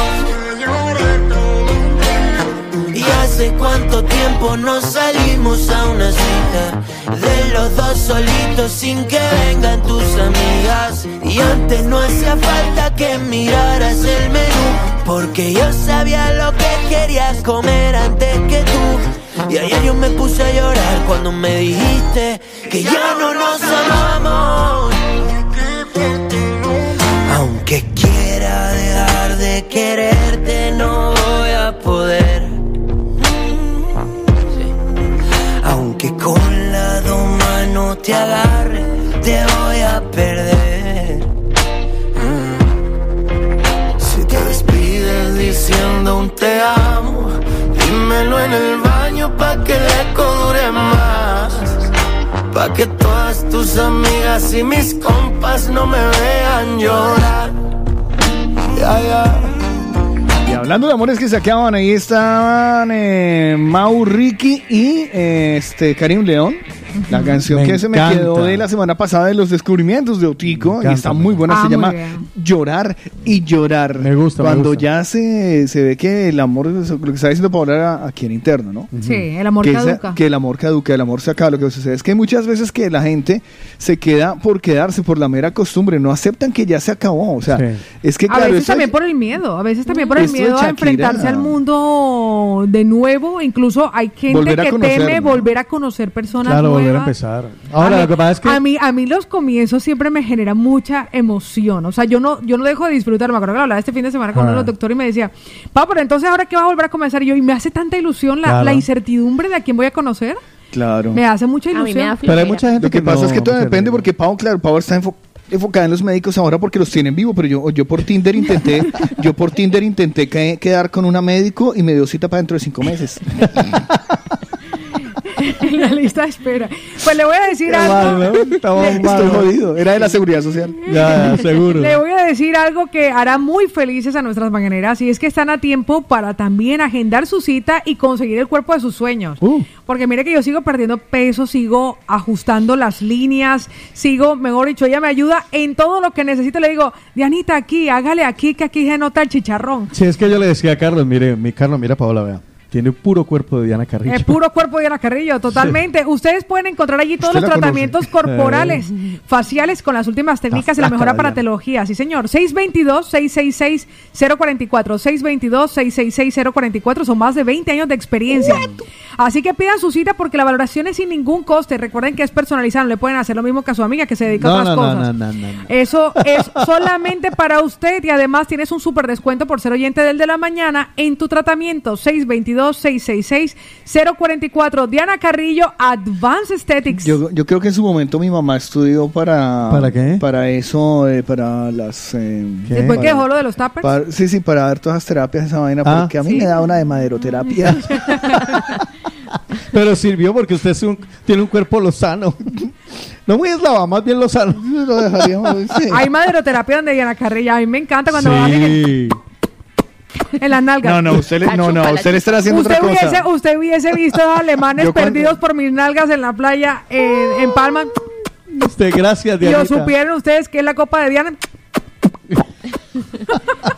Y hace cuánto tiempo no salimos a una cita De los dos solitos sin que vengan tus amigas. Y antes no hacía falta que miraras el menú Porque yo sabía lo que querías comer antes que tú. Y ayer yo me puse a llorar cuando me dijiste Que ya no nos amamos quererte no voy a poder Aunque con las dos manos te agarre, te voy a perder. Si te despides diciendo un te amo, dímelo en el baño pa' que el eco dure más. Pa' que todas tus amigas y mis compas no me vean llorar. Ya, ya. Y hablando de amores que se acaban, ahí estaban eh, Mau Ricky y eh, este Karim León. La canción Me que se me encanta. quedó de la semana pasada de los descubrimientos de Otico y está muy buena, Ah, se muy llama bien. Llorar y Llorar. Me gusta, me Cuando gusta. ya se, se ve que el amor, lo que está diciendo Paola era aquí en interno, ¿no? Sí, el amor que, esa- caduca. que el amor caduca, el amor se acaba. Lo que sucede es que muchas veces que la gente se queda por quedarse por la mera costumbre, no aceptan que ya se acabó. O sea, es que a veces eso- también por el miedo, a veces también por el miedo a enfrentarse al mundo de nuevo. Incluso hay gente que conocer, teme ¿no? volver a conocer personas Claro, nuevas. Volver a empezar. Ahora, a lo que pasa es que... a mí a mí los comienzos siempre me generan mucha emoción. O sea, yo no yo no dejo de disfrutar. Me acuerdo que hablaba este fin de semana con Ah. uno de los doctores y me decía, "Pa, pero entonces ahora qué va a volver a comenzar?" Y yo, y me hace tanta ilusión la, Claro. la incertidumbre de a quién voy a conocer. Claro. Me hace mucha A mí me ilusión. Pero hay mucha gente Lo que, que pasa no- es que todo depende porque Pau, claro, Pau está enfo- enfocada en los médicos ahora porque los tienen vivo, pero yo, yo por Tinder intenté, [laughs] yo por Tinder intenté que- quedar con una médico y me dio cita para dentro de cinco meses. [laughs] [laughs] en la lista de espera. Pues le voy a decir Qué algo. mal, ¿no? Le- Estoy jodido. Era de la seguridad social. Ya, [laughs] seguro. Le voy a decir algo que hará muy felices a nuestras mañaneras y es que están a tiempo para también agendar su cita y conseguir el cuerpo de sus sueños. Uh. Porque mire que yo sigo perdiendo peso, sigo ajustando las líneas, sigo, mejor dicho, ella me ayuda en todo lo que necesito. Le digo, Dianita, aquí, hágale aquí, que aquí se nota el chicharrón. Sí, es que yo le decía a Carlos, mire, mi Carlos, mira Paola, vea. Tiene puro cuerpo de Diana Carrillo. El puro cuerpo de Ana Carrillo, totalmente. Ustedes pueden encontrar allí todos los conoce. tratamientos corporales, [laughs] faciales con las últimas técnicas y la flaca, mejor Diana. aparatología. Sí, señor. 622-666-044. 622-666-044. Son más de 20 años de experiencia. Así que pidan su cita porque la valoración es sin ningún coste. Recuerden que es personalizado. No le pueden hacer lo mismo que a su amiga que se dedica a otras no, cosas. no, no, no, no. Eso es [laughs] solamente para usted y además tienes un super descuento por ser oyente del de la mañana en tu tratamiento 622-666-044. Diana Carrillo, Advanced Aesthetics. Yo, yo creo que en su momento mi mamá estudió para... ¿Para qué? Para eso, eh, para las... eh, Después que dejó lo de los tappers. para- sí, sí, para dar todas las terapias esa vaina, Ah. porque a mí Sí. me da una de maderoterapia. Pero sirvió porque usted es un- tiene un cuerpo lozano. No muy eslava, más bien lozano. Lo dejaríamos, sí. Hay maderoterapia donde Diana Carrillo. A mí me encanta cuando bajan en, Sí. En las nalgas. No, no, usted le, no, no, usted está haciendo Usted otra hubiese, cosa. usted hubiese visto a alemanes perdidos por mis nalgas en la playa en, en Palma. Usted, gracias, Y Dianita. lo supieron ustedes que es la Copa de Diana.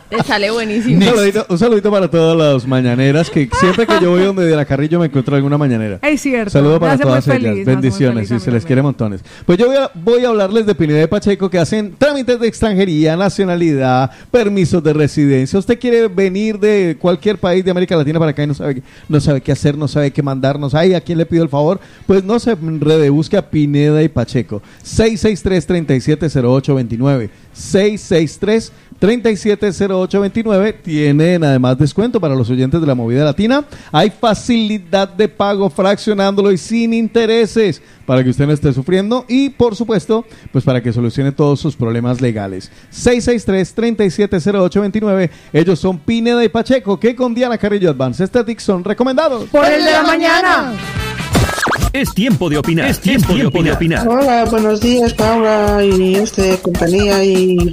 Te sale buenísimo. Un saludito, un saludito para todas las mañaneras, que siempre que yo voy donde Diana Carrillo me encuentro alguna mañanera. Es cierto. Saludo para todas ellas. Bendiciones, y se les quiere montones. Pues yo voy a, voy a hablarles de Pineda y Pacheco que hacen trámites de extranjería, nacionalidad, permisos de residencia. Usted quiere venir de cualquier país de América Latina para acá y no sabe, no sabe qué hacer, no sabe qué mandarnos. Ay, ¿a quién le pido el favor? Pues no se enrede, busque a Pineda y Pacheco. 663-370829. 663 370829 tienen además descuento para los oyentes de la movida latina. Hay facilidad de pago fraccionándolo y sin intereses para que usted no esté sufriendo y por supuesto, pues para que solucione todos sus problemas legales. 663-370829. Ellos son Pineda y Pacheco que con Diana Carrillo Advanced Aesthetics son recomendados. Por el de la mañana. Es tiempo de opinar. Es tiempo, de opinar. Hola, buenos días, Paula y este compañía y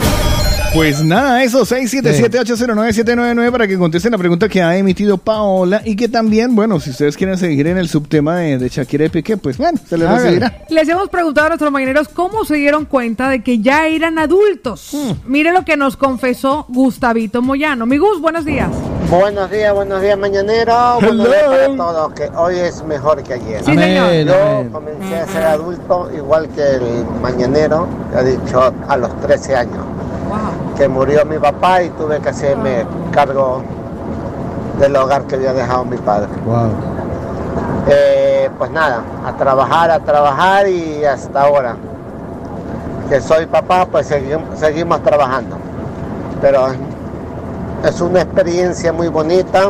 Pues nada, eso, 677-809-799 para que contesten la pregunta que ha emitido Paola y que también, bueno, si ustedes quieren seguir en el subtema de, de Shakira y Piqué, pues bueno, se les recibirá. Les hemos preguntado a nuestros mañaneros cómo se dieron cuenta de que ya eran adultos. Mire lo que nos confesó Gustavito Moyano. Mi Gus, buenos días. Buenos días, buenos días, mañanero. Buenos días para todos, que hoy es mejor que ayer. Sí, señor. Yo comencé a ser adulto igual que el mañanero, ha dicho, a los 13 años. Que murió mi papá y tuve que hacerme cargo del hogar que había dejado mi padre. Eh, pues nada, a trabajar, a trabajar y hasta ahora que soy papá, pues seguimos, seguimos trabajando. Pero es una experiencia muy bonita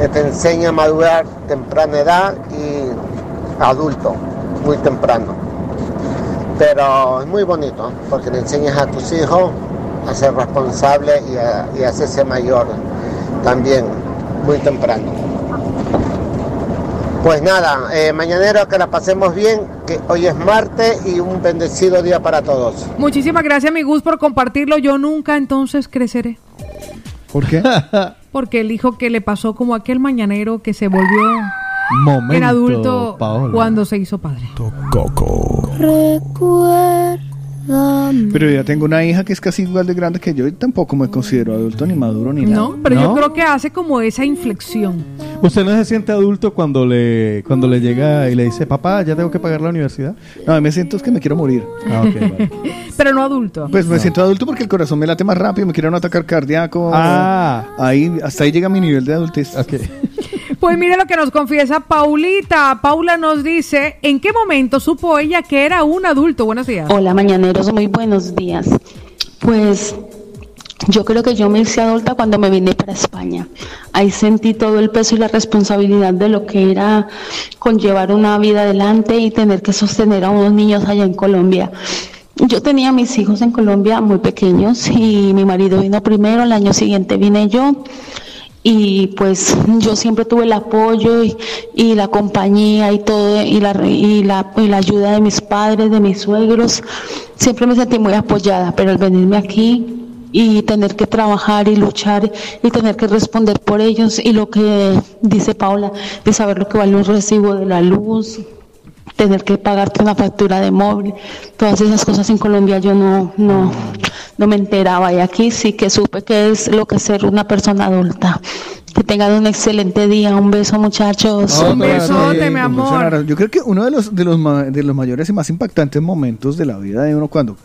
que te enseña a madurar temprana edad y adulto, muy temprano. Pero es muy bonito porque le enseñas a tus hijos a ser responsables y a, y a hacerse mayor también muy temprano. Pues nada, eh, mañanero, que la pasemos bien, que hoy es martes y un bendecido día para todos. Muchísimas gracias, mi Gus, por compartirlo. Yo nunca entonces creceré. ¿Por qué? [laughs] Porque el hijo que le pasó como aquel mañanero que se volvió Momento, en adulto Paola. cuando se hizo padre. Pero ya tengo una hija que es casi igual de grande que yo y tampoco me considero adulto ni maduro ni nada. No, pero yo creo que hace como esa inflexión. ¿Usted no se siente adulto cuando le cuando le llega y le dice, papá, ya tengo que pagar la universidad? No, me siento es que me quiero morir. Ah, vale. [laughs] Pero no adulto. Pues me siento adulto porque el corazón me late más rápido, me quiero un atacar cardíaco. Ah. Ahí, hasta ahí llega mi nivel de adultez. [laughs] Pues mire lo que nos confiesa Paulita. Paula nos dice, ¿en qué momento supo ella que era un adulto? Buenos días. Hola, mañaneros, muy buenos días. Pues yo creo que yo me hice adulta cuando me vine para España. Ahí sentí todo el peso y la responsabilidad de lo que era conllevar una vida adelante y tener que sostener a unos niños allá en Colombia. Yo tenía mis hijos en Colombia muy pequeños y mi marido vino primero, el año siguiente vine yo y pues yo siempre tuve el apoyo y, la compañía y todo y la, y, la, y la ayuda de mis padres, de mis suegros. Siempre me sentí muy apoyada, pero al venirme aquí y tener que trabajar y luchar y tener que responder por ellos y lo que dice Paula, de saber lo que vale un recibo de la luz, tener que pagarte una factura de móvil, todas esas cosas en Colombia yo no, no, no me enteraba y aquí sí que supe que es lo que es ser una persona adulta. Que tengan un excelente día, un beso muchachos. Un besote, mi amor. Yo creo que uno de los, de los, ma- de los mayores y más impactantes momentos de la vida de uno cuando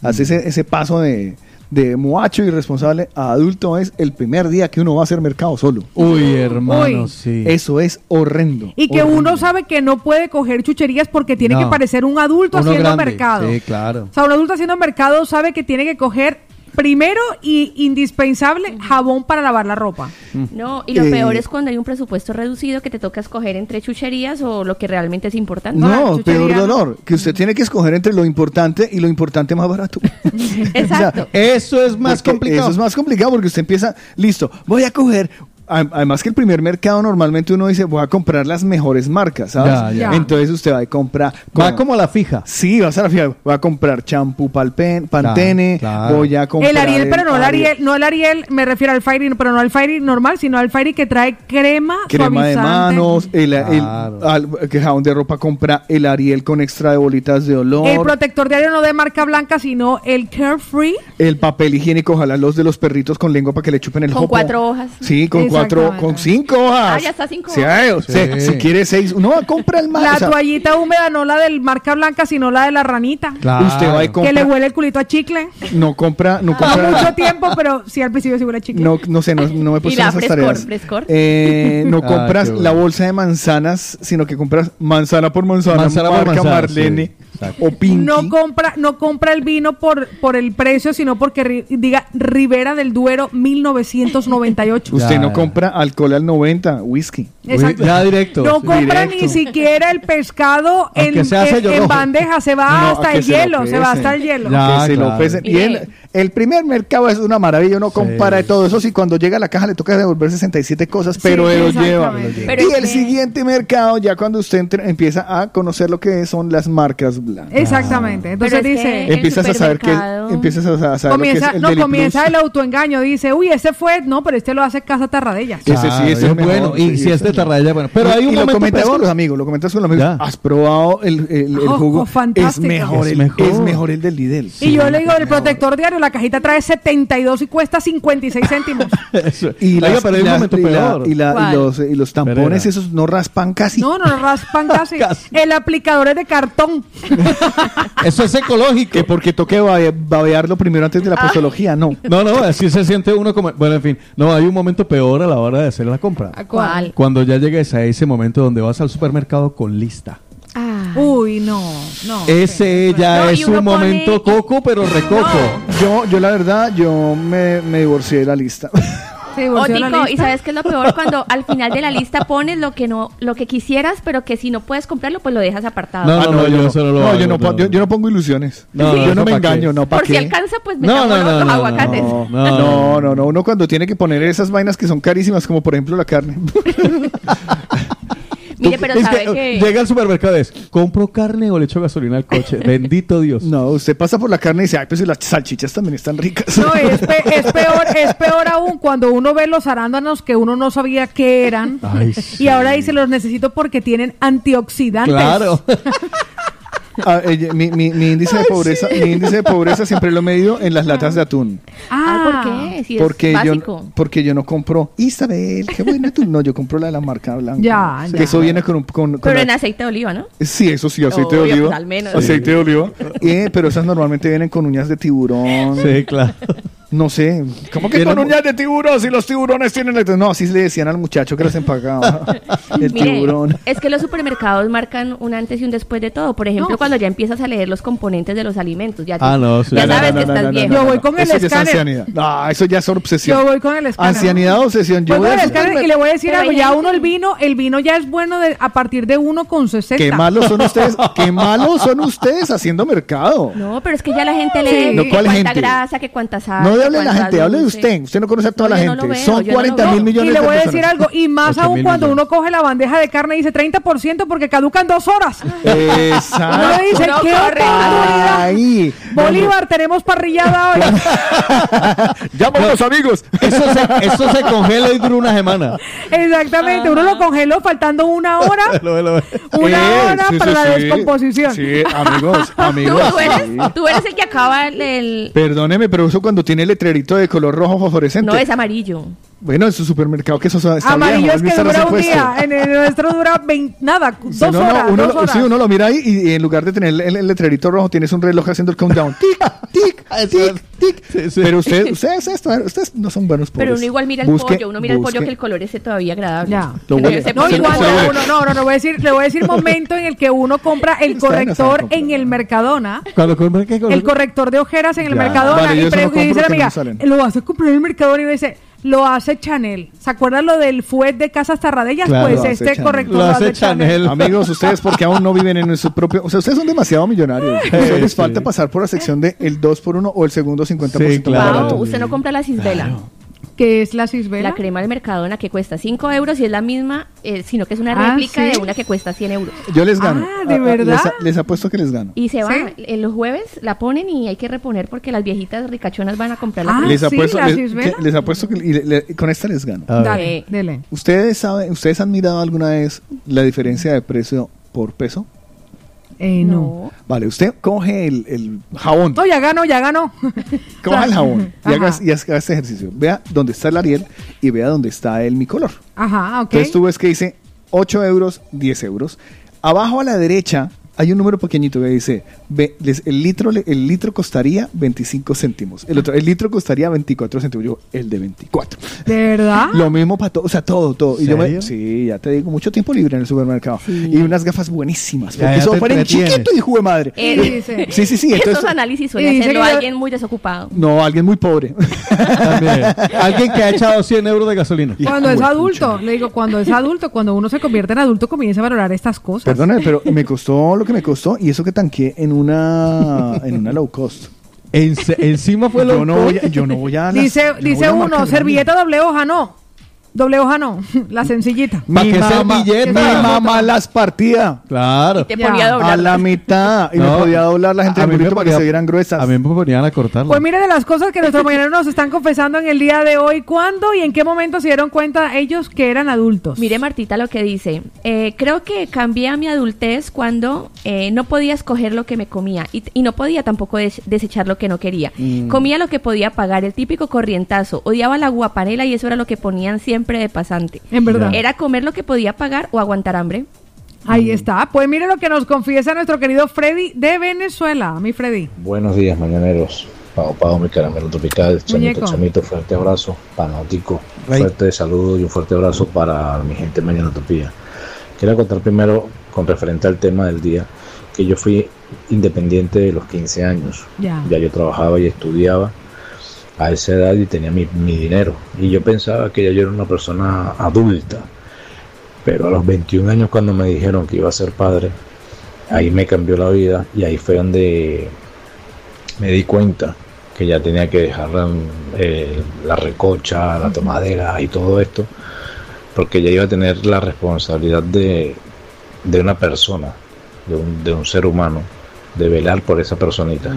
hace ese, ese paso de, de muchacho irresponsable a adulto es el primer día que uno va a hacer mercado solo. Uy, hermano, Uy. sí. Eso es horrendo. Y que horrendo. uno sabe que no puede coger chucherías porque tiene No. que parecer un adulto Uno haciendo grande. mercado. Sí, claro. O sea, un adulto haciendo mercado sabe que tiene que coger primero y indispensable jabón para lavar la ropa. No, y lo Eh, peor es cuando hay un presupuesto reducido que te toca escoger entre chucherías o lo que realmente es importante. No, peor dolor, que usted tiene que escoger entre lo importante y lo importante más barato. [laughs] Exacto. Eso es más Porque complicado. Eso es más complicado porque usted empieza, listo, voy a coger. A- Además que el primer mercado normalmente uno dice voy a comprar las mejores marcas, ¿sabes? Ya, ya. Ya. Entonces usted va y compra. Va como a la fija. Sí, vas a la fija. Voy a comprar champú palpen, Pantene, claro. voy a comprar. El Ariel, pero no el Ariel, no el Ariel, me refiero al Fairy, pero no al Fairy normal, sino al Fairy que trae crema, Crema de manos, el, el- Claro. al- que jabón de ropa compra el Ariel con extra de bolitas de olor. El protector diario no de marca blanca, sino el Carefree. El papel higiénico, ojalá los de los perritos con lengua para que le chupen el Con jopo. cuatro hojas. Sí, con cuatro, con cinco hojas. Ah, ya está cinco hojas. Sí. Si quiere seis, uno va a comprar el más. La o sea, toallita húmeda, no la del marca blanca, sino la de la ranita. Claro. Usted va y Que le compra, huele el culito a chicle. no compra, no No compra. mucho tiempo, pero sí al principio sí huele a chicle. No, no sé, no, no me en esas frescor, tareas. frescor. Eh, no [laughs] Ah, compras bueno. la bolsa de manzanas, sino que compras manzana por manzana, Manzana por manzana, Marlene sí, exacto. o Pinky. No compra, no compra el vino por, por el precio, sino porque ri- diga Rivera del Duero 1998. Usted Ya, no ya. compra alcohol al 90, whisky. Exacto. Ya directo. No compra Directo. ni siquiera el pescado en, bandeja, se va No, hasta el se hielo, se va hasta el hielo. Ya. Que se lo claro. pesen. Y el, el primer mercado es una maravilla, uno compara de todo eso. Si cuando llega a la caja le toca devolver 67 cosas, pero él lo lleva. Pero y el que- siguiente mercado, ya cuando usted entre- empieza a conocer lo que son las marcas Exactamente. Entonces Pero es dice, que- el Empiezas a saber que empiezas a saber comienza, lo que es el no, Deli comienza Plus. el autoengaño, dice, uy, ese fue, no, pero este lo hace Casa Tarradellas. Ese sí, ese es es mejor, bueno. Y si es ese de es Tarradella, bueno. Pero hay y un lo momento comentas peor. con los amigos, lo comentas con los amigos. Ya. Has probado el, el- el jugo. Es fantástico. mejor, Es el, mejor. es mejor el del Lidl. y yo le digo, el protector diario, la cajita trae 72 y cuesta 56 céntimos. [laughs] Y, pero hay y un momento y la- peor. y y ¿Cuál? los, y los tampones esos no raspan casi. No, no lo raspan [laughs] casi. Casi. El aplicador es de cartón. [laughs] [laughs] Eso es ecológico. Que porque toque babe- babearlo primero antes de la postología, no. No, no, así se siente uno como... Bueno, en fin. No, hay un momento peor a la hora de hacer la compra. ¿Cuál? Cuando ya llegues a ese momento donde vas al supermercado con lista. Ah. Uy, no, no. Ese ya No, es un pone- momento coco, pero recoco. Yo, yo la verdad, yo me, me divorcié de la lista. [laughs] Se O divorció de la Tico, y sabes qué es lo peor cuando al final de la lista pones lo que no, lo que quisieras, pero que si no puedes comprarlo, pues lo dejas apartado. No, no, no, yo eso no lo No, hago, yo no, no. pon- yo, yo no pongo ilusiones. No, no, yo no me pa' qué. engaño, no, ¿para Por si qué? alcanza, pues me No, los, no, los no, aguacates. no, No, no, no. Uno cuando tiene que poner esas vainas que son carísimas, como por ejemplo la carne. [laughs] Mire, pero sabe que, que... llega al supermercado y es, ¿compro carne o le echo gasolina al coche? [laughs] Bendito Dios. No, usted pasa por la carne y dice, ay, pues las salchichas también están ricas. No, es, [laughs] pe- es peor, es peor aún cuando uno ve los arándanos que uno no sabía qué eran. Ay, sí. Y ahora dice, los necesito porque tienen antioxidantes. Claro. [laughs] Ah, eh, mi, mi- mi índice de pobreza, mi índice de pobreza siempre lo he medido en las latas de atún. Ah, ¿por qué? Si es porque yo básico. porque yo no compro Isabel, qué bueno atún. No, yo compro la de la marca blanca. Ya, Que ya. Eso viene con un con, con Pero la- en aceite de oliva, ¿no? Sí, eso sí, aceite de oliva. pues, al menos. Aceite de oliva. Eh, pero esas normalmente vienen con uñas de tiburón. Sí, claro. No sé. ¿Cómo que con uñas de tiburón? Si los tiburones tienen... el- No, así le decían al muchacho que las empacaba. [laughs] El Mire, tiburón. es que los supermercados marcan un antes y un después de todo. Por ejemplo, No. Cuando ya empiezas a leer los componentes de los alimentos. Ya, Ah, no, sí. ya No, sabes no, que no, estás no, no, viejo. no, Yo voy no. con el Eso ya es escáner. ancianidad. No, eso ya es obsesión. Yo voy con el escáner. Ancianidad obsesión. Yo Voy con el escáner y le voy a decir algo. Ya uno el vino, el vino ya es bueno de, a partir de 1,60. Qué malos son ustedes. [laughs] Qué malos son ustedes haciendo mercado. No, pero es que ya la gente lee No, ¿cuál cuánta gente? grasa, que cuánta sal. No hable de la gente, hable de usted. Usted no conoce a toda la gente. Son yo no lo 40 veo. mil millones Y le de voy a decir algo, y más aún cuando uno coge la bandeja de carne y dice 30% porque caducan dos horas. Exacto. Dice, Uno qué corre. oportunidad. Ahí. Bolívar, tenemos parrillada hoy. [laughs] Llama a los amigos. Eso se, [laughs] eso se congela y dura una semana. Exactamente, uno lo congeló faltando una hora, [laughs] Lo lo una Eh, hora sí, para sí, la sí. descomposición. Sí, amigos, ¿Tú, amigos. tú eres, sí. tú eres el que acaba el... el- Perdóneme, pero eso cuando tiene el letrerito de color rojo fosforescente. No, es amarillo. Bueno, en su supermercado que eso está Amarillo viejo, es que dura un día, puesto. en el nuestro dura 20, nada, dos no, no, horas, uno, dos lo- horas. sí, uno lo mira ahí y, y en lugar de tener el, el letrerito rojo tienes un reloj haciendo el countdown. [laughs] Tic, tic, tic, tic. Sí, sí. Pero ustedes, [laughs] ustedes, ustedes, ustedes no son buenos pobres. Pero uno igual mira el Busque- pollo, uno mira el pollo busque- que el color ese todavía agradable. Ya. No No, sí, sí. uno, no, no, no, voy a decir, le voy a decir momento en el que uno compra el no corrector en el Mercadona. Cuando compra qué El corrector de ojeras en el Ya. Mercadona Vale, y, no dice la no amiga, lo vas a comprar en el Mercadona y me dice, lo hace Chanel. ¿Se acuerdan lo del fuet de Casas Tarradellas? Claro, pues este Chanel. corrector Lo lo hace Chanel. Chanel. [laughs] Amigos, ustedes porque aún no viven en su propio... O sea, ustedes son demasiado millonarios. Les sí. falta pasar por la sección de el 2 por 1 o el segundo 50% Sí, claro. barato. Wow, usted no compra la cisbela. que es la cisbela. La crema del Mercadona que cuesta 5 euros y es la misma, eh, sino que es una Ah, réplica ¿sí? de una que cuesta 100 euros. Yo les gano. Ah, ¿de Ah, ah, verdad? Les, les apuesto que les gano. Y se va, ¿Sí? en los jueves la ponen y hay que reponer porque las viejitas ricachonas van a comprar la Ah, crema. les, ¿sí? apuesto, ¿La les, cisbela? que- les apuesto que y le- le- con esta les gano. Dale, dele. ¿Ustedes saben, ustedes han mirado alguna vez la diferencia de precio por peso? Eh, no. No. Vale, usted coge el, el jabón, No, ya ganó, ya ganó. [laughs] coja el jabón y haga, Ajá. y haga este ejercicio. Vea dónde está el Ariel y vea dónde está el mi color. Ajá, ok. Entonces tú ves que dice 8 euros, 10 euros. Abajo a la derecha hay un número pequeñito que dice, ve- les- el, litro, el litro costaría 25 céntimos. El otro, el litro costaría 24 céntimos. Yo, el de 24. ¿De verdad? Lo mismo para todo, o sea, todo, todo. Y yo me, ¿Serio? sí, ya te digo, mucho tiempo libre en el supermercado. Y unas gafas buenísimas. Ya, Porque fueron entretienes. chiquito, hijo de madre. Eh, dice. [laughs] Sí, sí, sí. Esos Entonces, análisis y suele dice hacerlo que alguien muy desocupado. no, alguien muy pobre. También. [laughs] Alguien que ha echado 100 euros de gasolina. Cuando es adulto, le digo, cuando es adulto, cuando uno se convierte en adulto, comienza a valorar estas cosas. Perdóname, pero me costó lo que me costó y eso que tanqué en una, en una low cost. [laughs] En- encima fue lo Yo no voy a, yo no voy a las- Dice, yo no voy dice a uno, servilleta doble hoja, no. Doble hoja no, [laughs] la sencillita. ¿Pa' Mi mamá, mi mamá las partía Claro. Te ponía a a doblar. la mitad y No. me podía doblar la gente A del mí me burrito para que se vieran gruesas. A mí me ponían a cortarlo. Pues mire de las cosas que nuestros mañaneros nos están confesando en el día de hoy, ¿cuándo y en qué momento se dieron cuenta ellos que eran adultos? Mire Martita lo que dice. Eh, creo que cambié a mi adultez cuando eh, no podía escoger lo que me comía y, y no podía tampoco des- desechar lo que no quería. Mm. Comía lo que podía pagar, el típico corrientazo. Odiaba la guapanela y eso era lo que ponían siempre de pasante. En verdad. Era comer lo que podía pagar o aguantar hambre. Ahí está. Pues mire lo que nos confiesa nuestro querido Freddy de Venezuela. Mi Freddy. Buenos días, mañaneros. Pago, pago mi caramelo tropical. Chamito, Muñeco. chamito, fuerte abrazo. Panautico, Ay. fuerte saludo y un fuerte abrazo para mi gente de Mañana Utopía. Quiero contar primero, con referente al tema del día, que yo fui independiente de los 15 años. Ya. Ya yo trabajaba y estudiaba. A esa edad y tenía mi, mi dinero. Y yo pensaba que ya yo era una persona adulta. Pero a los 21 años cuando me dijeron que iba a ser padre, ahí me cambió la vida y ahí fue donde me di cuenta que ya tenía que dejar eh, la recocha, la tomadera y todo esto, porque ya iba a tener la responsabilidad de, de una persona, de un, de un ser humano, de velar por esa personita.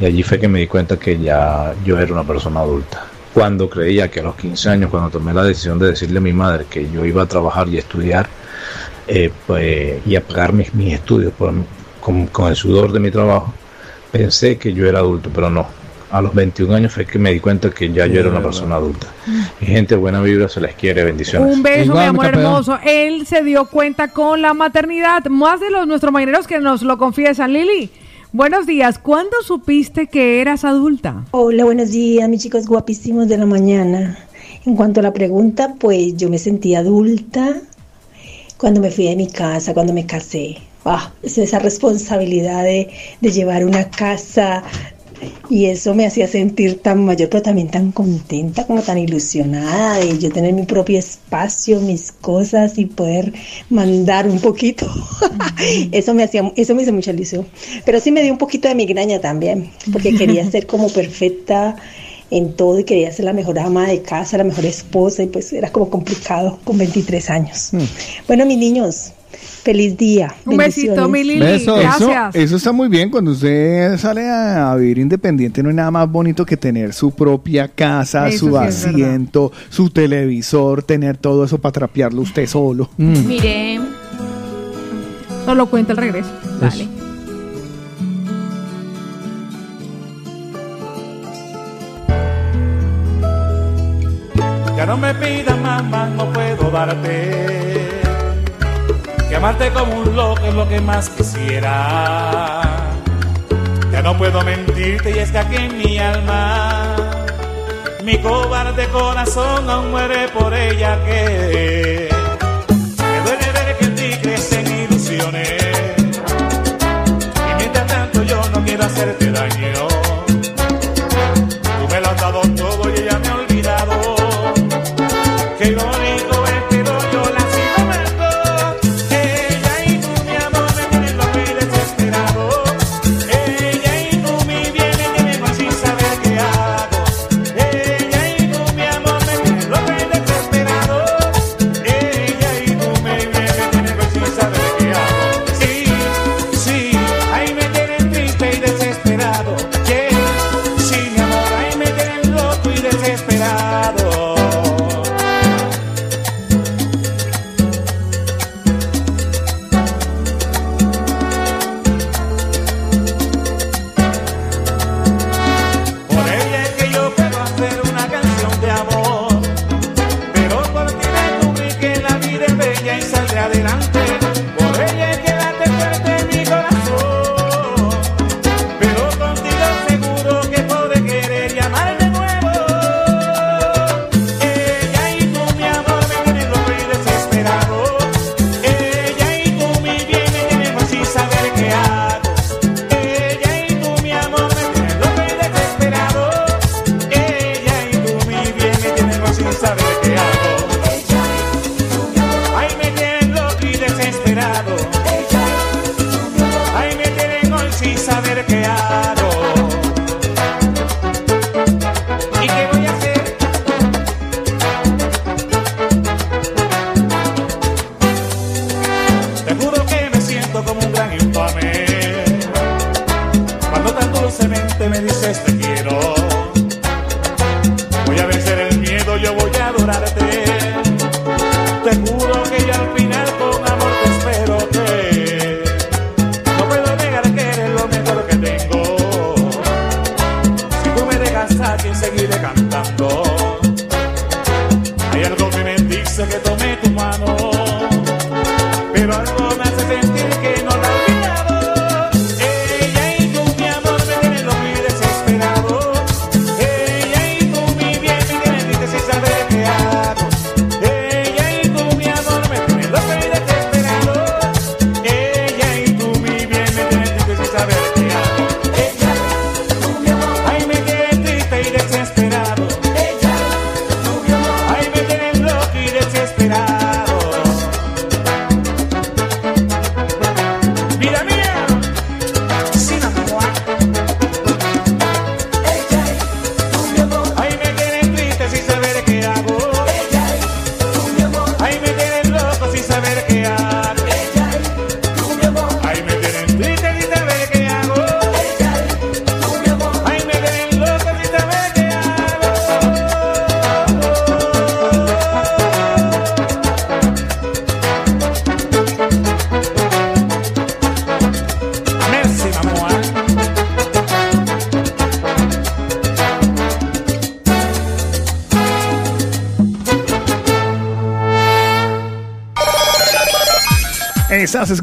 Y allí fue que me di cuenta que ya yo era una persona adulta. Cuando creía que a los 15 años, cuando tomé la decisión de decirle a mi madre que yo iba a trabajar y estudiar, eh, pues, y a pagar mis, mis estudios por- con, con el sudor de mi trabajo, pensé que yo era adulto, pero no. A los 21 años fue que me di cuenta que ya yo era una persona adulta. Mi gente, buena vibra, se les quiere, bendiciones. Un beso, mi amor hermoso. Él se dio cuenta con la maternidad. Más de los nuestros marineros que nos lo confiesan. Lili, buenos días. ¿Cuándo supiste que eras adulta? Hola, buenos días, mis chicos guapísimos de la mañana. En cuanto a la pregunta, pues yo me sentí adulta cuando me fui de mi casa, cuando me casé. Ah, es esa responsabilidad de, de llevar una casa y eso me hacía sentir tan mayor, pero también tan contenta, como tan ilusionada de yo tener mi propio espacio, mis cosas y poder mandar un poquito. [laughs] eso me hacía, eso me hizo mucha ilusión. Pero sí me dio un poquito de migraña también, porque quería [laughs] ser como perfecta en todo y quería ser la mejor ama de casa, la mejor esposa y pues era como complicado con 23 años. Bueno, mis niños, feliz día. Un besito, mi Lili. Eso, Gracias. eso está muy bien. Cuando usted sale a, a vivir independiente, no hay nada más bonito que tener su propia casa, Eso su sí asiento, su televisor, tener todo eso para trapearlo usted solo. Mire, Nos lo cuenta el regreso. Vale. Ya no me pidas más, más no puedo darte. Que amarte como un loco es lo que más quisiera. Ya no puedo mentirte y es que aquí en mi alma, mi cobarde corazón aún muere por ella que me duele ver que en ti crecen ilusiones. Y mientras tanto yo no quiero hacerte daño.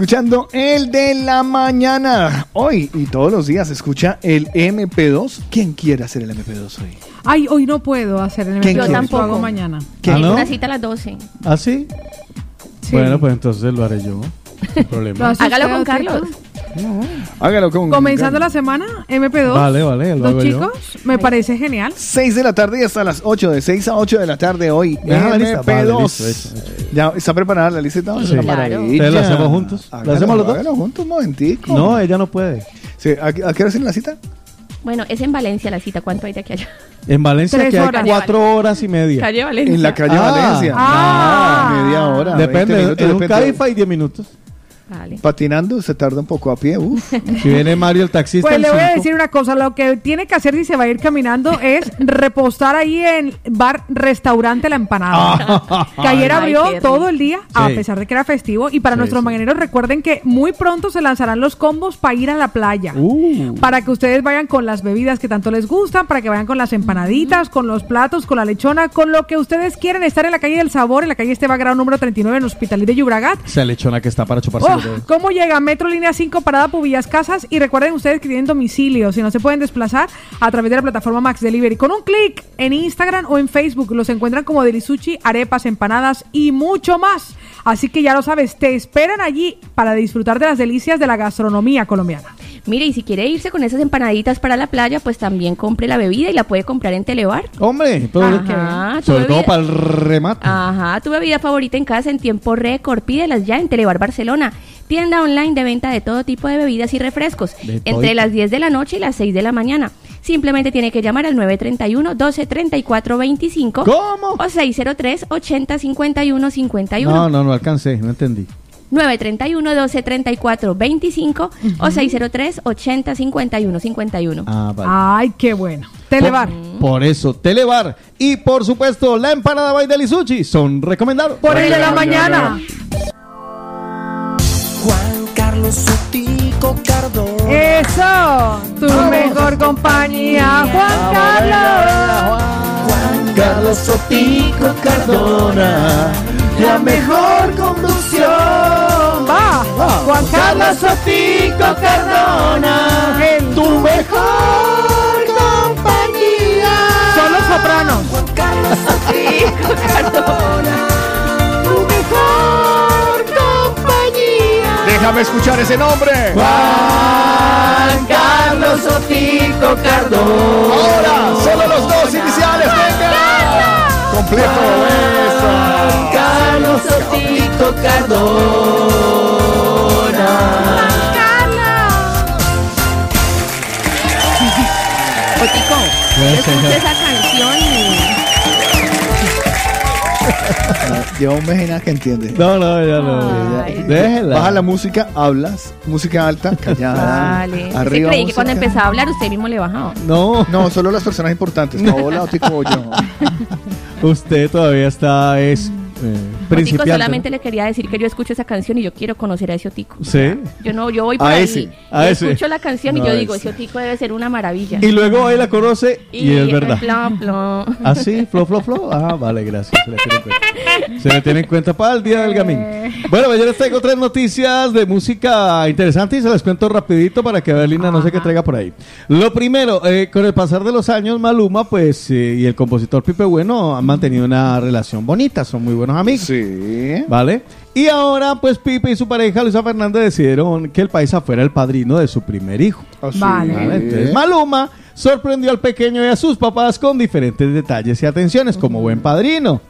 Escuchando el de la mañana. Hoy y todos los días escucha el MP2. ¿Quién quiere hacer el MP2 hoy? Ay, hoy no puedo hacer el ¿Quién MP2, quiere? lo hago mañana. ¿Ah, no? Una cita a las 12. ¿Ah, sí? Sí. Bueno, pues entonces lo haré yo. [laughs] ¿Lo problema. Hágalo con Carlos. Tito? Hágalo con Comenzando la semana, MP2. Vale, vale, lo Los hago yo. chicos, me parece genial. 6 de la tarde y hasta las 8, de 6 a 8 de la tarde hoy. Deja la lista. Vale, MP2. listo, ¿Ya está preparada la lista? Vamos a Sí. Claro. maravilla. ¿Ustedes lo hacemos juntos? ¿Lo Hágalo, hacemos los dos? juntos un momentico. No, ella no puede. Sí, ¿a, qué- a qué hora hacen la cita? Bueno, es en Valencia la cita. ¿Cuánto hay de aquí allá? En Valencia Tres que hay horas. cuatro horas y media. Calle Valencia. En la calle Ah. Valencia. Ah. Media hora. Depende, 20 minutos, en un depende. Caifa y 10 minutos. Patinando se tarda un poco a pie. Uf. [laughs] Si viene Mario el taxista. Pues el le voy a decir una cosa, lo que tiene que hacer si se va a ir caminando es repostar ahí en bar restaurante La Empanada. [laughs] que ayer Ay, abrió todo el día, a pesar de que era festivo. Y para Sí, nuestros sí. mañaneros recuerden que muy pronto se lanzarán los combos para ir a la playa. Uh. Para que ustedes vayan con las bebidas que tanto les gustan, para que vayan con las empanaditas, con los platos, con la lechona, con lo que ustedes quieren estar en la calle del sabor, en la calle Esteban Grado número 39 en Hospitalí de Yubragat. Esa lechona que está para chuparse Oh, los dedos. ¿Cómo llega? Metro Línea 5, Parada Pubillas Casas. Y recuerden ustedes que tienen domicilio. Si no se pueden desplazar a través de la plataforma Max Delivery. Con un clic en Instagram o en Facebook los encuentran como Delisuchi, arepas, empanadas y mucho más. Así que ya lo sabes, te esperan allí para disfrutar de las delicias de la gastronomía colombiana. Mire, y si quiere irse con esas empanaditas para la playa, pues también compre la bebida y la puede comprar en Telebar. Hombre, todo- Ajá, tu sobre todo para el remate. Ajá, tu bebida favorita en casa en tiempo récord. Pídelas ya en Telebar Barcelona. Tienda online de venta de todo tipo de bebidas y refrescos. De Entre las 10 de la noche y las 6 de la mañana. Simplemente tiene que llamar al 931-1234-25. ¿Cómo? O 603-8051-51. No, no, no alcancé, no entendí. 931-1234-25 o 603-8051-51. Ah, vale. Ay, qué bueno. Telebar. Por eso, Telebar y por supuesto la empanada Baidel y Sushi son recomendados. Por el de la mañana. Cardona. Eso. Tu mejor compañía, Juan Carlos. Juan Carlos Sotico Cardona. La mejor conducción. Va. Juan Carlos Sotico Cardona. El- Tu mejor compañía. Son los sopranos. Juan Carlos Sotico Cardona. Tu mejor. Déjame escuchar ese nombre. Juan Carlos Sotico Cardona. Ahora, solo los dos iniciales, venga. Completo eso. Carlos Sotico Cardona. Otico, escucha esa canción y... Lleva un mes y nada que entiende. No, no, ya no. Ay. Déjela. Baja la música, hablas, música alta, callada. Vale. Usted Arriba creí que cuando empezaba a hablar usted mismo le bajaba. No, No, solo las personas importantes. No, hola, Otico, yo. [laughs] usted todavía está es eh, principiante. solamente le quería decir que yo escucho esa canción y yo quiero conocer a ese Otico. Sí. Yo no, yo voy por A ahí, ese, a y ese. escucho la canción No, y yo digo, ese. Otico debe ser una maravilla. Y luego ahí la conoce y, es verdad. Plom, plom. [laughs] ¿Ah, sí? ¿Flo, flo, flo? Ah, vale, gracias. Se le tiene en cuenta. Se le tiene en cuenta para el día del gamín. Bueno, yo les traigo tres noticias de música interesante y se las cuento rapidito para que Evelina no sé qué traiga por ahí. Lo primero, eh, con el pasar de los años, Maluma, pues, eh, y el compositor Pipe Bueno han mantenido una relación bonita, son muy buenos amigos. Sí. ¿Vale? Y ahora, pues Pipe y su pareja Luisa Fernández decidieron que el paisa fuera el padrino de su primer hijo. Así. Vale. ¿vale? Entonces, Maluma sorprendió al pequeño y a sus papás con diferentes detalles y atenciones, como buen padrino.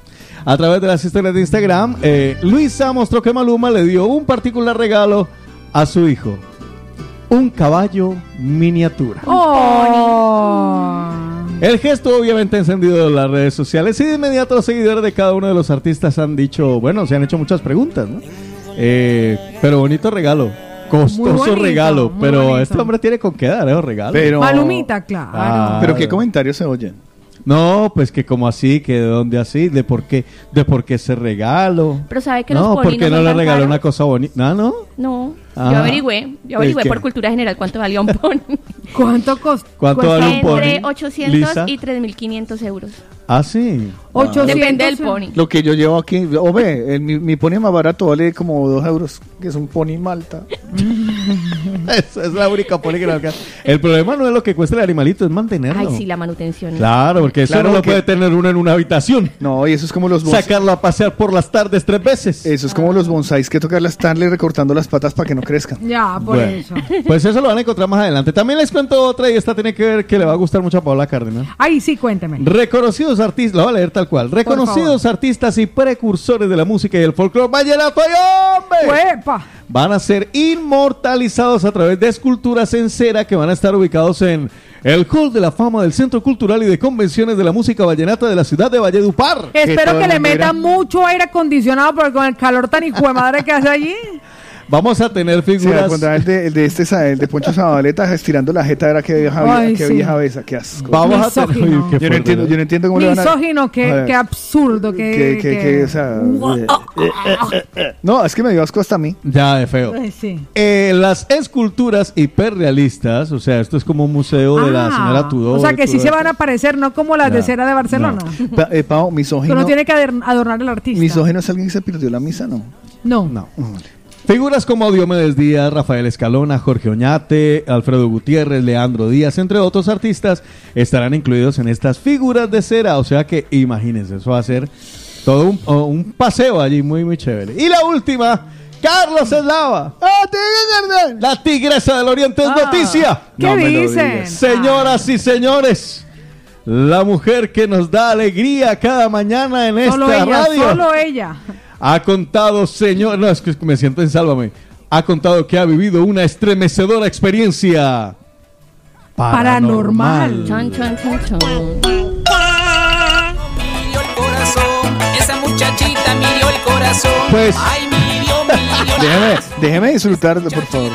A través de las historias de Instagram, eh, Luisa mostró que Maluma le dio un particular regalo a su hijo. Un caballo miniatura. Oh. El gesto obviamente ha encendido las redes sociales y de inmediato los seguidores de cada uno de los artistas han dicho, bueno, se han hecho muchas preguntas, ¿no? Eh, pero bonito regalo, costoso bonito, regalo, pero bonito. este hombre tiene con qué dar, ¿eh? Regalo. Pero, Malumita, claro. Ah. pero qué comentarios se oyen. No, pues que como así, que de dónde así, de por qué, de por qué ese regalo. Pero sabe que no, los porque poninos no le regaló una cosa bonita. No, no. No, Ah. yo averigüé, yo ¿El averigüé qué? por cultura general cuánto valía un pony. [laughs] ¿Cuánto costó? ¿Cuánto vale un pony? Entre 800 Lisa? y 3.500 euros. Ah, sí. 800. Depende del pony. Lo que yo llevo aquí, o ve, mi, mi pony más barato vale como 2 euros, que es un pony malta. [laughs] [laughs] Esa es la única poli que. El problema no es lo que cuesta el animalito, es mantenerlo. Ay, sí, la manutención. Claro, porque eso Claro no lo que- puede tener uno en una habitación. No, y eso es como los bonsai. Sacarlo a pasear por las tardes tres veces. Eso es como los bonsáis que toca la Stanley recortando las patas para que no crezcan. Ya, por Bueno, eso. Pues eso lo van a encontrar más adelante. También les cuento otra y esta tiene que ver que le va a gustar mucho a Paola Cárdenas. Ay, sí, cuénteme. Reconocidos artistas, lo voy a leer tal cual. Reconocidos artistas y precursores de la música y el folclore vallenato y hombre. ¡Huepa! Van a ser inmortalizados a través de esculturas en cera que van a estar ubicados en el Hall de la Fama del Centro Cultural y de Convenciones de la Música Vallenata de la ciudad de Valledupar. Espero que le metan mucho aire acondicionado porque con el calor tan hijo de madre que hace allí. Vamos a tener Sí, figuras. cuando el de, el de este, el de Poncho Zabaleta estirando la jeta era que vieja, Ay, que sí. vieja besa, qué asco. Vamos a tener. Qué yo no entiendo, ¿no? yo no entiendo cómo le van a... Misógino, qué, qué absurdo, qué... qué- que, o sea, no, es que me dio asco hasta a mí. Ya, de feo. Ay, sí. Eh, las esculturas hiperrealistas, o sea, esto es como un museo de la Ah, señora Tudor. O sea, que sí se van a aparecer, no como las de No, cera de Barcelona. [laughs] Pa- eh, Que misógino. uno tiene que ador- adornar al artista. Misógino es alguien que se perdió la misa, ¿no? No. No. Figuras como Diomedes Díaz, Rafael Escalona, Jorge Oñate, Alfredo Gutiérrez, Leandro Díaz, entre otros artistas, estarán incluidos en estas figuras de cera. O sea que imagínense, eso va a ser todo un, o un paseo allí muy, muy chévere. Y la última, Carlos Eslava. La tigresa del Oriente es Ah, noticia. ¿Qué No dicen? Señoras y señores, la mujer que nos da alegría cada mañana en Solo esta ella, radio solo ella. Ha contado, señor, no, es que me siento en Sálvame, ha contado que ha vivido una estremecedora experiencia paranormal. Chon, chon, chon, chon. Mirió el corazón, esa muchachita mirió el corazón. Pues- Ay, mirió, mirió, Déjeme, déjeme disfrutarlo, por favor.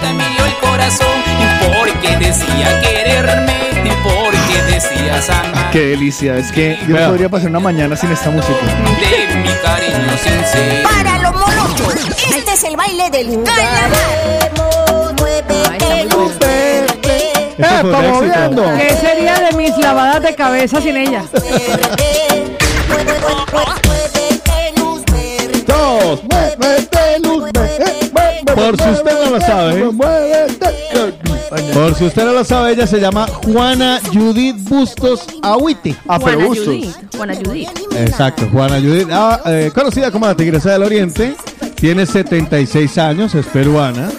Decía quererme, y porque decías amar. Qué delicia, es que yo no podría pasar una mañana sin esta música. De mi cariño sincero. Para los molochos, este es el baile del carnaval. ¿Qué sería de mis lavadas de cabeza sin ella? Dos, verde. Por si usted no lo sabe. Por si usted no lo sabe, ella se llama Juana Judith Bustos Ahuiti. Ah, pero Juana gustos. Judith. Juana Judith. Exacto, Juana Judith, ah, eh, conocida como la Tigresa del Oriente, tiene 76 años, es peruana,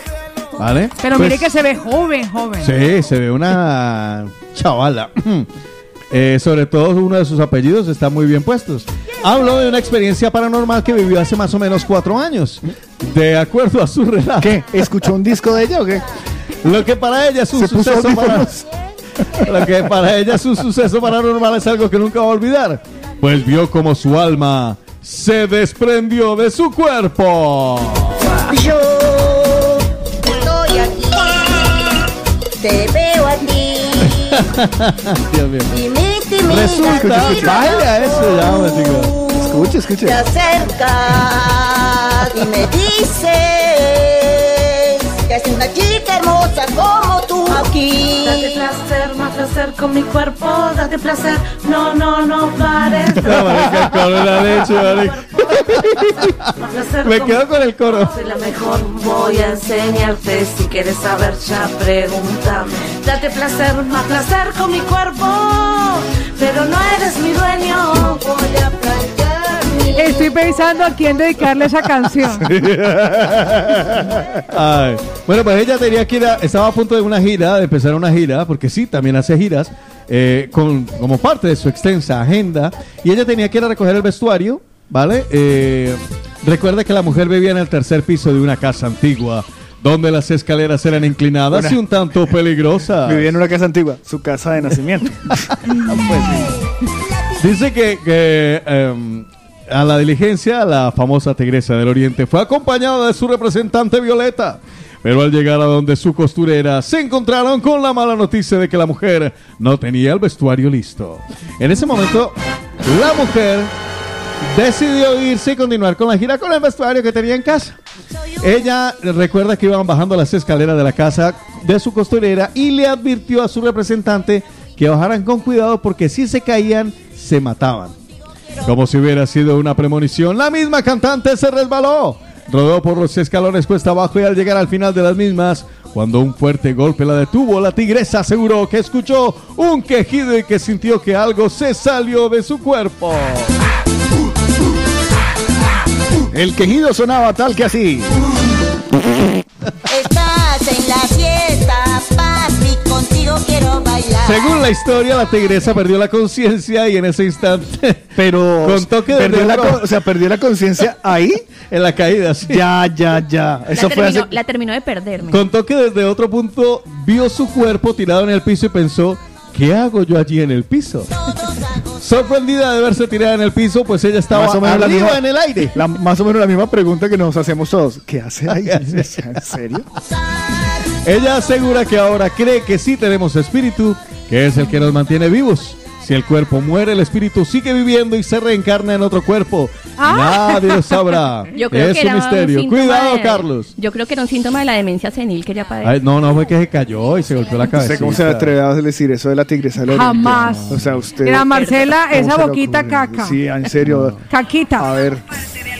¿vale? Pero Pues, mire que se ve joven, joven. Sí, se ve una chavala. Eh, sobre todo uno de sus apellidos está muy bien puestos. Habló de una experiencia paranormal que vivió hace más o menos cuatro años. De acuerdo a su relato. ¿Qué? ¿Escuchó un disco de ella o qué? Lo que para ella es un suceso para- audífonos. [laughs] Lo que para ella es un suceso paranormal es algo que nunca va a olvidar. Pues vio como su alma se desprendió de su cuerpo. Yo estoy aquí, te. Dios mío. Resulta, vaya eso ya, chicos. Escuche, escuche. te acercas y me dices que es una chica hermosa como aquí. Date placer, más placer con mi cuerpo, date placer, no, no, no pares. [laughs] No, marica, el coro la leche, marica. Me quedo con el coro. Soy la mejor, voy a enseñarte. Si quieres saber, ya pregúntame. Date placer, más placer con mi cuerpo, pero no eres mi dueño. Voy a planchar mi Estoy pensando a quién dedicarle esa canción. [laughs] Ay. Bueno, pues ella tenía que ir a- estaba a punto de una gira, de empezar una gira, porque sí, también hace giras, eh, con, como parte de su extensa agenda, y ella tenía que ir a recoger el vestuario, ¿vale? Eh, recuerda que la mujer vivía en el tercer piso de una casa antigua, donde las escaleras eran inclinadas Una- y un tanto peligrosas. Vivía en una casa antigua, su casa de nacimiento. [laughs] Dice que, que, em, a la diligencia, la famosa tigresa del Oriente fue acompañada de su representante Violeta. Pero al llegar a donde su costurera, se encontraron con la mala noticia de que la mujer no tenía el vestuario listo. En ese momento, la mujer decidió irse y continuar con la gira con el vestuario que tenía en casa. Ella recuerda que iban bajando las escaleras de la casa de su costurera y le advirtió a su representante que bajaran con cuidado porque si se caían, se mataban. Como si hubiera sido una premonición, la misma cantante se resbaló. Rodó por los escalones cuesta abajo y al llegar al final de las mismas, cuando un fuerte golpe la detuvo, la tigresa aseguró que escuchó un quejido y que sintió que algo se salió de su cuerpo. El quejido sonaba tal que así. [laughs] Según la historia, la tigresa perdió la conciencia y en ese instante, [laughs] pero contó que perdió desde la, o sea, perdió la conciencia ahí. [laughs] en la caída, sí. Ya, ya, ya. La Eso fue terminó, hace. la terminó de perderme. Contó que desde otro punto vio su cuerpo tirado en el piso y pensó, ¿qué hago yo allí en el piso? Sorprendida de verse tirada en el piso, pues ella estaba Más o menos la arriba misma- en el aire. La- más o menos la misma pregunta que nos hacemos todos. ¿Qué hace ahí? [laughs] ¿En serio? Ella asegura que ahora cree que sí tenemos espíritu, que es el que nos mantiene vivos. Si el cuerpo muere, el espíritu sigue viviendo y se reencarna en otro cuerpo. Nadie lo sabrá. [laughs] Yo creo es que un era misterio. Cuidado, de- Carlos. Yo creo que era un síntoma de la demencia senil que ella padece. Ay, no, no, fue que se cayó y se golpeó la cabeza. ¿Usted cómo se atreve a decir eso de la tigresa del Oriente? Jamás. O sea, usted. Mira, Marcela, ¿cómo esa boquita caca. Sí, en serio. Caquita. A ver.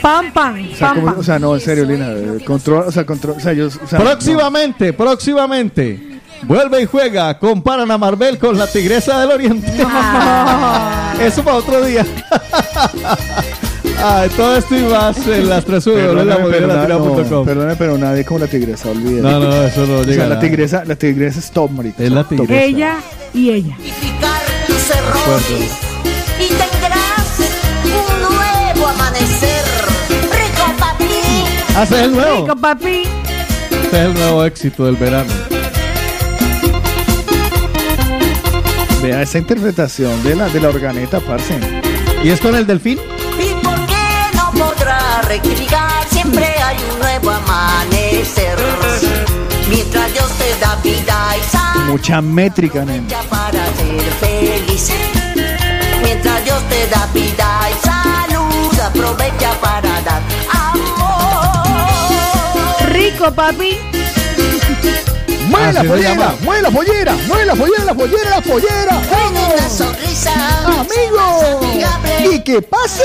Pam, pam, O sea, pam, ¿cómo- pam. o sea, no, en serio, Lina. eh, Control, o sea, control. O sea, yo. o sea, próximamente, próximamente. Vuelve y juega. Comparan a Marvel con la tigresa del Oriente. [laughs] Eso para otro día. [laughs] Ay, todo esto y más en las tres Perdóname, pero, perdóname, pero nadie como la tigresa, olvídate. No, no, eso no O llega sea, a la tigresa, la tigresa es top, marica. Es la top. tigresa. Ella y ella. tus errores y tendrás un nuevo amanecer. Rico papi. Hace Ah, el nuevo. Rico, papi. Este es el nuevo éxito del verano. Vea esa interpretación de la, de la organeta, parce. ¿Y es con el delfín? ¿Y por qué no podrá rectificar? Siempre hay un nuevo amanecer. Mientras Dios te da vida y salud Mucha métrica, nene. para ser feliz. Mientras Dios te da vida y salud, aprovecha para dar. Rico, papi. [laughs] ¡Mueve la pollera! ¡Mueve la pollera! ¡Mueve la pollera, la pollera, la pollera! Sonrisa, ¡Amigo! ¡Y que pase,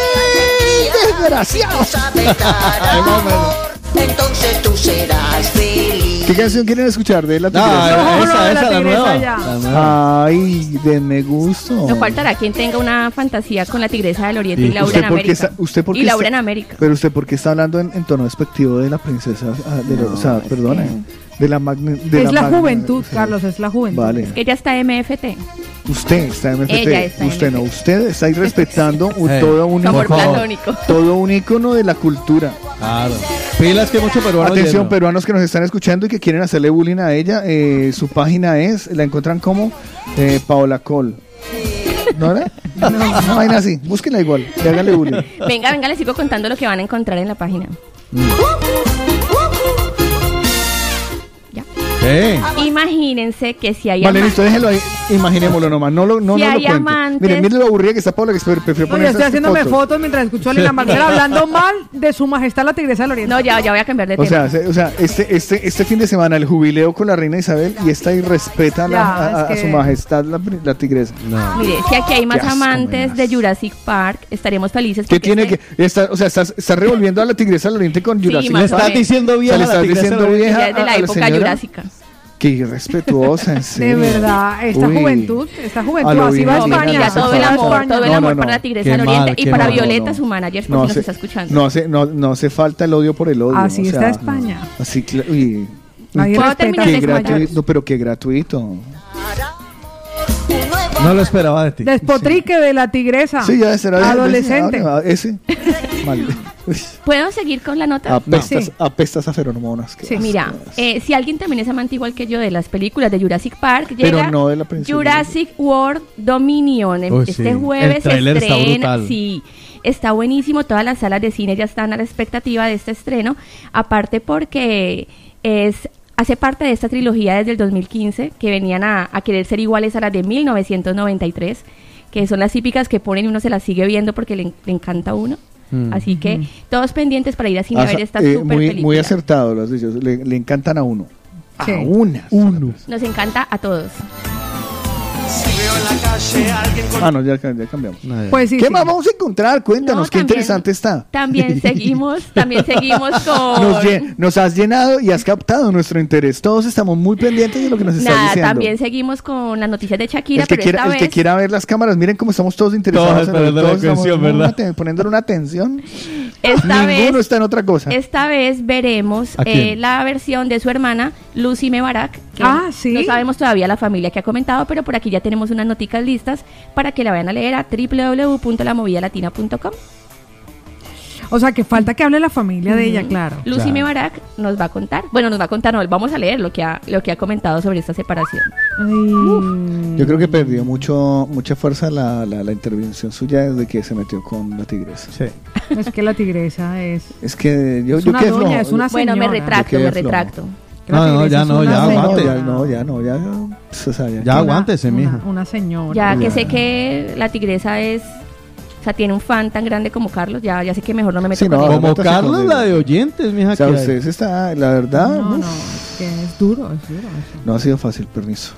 desgraciado! [laughs] entonces tú serás feliz. ¿Qué canción quieren escuchar de la tigresa? No, esa, no, de esa, la nueva. ya. La nueva. Ay, denme gusto. Nos faltará quien tenga una fantasía con la tigresa del Oriente Sí. y Laura ¿Usted en América. está, usted por qué y Laura está- en América. Pero usted, ¿por qué está hablando en, en tono despectivo de la princesa? ah, de o sea, perdone. De la magni- de Es la juventud, sí. Carlos, es la juventud. Vale. Que ella está MFT. Usted está MFT. Ella está usted no. Usted está ahí [laughs] respetando un- Eh, todo, un todo un icono de la cultura. Claro. Pilas que mucho peruano Atención, lleno. peruanos que nos están escuchando y que quieren hacerle bullying a ella. eh, su página es, la encuentran como eh, Paola Col. ¿No era? [laughs] No, una vaina así. Búsquenla igual. Y háganle bullying. Venga, venga, les sigo contando lo que van a encontrar en la página. Imagínense que si hay Vale, ama- listo, déjenlo ahí. Imaginémoslo nomás. No lo, no, Si no lo cuente. amantes- Miren, miren lo aburrida que está Paola, que prefiero No, yo estoy haciéndome fotos. mientras escucho a Lina [laughs] Marcela hablando mal de su majestad la tigresa del Oriente. No, ya, ya voy a cambiar de O tema. sea, se- o sea este, este, este fin de semana el jubileo con la reina Isabel y esta irrespeta a, la- Ya, a- a es su que- majestad la, pri- la tigresa. Mire, si aquí hay más asco, amantes de Jurassic Park, estaremos felices. ¿Qué porque tiene este- que.? Está, o sea, estás, estás revolviendo a la tigresa del oriente con Jurassic más Le o estás menos. diciendo O sea, vieja le a la estás tigresa diciendo del Oriente. vieja de a- la época señora. jurásica. Qué irrespetuosa, en [laughs] De serio. verdad, esta Uy. juventud, esta juventud, así va España. Mira, todo el amor, todo el No, amor no, para la no. tigresa del Oriente mal, y para mal. Violeta, No, su manager, por No si nos hace, está escuchando. no, hace, no, no hace falta el odio por el odio. Así o está España. Así, uy, ¿Puedo terminar qué de gratuito, pero qué gratuito. No lo esperaba de ti. Despotrique de la tigresa. Sí, ya será Adolescente. [laughs] Ese. Mal. ¿Puedo seguir con la nota? Apestas, Sí. apestas a feromonas. Mira, eh, si alguien también es amante igual que yo de las películas de Jurassic Park, Pero llega no de la princesa. Jurassic World Dominion. Este sí. jueves El se está estrena. brutal. Sí, está buenísimo. Todas las salas de cine ya están a la expectativa de este estreno. Aparte porque es hace parte de esta trilogía desde el 2015 que venían a, a querer ser iguales a las de 1993, que son las típicas que ponen y uno se las sigue viendo porque le, le encanta a uno. Mm. Así que todos pendientes para ir a cine a ver esta eh, super muy, película. muy acertado lo has dicho. Le, le encantan a uno. Sí. A una. Uno. Nos encanta a todos. Si veo en la calle a alguien con Ah, no, ya, ya cambiamos. Pues sí, ¿Qué sí. más vamos a encontrar? Cuéntanos, No, qué también- interesante está. También [laughs] seguimos, también seguimos con... Nos, has llenado y has captado nuestro interés. Todos estamos muy pendientes de lo que nos estás Nada, diciendo. también seguimos con las noticias de Shakira, el que, pero quiera, esta el que quiera ver las cámaras, miren cómo estamos todos interesados. Todos en- todos atención, una ¿verdad? [laughs] poniéndole una atención. Esta Ninguno vez, está en otra cosa. esta vez veremos eh, la versión de su hermana, Lucy Mebarak. que Ah, ¿sí? No sabemos todavía la familia que ha comentado, pero por aquí ya tenemos unas noticas listas para que la vayan a leer a www.lamovidalatina.com. O sea, que falta que hable la familia de ella, claro. Lucy Mebarak nos va a contar, bueno, nos va a contar, no, vamos a leer lo que ha, lo que ha comentado sobre esta separación. Yo creo que perdió mucho mucha fuerza la, la, la intervención suya desde que se metió con la tigresa. Sí. Es que la tigresa es... Es que yo, Es yo una quedé doña, flojo. es una Bueno, me señora. retracto, me flojo. retracto. No, no, ya no, ya aguante. ya, no, ya, no, ya. o sea, ya. Ya aguántese, mija. Una señora. Ya que Ya. sé que la tigresa es, o sea, tiene un fan tan grande como Carlos, ya, ya sé que mejor no me meto Sí, con no, él. Como Carlos, con la de oyentes, mija. O sea, que ustedes está, la verdad, No, uf, no, es que es duro, es duro eso. no ha sido fácil, permiso.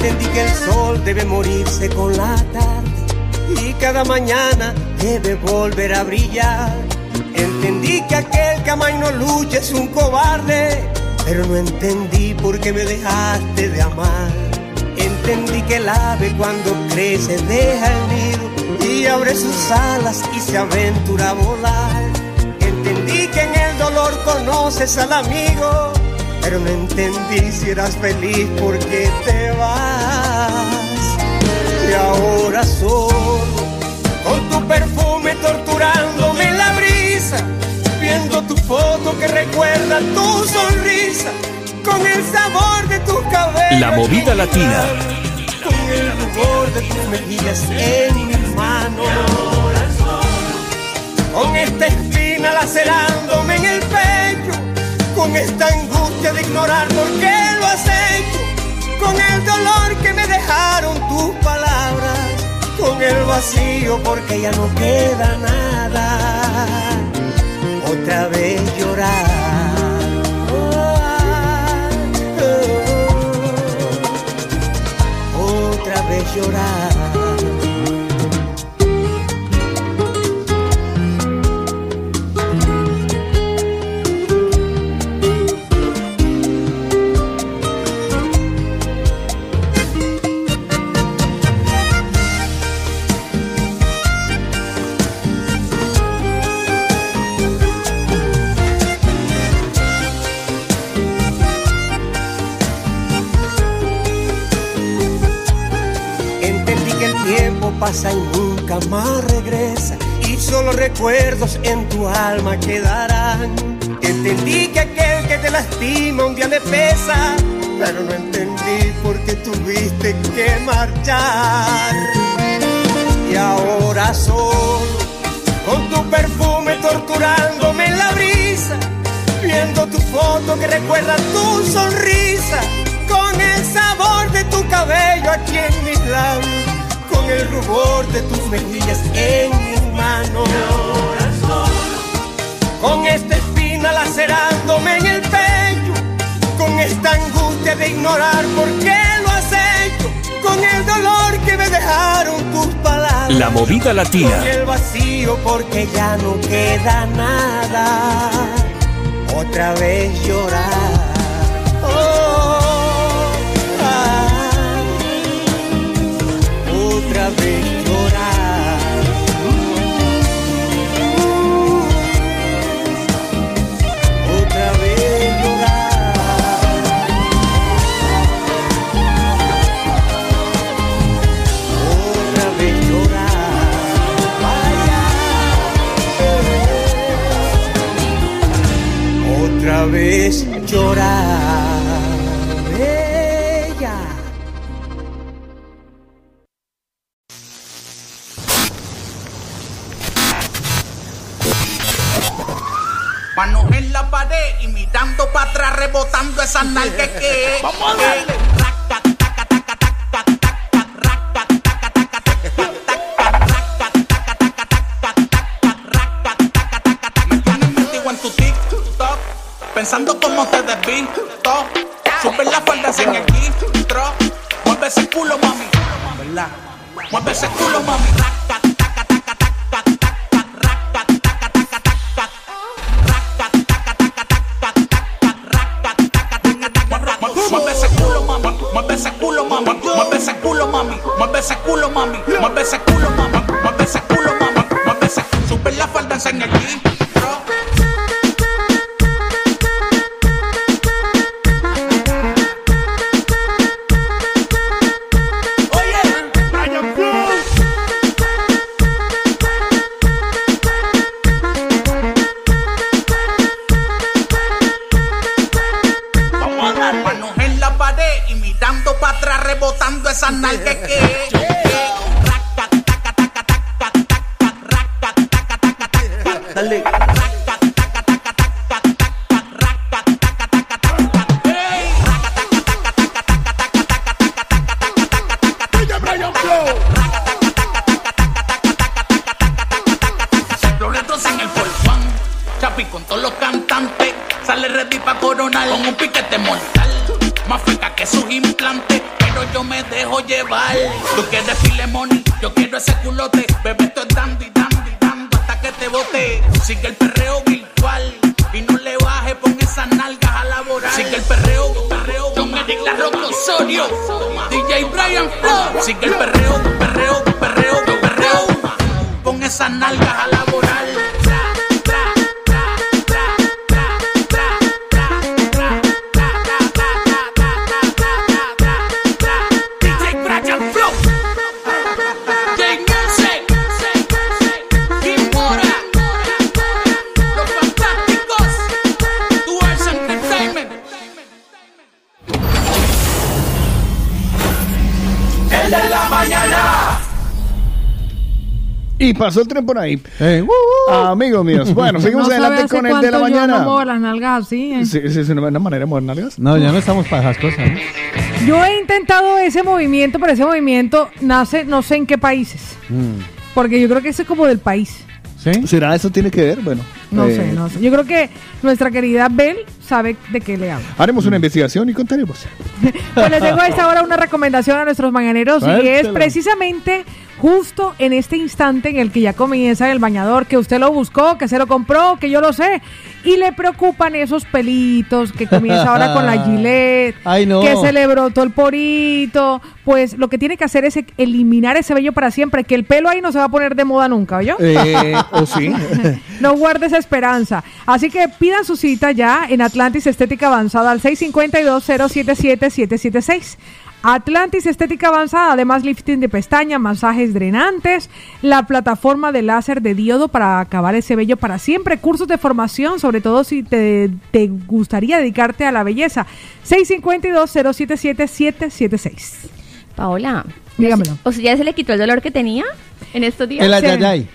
Entendí que el sol debe morirse con la tarde y cada mañana debe volver a brillar. Entendí que aquel que ama y no lucha es un cobarde, pero no entendí por qué me dejaste de amar. Entendí que el ave cuando crece deja el nido y abre sus alas y se aventura a volar. Entendí que en el dolor conoces al amigo, pero no entendí si eras feliz porque te vas. Y ahora solo, con tu perfume torturándome en la brisa, viendo tu foto que recuerda tu sonrisa, con el sabor de tus cabellos. La movida latina. Con el rubor de tus mejillas en mis manos. Con esta espina lacerándome en el pecho. Con esta angustia de ignorar por qué lo hecho. Con el dolor que me dejaron tus palabras. Con el vacío porque ya no queda nada. Otra vez llorar. otra vez llorar. Pasa y nunca más regresa y solo recuerdos en tu alma quedarán. Entendí que aquel que te lastima un día le pesa, pero no entendí por qué tuviste que marchar. Y ahora solo, con tu perfume torturándome en la brisa, viendo tu foto que recuerda tu sonrisa, con el sabor de tu cabello aquí en mis labios, con el rubor de tus mejillas en mis manos. Con esta espina lacerándome en el pecho, con esta angustia de ignorar por qué lo has hecho, con el dolor que me dejaron tus palabras. La movida latina. Con el vacío porque ya no queda nada. Otra vez llorar. Vez llorar. Ella. Manos en la pared y mirando para atrás, rebotando esas nalgas que. [laughs] ¡Vamos a darle! Desvisto. Sube la falda sin el intro. Mueve ese culo, mami. ¿Verdad? Mueve ese culo, mami. Pasó el tren por ahí. Amigos míos. Bueno, [laughs] seguimos No adelante con el de la cuánto yo mañana. no muevo las nalgas así. ¿eh? Sí, sí, es una manera de mover nalgas. No, ya no estamos para esas cosas. ¿no? Yo he intentado ese movimiento, pero ese movimiento nace no sé en qué países. Porque yo creo que ese es como del país. ¿Será eso tiene que ver? Bueno. No eh, sé, no sé. Yo creo que nuestra querida Bell sabe de qué le hablo. Haremos una investigación y contaremos. [laughs] Pues les dejo a esta hora una recomendación a nuestros mañaneros y es precisamente justo en este instante en el que ya comienza el bañador, que usted lo buscó, que se lo compró, que yo lo sé, y le preocupan esos pelitos que comienza ahora con la [laughs] Gillette, Ay, no. que se le brotó el porito, pues lo que tiene que hacer es eliminar ese vello para siempre, que el pelo ahí no se va a poner de moda nunca, ¿oyó? Eh, [laughs] ¿O sí? [laughs] No guarde esa esperanza. Así que pidan su cita ya en Atlantis Estética Avanzada al 652-077-776. Atlantis Estética Avanzada, además lifting de pestaña, masajes drenantes, la plataforma de láser de diodo para acabar ese vello para siempre, cursos de formación, sobre todo si te, te gustaría dedicarte a la belleza. 652-077-776. Paola. Dígamelo. O sea, ¿ya se le quitó el dolor que tenía en estos días? Se-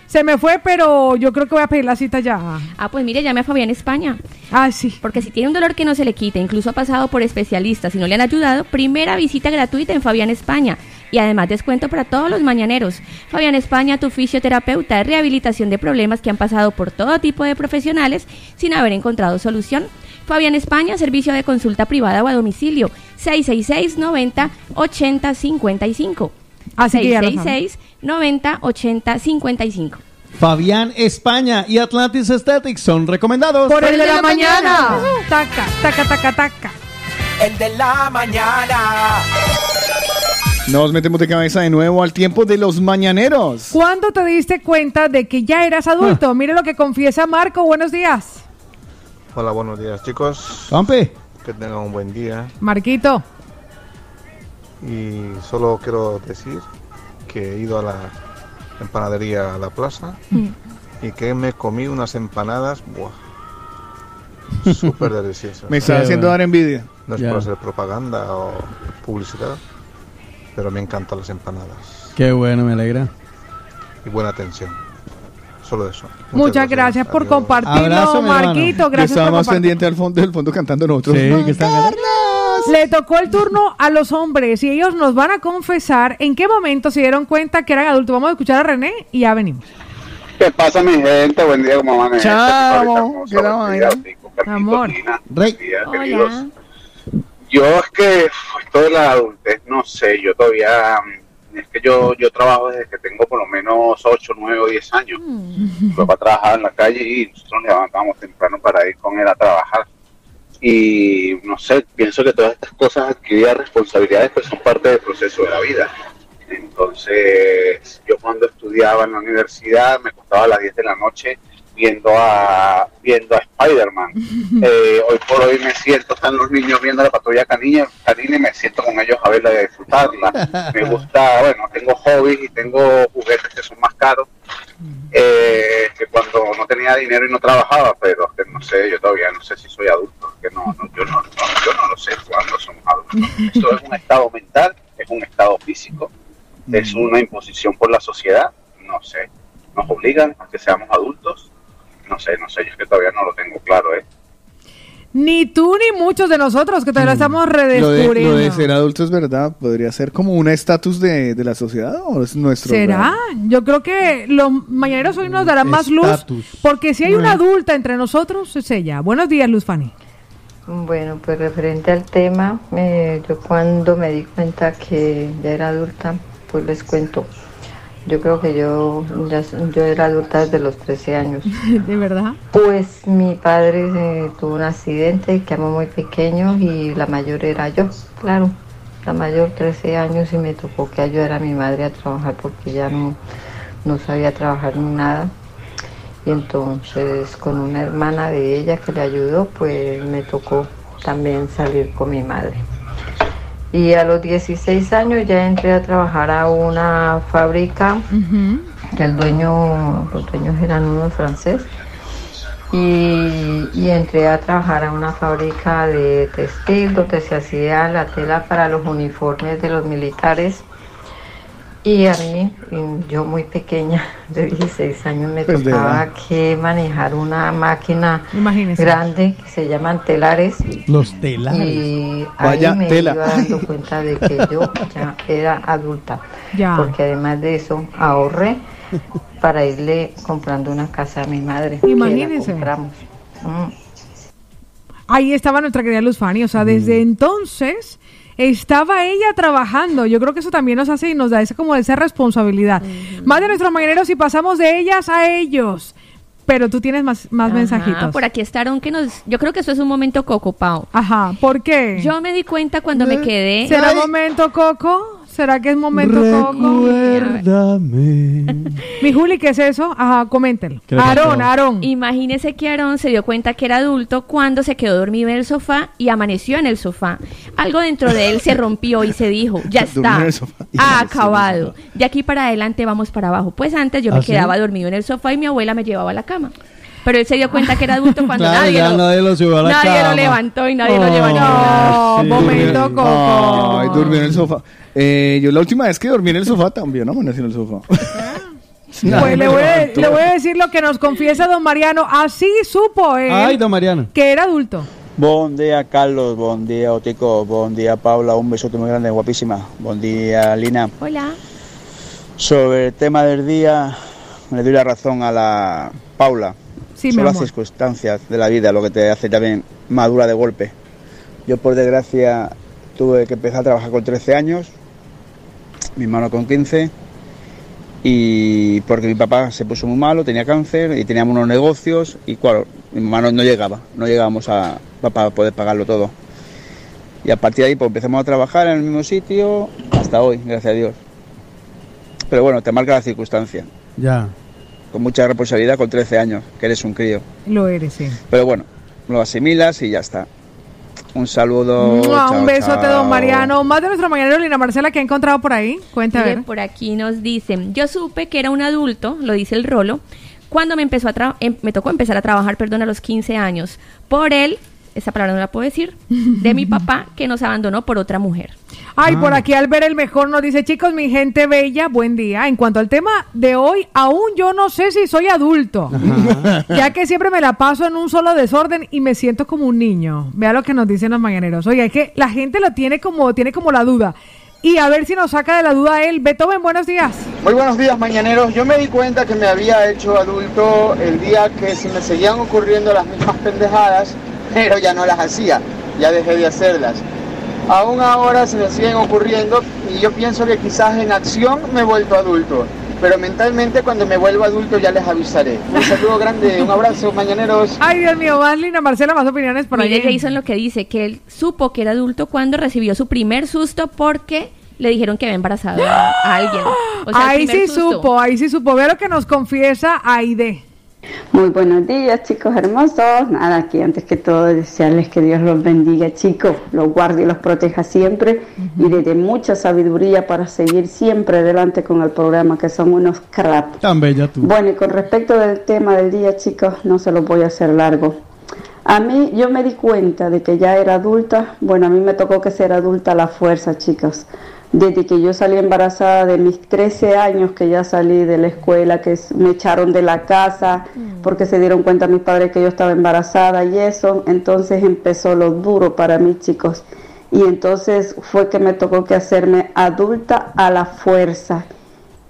Se me fue, pero yo creo que voy a pedir la cita ya. Ah, pues mire, llame a Fabián España. Ah, sí. Porque si tiene un dolor que no se le quita, incluso ha pasado por especialistas y no le han ayudado, primera visita gratuita en Fabián España. Y además descuento para todos los mañaneros. Fabián España, tu fisioterapeuta de rehabilitación de problemas que han pasado por todo tipo de profesionales sin haber encontrado solución. Fabián España, servicio de consulta privada o a domicilio. 666 90 80 55. Así que ya lo saben. 666 90 80 55. Fabián España y Atlantis Aesthetics son recomendados. Por el de la mañana. [laughs] Taca, taca, taca, taca. El de la mañana. Nos metemos de cabeza de nuevo al tiempo de los mañaneros. ¿Cuándo te diste cuenta de que ya eras adulto? Mire lo que confiesa Marco. Buenos días. Hola, buenos días chicos. Campe. Que tengan un buen día. Marquito. Y solo quiero decir que he ido a la empanadería a la plaza y que me comí unas empanadas, buah, [laughs] súper deliciosas. Me está haciendo dar envidia. No es Ya. por hacer propaganda o publicidad, pero me encantan las empanadas Qué bueno, me alegra. y buena atención. Solo eso. Muchas gracias por Abrazo, compartirlo, mi Marquito. Gracias estaba por más compartir. pendiente al fondo del fondo cantando nosotros. Sí, que están Le tocó el turno a los hombres y ellos nos van a confesar en qué momento se dieron cuenta que eran adultos. Vamos a escuchar a René y ya venimos. ¿Qué pasa, mi gente? Buen día, ¿cómo van? Chao, ¿qué la vaina? Amor. Queridos. Yo es que esto de la adultez, no sé, yo todavía, es que yo, yo trabajo desde que tengo por lo menos 8, 9 o 10 años. Mi papá trabajaba en la calle y nosotros nos levantábamos temprano para ir con él a trabajar. Y no sé, pienso que todas estas cosas adquiridas responsabilidades pues son parte del proceso de la vida. Entonces, yo cuando estudiaba en la universidad me costaba a las 10 de la noche viendo a viendo a Spider-Man. [laughs] Eh, hoy por hoy me siento, están los niños viendo la patrulla canina, canina y me siento con ellos a verla y a disfrutarla. Me [laughs] gusta, bueno, tengo hobbies y tengo juguetes que son más caros eh, que cuando no tenía dinero y no trabajaba, pero que no sé, yo todavía no sé si soy adulto, que no, no, yo, no, no, yo no lo sé cuándo somos adultos. [laughs] Esto es un estado mental, es un estado físico, es una imposición por la sociedad, no sé, nos obligan a que seamos adultos, no sé, no sé, yo es que todavía no lo tengo claro, ¿eh? Ni tú ni muchos de nosotros que todavía lo estamos Lo de, redescubriendo. lo de ser adulto es verdad, podría ser como un estatus de, de la sociedad o es nuestro. ¿Será? Yo creo que los mañaneros hoy nos darán más luz. Estatus. Porque si hay una Mm. adulta entre nosotros, es ella. Buenos días, Luz Fanny. Bueno, pues referente al tema, eh, yo cuando me di cuenta que ya era adulta, pues les cuento. Yo creo que yo ya yo era adulta desde los 13 años. [laughs] ¿De verdad? Pues mi padre eh, tuvo un accidente, quedamos muy pequeños y la mayor era yo, claro. La mayor 13 años y me tocó que ayudar a mi madre a trabajar porque ya no, no sabía trabajar ni nada. Y entonces con una hermana de ella que le ayudó, pues me tocó también salir con mi madre. Y a los 16 años ya entré a trabajar a una fábrica que el dueño, los dueños eran unos franceses. Y, y entré a trabajar a una fábrica de textil donde se hacía la tela para los uniformes de los militares. Y a mí, yo muy pequeña, de 16 años, me Pues tocaba que manejar una máquina Imagínese. grande que se llaman telares. Los telares. Y Vaya ahí me tela. iba dando cuenta de que yo ya era adulta. [laughs] Ya. Porque además de eso ahorré para irle comprando una casa a mi madre. que la Imagínese. compramos. Mm. Ahí estaba nuestra querida Luz Fanny. O sea, desde entonces estaba ella trabajando. Yo creo que eso también nos hace y nos da esa como esa responsabilidad. Más de nuestros mañaneros y pasamos de ellas a ellos. Pero tú tienes más, más Ajá, mensajitos. Por aquí está Aaron que nos... Yo creo que eso es un momento coco, Pau. Ajá, ¿por qué? Yo me di cuenta cuando me quedé... ¿Será momento Coco? ¿Será que es momento Coco? Recuérdame. [laughs] Mi Juli, ¿qué es eso? Ajá, coméntelo. Aarón, Aarón. Imagínese que Aarón se dio cuenta que era adulto cuando se quedó dormido en el sofá y amaneció en el sofá. Algo dentro de él se rompió y se dijo, ya [laughs] está, en el sofá y ha amaneció en el acabado. De aquí para adelante vamos para abajo. Pues antes yo ¿Ah, me sí? quedaba dormido en el sofá y mi abuela me llevaba a la cama. Pero él se dio cuenta que era adulto [laughs] cuando Claro, nadie, ya lo, nadie lo subió a la nadie cama. lo levantó y nadie lo llevó. No, sí. momento Coco. Ay, durmió en el sofá. Eh, yo la última vez que dormí en el sofá también amanecí en el sofá. [laughs] Pues le voy, a, le voy a decir lo que nos confiesa don Mariano. Así supo él Ay, don Mariano. que era adulto. Buen día, Carlos. Buen día, Otico. Buen día, Paula. Un besote muy grande, guapísima. Buen día, Lina. Hola. Sobre el tema del día, le doy la razón a la Paula. Sí, Son las circunstancias de la vida lo que te hace también madura de golpe. Yo, por desgracia, tuve que empezar a trabajar con 13 años, mi hermano con 15, y porque mi papá se puso muy malo, tenía cáncer y teníamos unos negocios y claro, mi hermano no llegaba, no llegábamos a, para poder pagarlo todo. Y a partir de ahí pues empezamos a trabajar en el mismo sitio hasta hoy, gracias a Dios. Pero bueno, te marca la circunstancia, Ya. con mucha responsabilidad con 13 años, que eres un crío. Lo eres, sí. Pero bueno, lo asimilas y ya está. Un saludo. Mua, chao, un besote, chao. don Mariano. Más de nuestro mañanero, Lina Marcela, que ha encontrado por ahí. Cuenta, a Mire, ver. por aquí nos dicen, yo supe que era un adulto, lo dice el Rolo, cuando me empezó a tra- em- me tocó empezar a trabajar, perdón, a los 15 años. Por él esa palabra no la puedo decir, de mi [laughs] papá que nos abandonó por otra mujer. Ay, por aquí al ver el mejor nos dice, chicos, mi gente bella, buen día. En cuanto al tema de hoy, aún yo no sé si soy adulto, [laughs] ya que siempre me la paso en un solo desorden y me siento como un niño. Vea lo que nos dicen los mañaneros. Oiga, es que la gente lo tiene como, tiene como la duda. Y a ver si nos saca de la duda él. Beethoven, buenos días. Muy buenos días, mañaneros. Yo me di cuenta que me había hecho adulto el día que se me seguían ocurriendo las mismas pendejadas, pero ya no las hacía, ya dejé de hacerlas. Aún ahora se me siguen ocurriendo y yo pienso que quizás en acción me he vuelto adulto, pero mentalmente cuando me vuelva adulto ya les avisaré. Un saludo grande, un abrazo, mañaneros. Ay, Dios mío, más linda Marcela, más opiniones por ahí. Jason lo que dice, que él supo que era adulto cuando recibió su primer susto porque le dijeron que había embarazado a, alguien. O sea, ahí sí susto. supo, ahí sí supo. Ve lo que nos confiesa Aide. Muy buenos días, chicos hermosos. Nada, aquí antes que todo desearles que Dios los bendiga, chicos, los guarde y los proteja siempre y les dé mucha sabiduría para seguir siempre adelante con el programa, que son unos crap. Tan bella tú. Bueno, y con respecto del tema del día, chicos, no se los voy a hacer largo. A mí, yo me di cuenta de que ya era adulta. Bueno, a mí me tocó que ser adulta a la fuerza, chicos. Desde que yo salí embarazada de mis 13 años, que ya salí de la escuela, que me echaron de la casa porque se dieron cuenta mis padres que yo estaba embarazada y eso, entonces empezó lo duro para mí, chicos. Y entonces fue que me tocó que hacerme adulta a la fuerza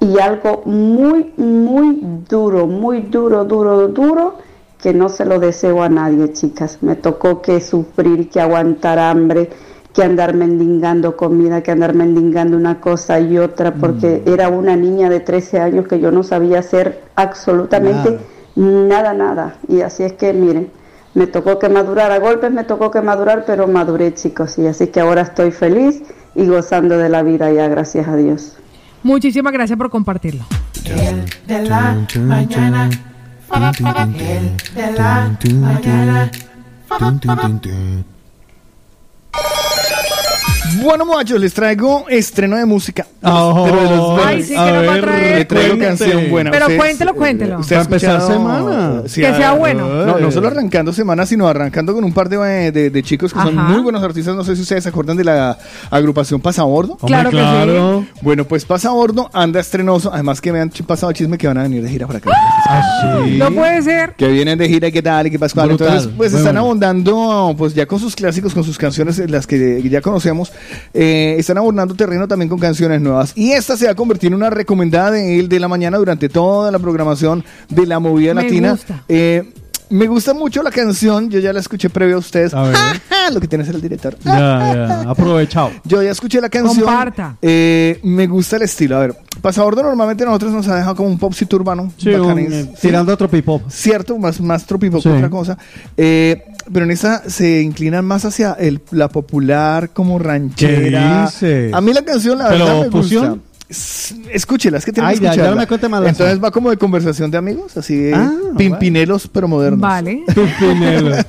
y algo muy, muy duro, muy duro, duro, duro, que no se lo deseo a nadie, chicas. Me tocó que sufrir, que aguantar hambre, que andar mendigando comida, que andar mendigando una cosa y otra, porque era una niña de 13 años que yo no sabía hacer absolutamente nada, nada. Y así es que, miren, me tocó que madurar, a golpes me tocó que madurar, pero maduré, chicos. Y así que ahora estoy feliz y gozando de la vida ya, gracias a Dios. Muchísimas gracias por compartirlo. de la mañana. El de la mañana. Thank you. Bueno, muchachos, les traigo estreno de música. Oh, Pero de los Ay, sí, que nos va a traer. Le traigo Cuente. canción buena. Pero Ustedes, cuéntelo, eh, cuéntelo. usted ha Para empezar semana. Sí, Que sea ah, bueno. No, no solo arrancando semana, sino arrancando con un par de, de- de chicos que son muy buenos artistas. No sé si ustedes se acuerdan de la agrupación Pasabordo. Hombre, Claro que sí. claro. Bueno, pues Pasabordo anda estrenoso. Además que me han pasado el chisme que van a venir de gira para acá. Ah, sí. No puede ser. Que vienen de gira y qué tal y qué pascual. Brutal, Entonces, pues muy están bueno. abundando, pues ya con sus clásicos, con sus canciones, las que ya conocemos, eh, están abundando terreno también con canciones nuevas. Y esta se va a convertir en una recomendada de él de la mañana durante toda la programación de la movida Me latina. gusta. Eh, me gusta mucho la canción, yo ya la escuché previo a ustedes. A ver. [laughs] Lo que tiene que ser el director. Ya, ya, aprovechado. [laughs] Yo ya escuché la canción. Comparta. Eh, me gusta el estilo. A ver, Pasabordo normalmente a nosotros nos ha dejado como un popcito urbano. Sí, un, eh, ¿sí? tirando a tropipop. Cierto, más, más tropipop Sí. que otra cosa. Eh, pero en esta se inclinan más hacia el, la popular como ranchera. A mí la canción, la ¿Pero verdad, me fusión? gusta. Escúchela, es que tiene que ya, ya escucharla. no me cuente más la Entonces va como de conversación de amigos, así de Ah, pimpinelos pero modernos. Vale. Pinelo. [laughs]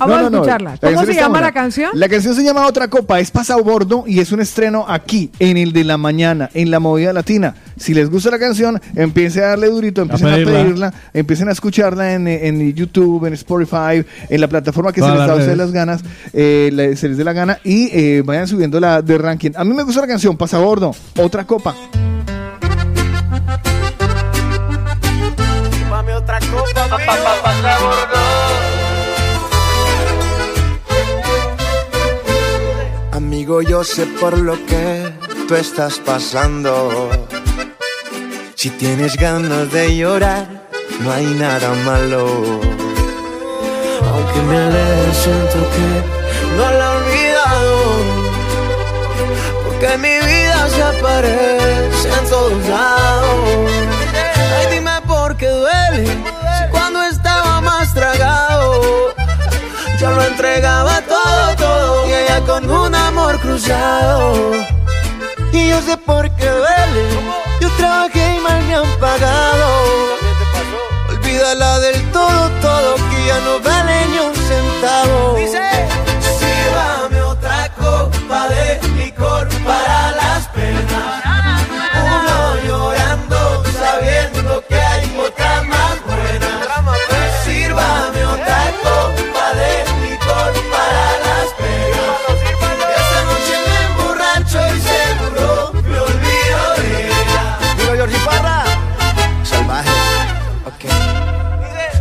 Vamos No, a no, no, escucharla. la ¿Cómo se llama buena. la canción? La canción se llama Otra Copa, es Pasabordo y es un estreno aquí, en el de la mañana, en la movida latina. Si les gusta la canción, empiecen a darle durito, empiecen a pedirla. pedirla, empiecen a escucharla en, en YouTube, en Spotify, en la plataforma que se les da a ustedes redes. las ganas, eh, la- se les dé la gana y eh, vayan subiendo la de ranking. A mí me gusta la canción Pasabordo, Otra Copa. Mami, otra copa, Yo sé por lo que tú estás pasando. Si tienes ganas de llorar, no hay nada malo. Aunque me aleje, siento que no la he olvidado. Porque mi vida se aparece en todos lados. Ay, dime por qué duele. Yo lo entregaba todo, todo. Y ella con un amor cruzado. Y yo sé por qué duele. Yo trabajé y mal me han pagado.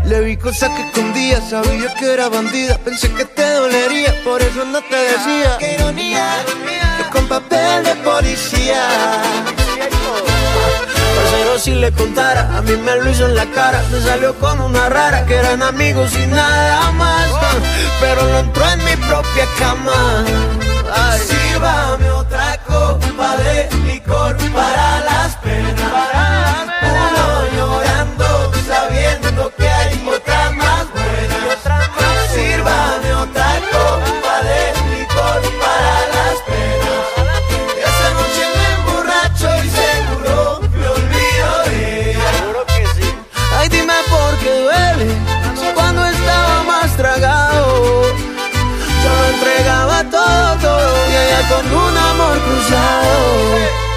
Le vi cosas que escondía, sabía que era bandida. Pensé que te dolería, por eso no te decía. Qué ironía, que con papel de policía. Parcero, si le contara, a mí me lo hizo en la cara. Me salió con una rara que eran amigos y nada más. Pero lo entró en mi propia cama. Ay. Sírvame otra copa de licor para las penas. Con un amor cruzado.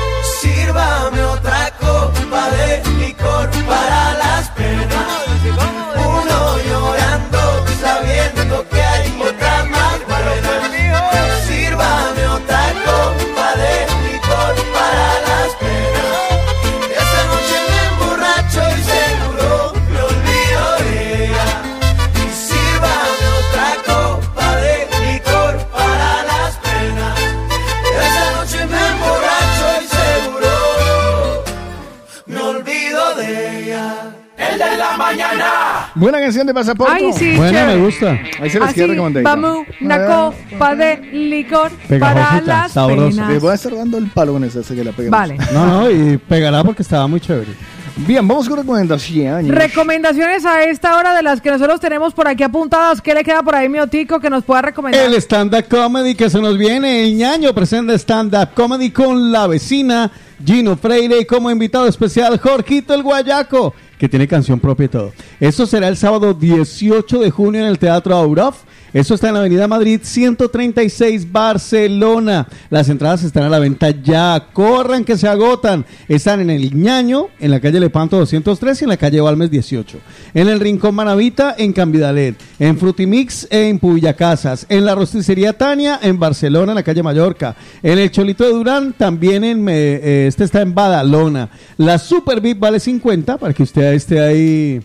Buena canción de pasaporte. Ay, sí, Buena, chévere. me gusta. Ahí se les Así, quiere recomendar. vamos, una copa de licor para Pegajosita, las sabrosa. Les voy a estar dando el palo con esa, esa que la peguemos. Vale. No, no, y pegará porque estaba muy chévere. Bien, vamos con recomendaciones. Recomendaciones a esta hora de las que nosotros tenemos por aquí apuntadas. ¿Qué le queda por ahí, mi Otico, que nos pueda recomendar? El stand-up comedy que se nos viene, el ñaño presenta stand-up comedy con la vecina Gino Freire y como invitado especial Jorgito el Guayaco, que tiene canción propia y todo. Eso será el sábado 18 de junio en el Teatro Aurof. Eso está en la Avenida Madrid 136 Barcelona. Las entradas están a la venta ya. Corran que se agotan. Están en el Ñaño, en la calle Lepanto 203 y en la calle Balmes 18. En el Rincón Manavita en Cambidalet. En Frutimix en Pubillacasas. En la Rosticería Tania en Barcelona, en la calle Mallorca. En el Cholito de Durán también en... eh, este está en Badalona. La Super VIP vale 50 para que usted esté ahí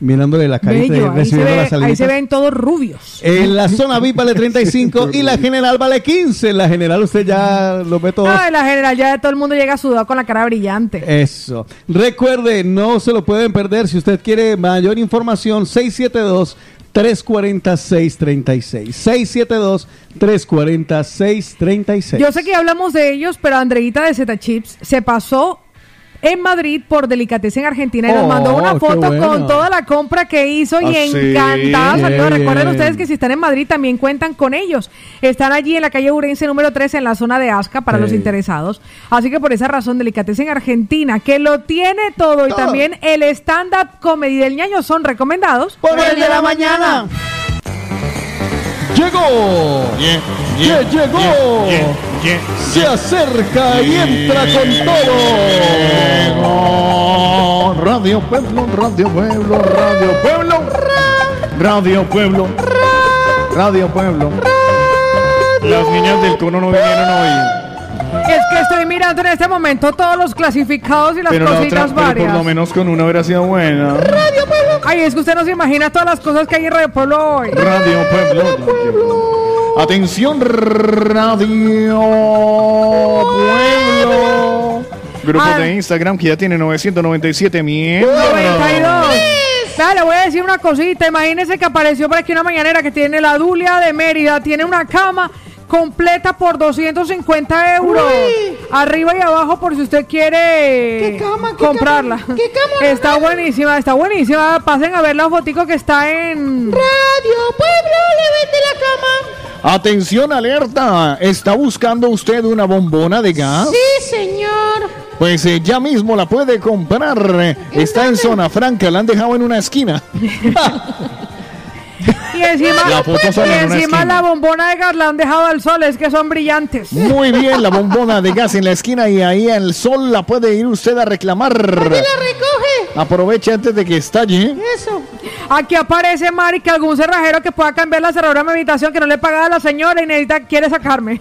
mirándole la carita y Bello, ahí se, recibiendo ve- las ahí se ven todos rubios. En la [laughs] zona VIP vale 35 y la general vale 15. En la general usted ya lo ve todo. No, en la general ya todo el mundo llega sudado con la cara brillante. Eso. Recuerde, no se lo pueden perder. Si usted quiere mayor información, 672 340 636. 672 340 636. Yo sé que hablamos de ellos, pero Andreita de Z Chips se pasó en Madrid por Delicatessen Argentina y nos Oh, mandó una qué foto bueno. con toda la compra que hizo y Ah, sí. encantada salió. Bien, Recuerden ustedes que si están en Madrid también cuentan con ellos. Están allí en la calle Urense número 13 en la zona de Asca para Sí. los interesados. Así que por esa razón Delicatessen Argentina, que lo tiene todo y también el stand-up comedy del ñaño son recomendados por el de la mañana. Llegó. Ya llegó. Se acerca y entra con todo. Radio Pueblo, Radio Pueblo, Radio Pueblo. Radio Pueblo. Radio Pueblo. Las niñas del cono no vinieron hoy. Es que estoy mirando en este momento todos los clasificados y las Pero, la otra, cositas pero por varias. lo menos con una hubiera sido buena. Ay, es que usted no se imagina todas las cosas que hay en Radio Pueblo hoy. Radio Pueblo. Atención, Radio Pueblo. Grupo Ah. de Instagram que ya tiene 997 miembros. 92. Vea, le voy a decir una cosita. Imagínese que apareció por aquí una mañanera que tiene la Dulia de Mérida. Tiene una cama completa por 250 euros. Arriba y abajo por si usted quiere comprarla. Está buenísima, está buenísima. Pasen a ver la fotico que está en... Radio Pueblo le vende la cama. Atención, alerta. ¿Está buscando usted una bombona de gas? Sí, señor. Pues eh, ya mismo la puede comprar. Está en zona franca, la han dejado en una esquina. [laughs] [laughs] Y encima, La y encima la bombona de gas la han dejado al sol. Es que son brillantes. Muy [laughs] bien, la bombona de gas en la esquina y ahí el sol la puede ir usted a reclamar. ¿Qué la recoge? Aproveche antes de que estalle. Eso. Aquí aparece Mari que algún cerrajero que pueda cambiar la cerradura de mi habitación que no le pagaba a la señora y necesita, quiere sacarme.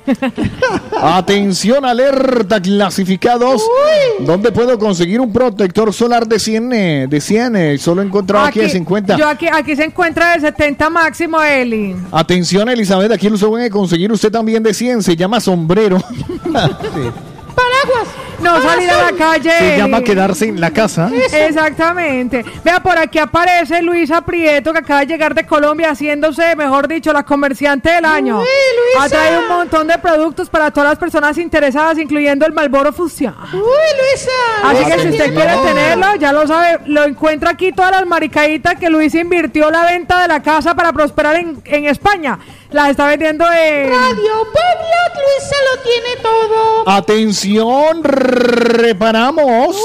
[laughs] Atención, alerta, clasificados. ¿Dónde puedo conseguir un protector solar de 100? eh, de 100 eh, solo he encontrado aquí, de 50. Yo aquí, aquí se encuentra de 70 máximo, Eli. Atención, Elizabeth, aquí lo puede conseguir usted también de 100. Se llama sombrero. [laughs] Paraguas. No salir a la calle. Se llama quedarse en la casa. Exactamente. Vea, por aquí aparece Luisa Prieto, que acaba de llegar de Colombia, haciéndose, mejor dicho, la comerciante del año. Luisa! Ha traído un montón de productos para todas las personas interesadas, incluyendo el Malboro Fusión. ¡Uy, Luisa! Así que si Luisa, usted quiere tenerlo, ya lo sabe, lo encuentra aquí todas las maricaditas que Luis invirtió la venta de la casa para prosperar en, en España. Las está vendiendo en... Radio Puebla, Luisa lo tiene todo. Atención, reparamos.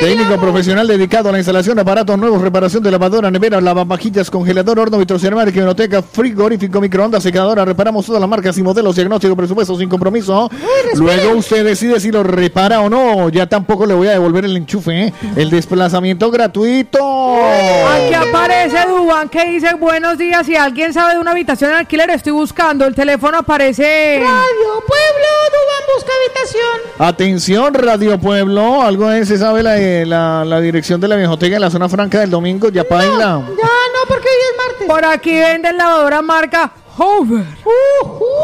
Técnico profesional dedicado a la instalación de aparatos nuevos, reparación de lavadora, nevera, lavavajillas, congelador, horno, vitrocerámica, biblioteca, frigorífico, microondas, secadora. Reparamos todas las marcas y modelos, diagnóstico, presupuesto sin compromiso. Luego usted decide si lo repara o no. Ya tampoco le voy a devolver el enchufe, ¿eh? El desplazamiento gratuito. Aquí aparece Duban que dice buenos días. Si alguien sabe de una habitación en alquiler, estoy buscando. El teléfono aparece. Radio Pueblo, Dubán busca habitación. Atención, Radio Pueblo. Algo de se sabe la, eh, la, la dirección de la viejoteca en la zona franca del domingo. Ya paila. Ya no, porque hoy es martes. Por aquí venden lavadora marca Hover.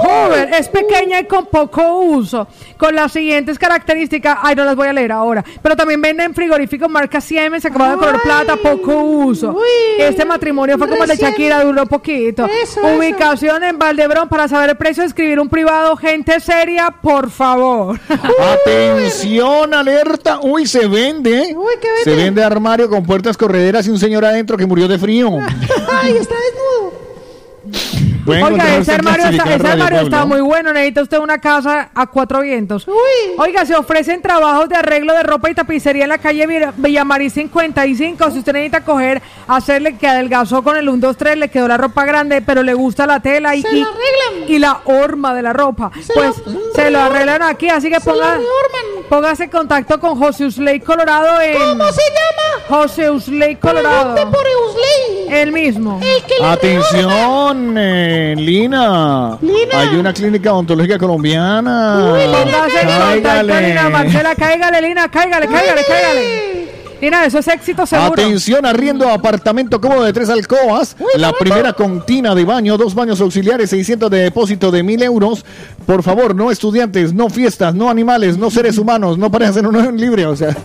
Hover es pequeña y con poco uso, con las siguientes características. Ay, no las voy a leer ahora. Pero también venden frigoríficos marca Siemens, acabado de color plata, poco uso. Este matrimonio fue como el de. Shakira, duró poquito. Eso, Ubicación en Valdebrón para saber el precio, escribir un privado, gente seria, por favor. Atención, alerta. Uy, se vende. Se vende armario con puertas correderas y un señor adentro que murió de frío. [laughs] Ay, está desnudo. Pueden Oiga, ese armario, está, ese armario está muy bueno. Necesita usted una casa a cuatro vientos. Oiga, se ofrecen trabajos de arreglo de ropa y tapicería en la calle Villa- Villamarí 55. Si usted necesita coger, hacerle que adelgazó con el 1, 2, 3, le quedó la ropa grande, pero le gusta la tela y, Se y, la arreglan. y la horma de la ropa. Se pues la- se lo arreglan aquí. Así que ponga, póngase en contacto con José Usley Colorado en. ¿Cómo se llama? José Usley Colorado. Pregunte por Eusley. El mismo. El que le Atención, eh, Lina. Lina. Hay una clínica odontológica colombiana. En contacto, Cáigale. Lina Marcela, cáigale, Lina, cáigale, cáigale, cáigale. Lina, eso es éxito seguro. Atención, arriendo apartamento cómodo de tres alcobas. la primera con tina de baño, dos baños auxiliares, 600 de depósito de mil euros. Por favor, no estudiantes, no fiestas, no animales, no seres humanos, no parejas en unión libre. O sea,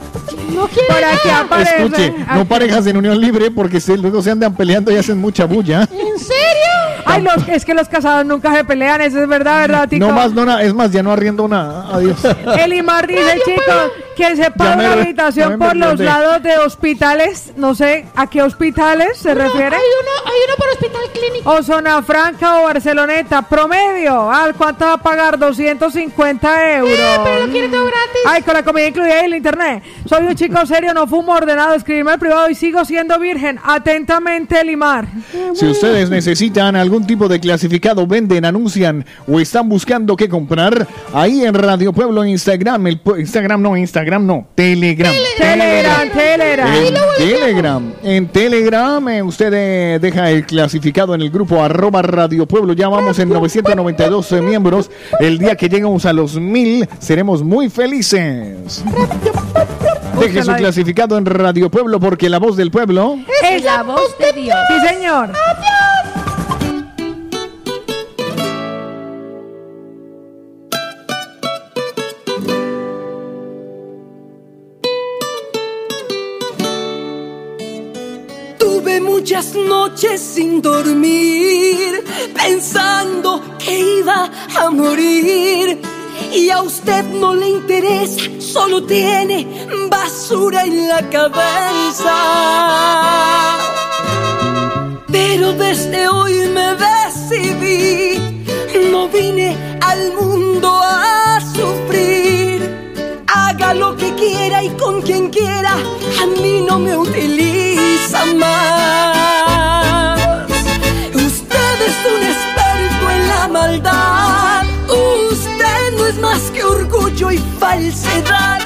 No quiere escuche, no parejas en unión libre porque se, luego se andan peleando y hacen mucha bulla. ¿En serio? Ay, los, es que los casados nunca se pelean, eso es verdad, ¿verdad, Tico? No más, no nada. Es más, ya no arriendo nada. Adiós. [laughs] Elimar dice, chicos, que se paga una re- habitación por los lados de hospitales, no sé a qué hospitales se No, refiere. Hay uno, hay uno por Hospital Clínico. O Zona Franca o Barceloneta, promedio. ¿Al cuánto va a pagar? 250 euros. Eh, pero lo quiere todo gratis. Ay, con la comida incluida y el internet. Soy un chico serio, no fumo ordenado, escribirme al privado y sigo siendo virgen. Atentamente, Limar. Si ustedes necesitan algún tipo de clasificado, venden, anuncian o están buscando qué comprar, ahí en Radio Pueblo en Instagram, el Instagram no, Instagram no, Telegram. Telegram, Telegram. En Telegram, en Telegram eh, usted eh, deja el clasificado en el grupo arroba Radio Pueblo. Ya vamos en 992 miembros. El día que lleguemos a los mil seremos muy felices. Deje su clasificado en Radio Pueblo porque la voz del pueblo. Es la voz de Dios. Sí, señor. Tuve muchas noches sin dormir, pensando que iba a morir. Y a usted no le interesa, solo tiene basura en la cabeza. Pero desde hoy me decidí, no vine al mundo a sufrir. Lo que quiera y con quien quiera, a mí no me utiliza más. Usted es un experto en la maldad. Usted no es más que orgullo y falsedad.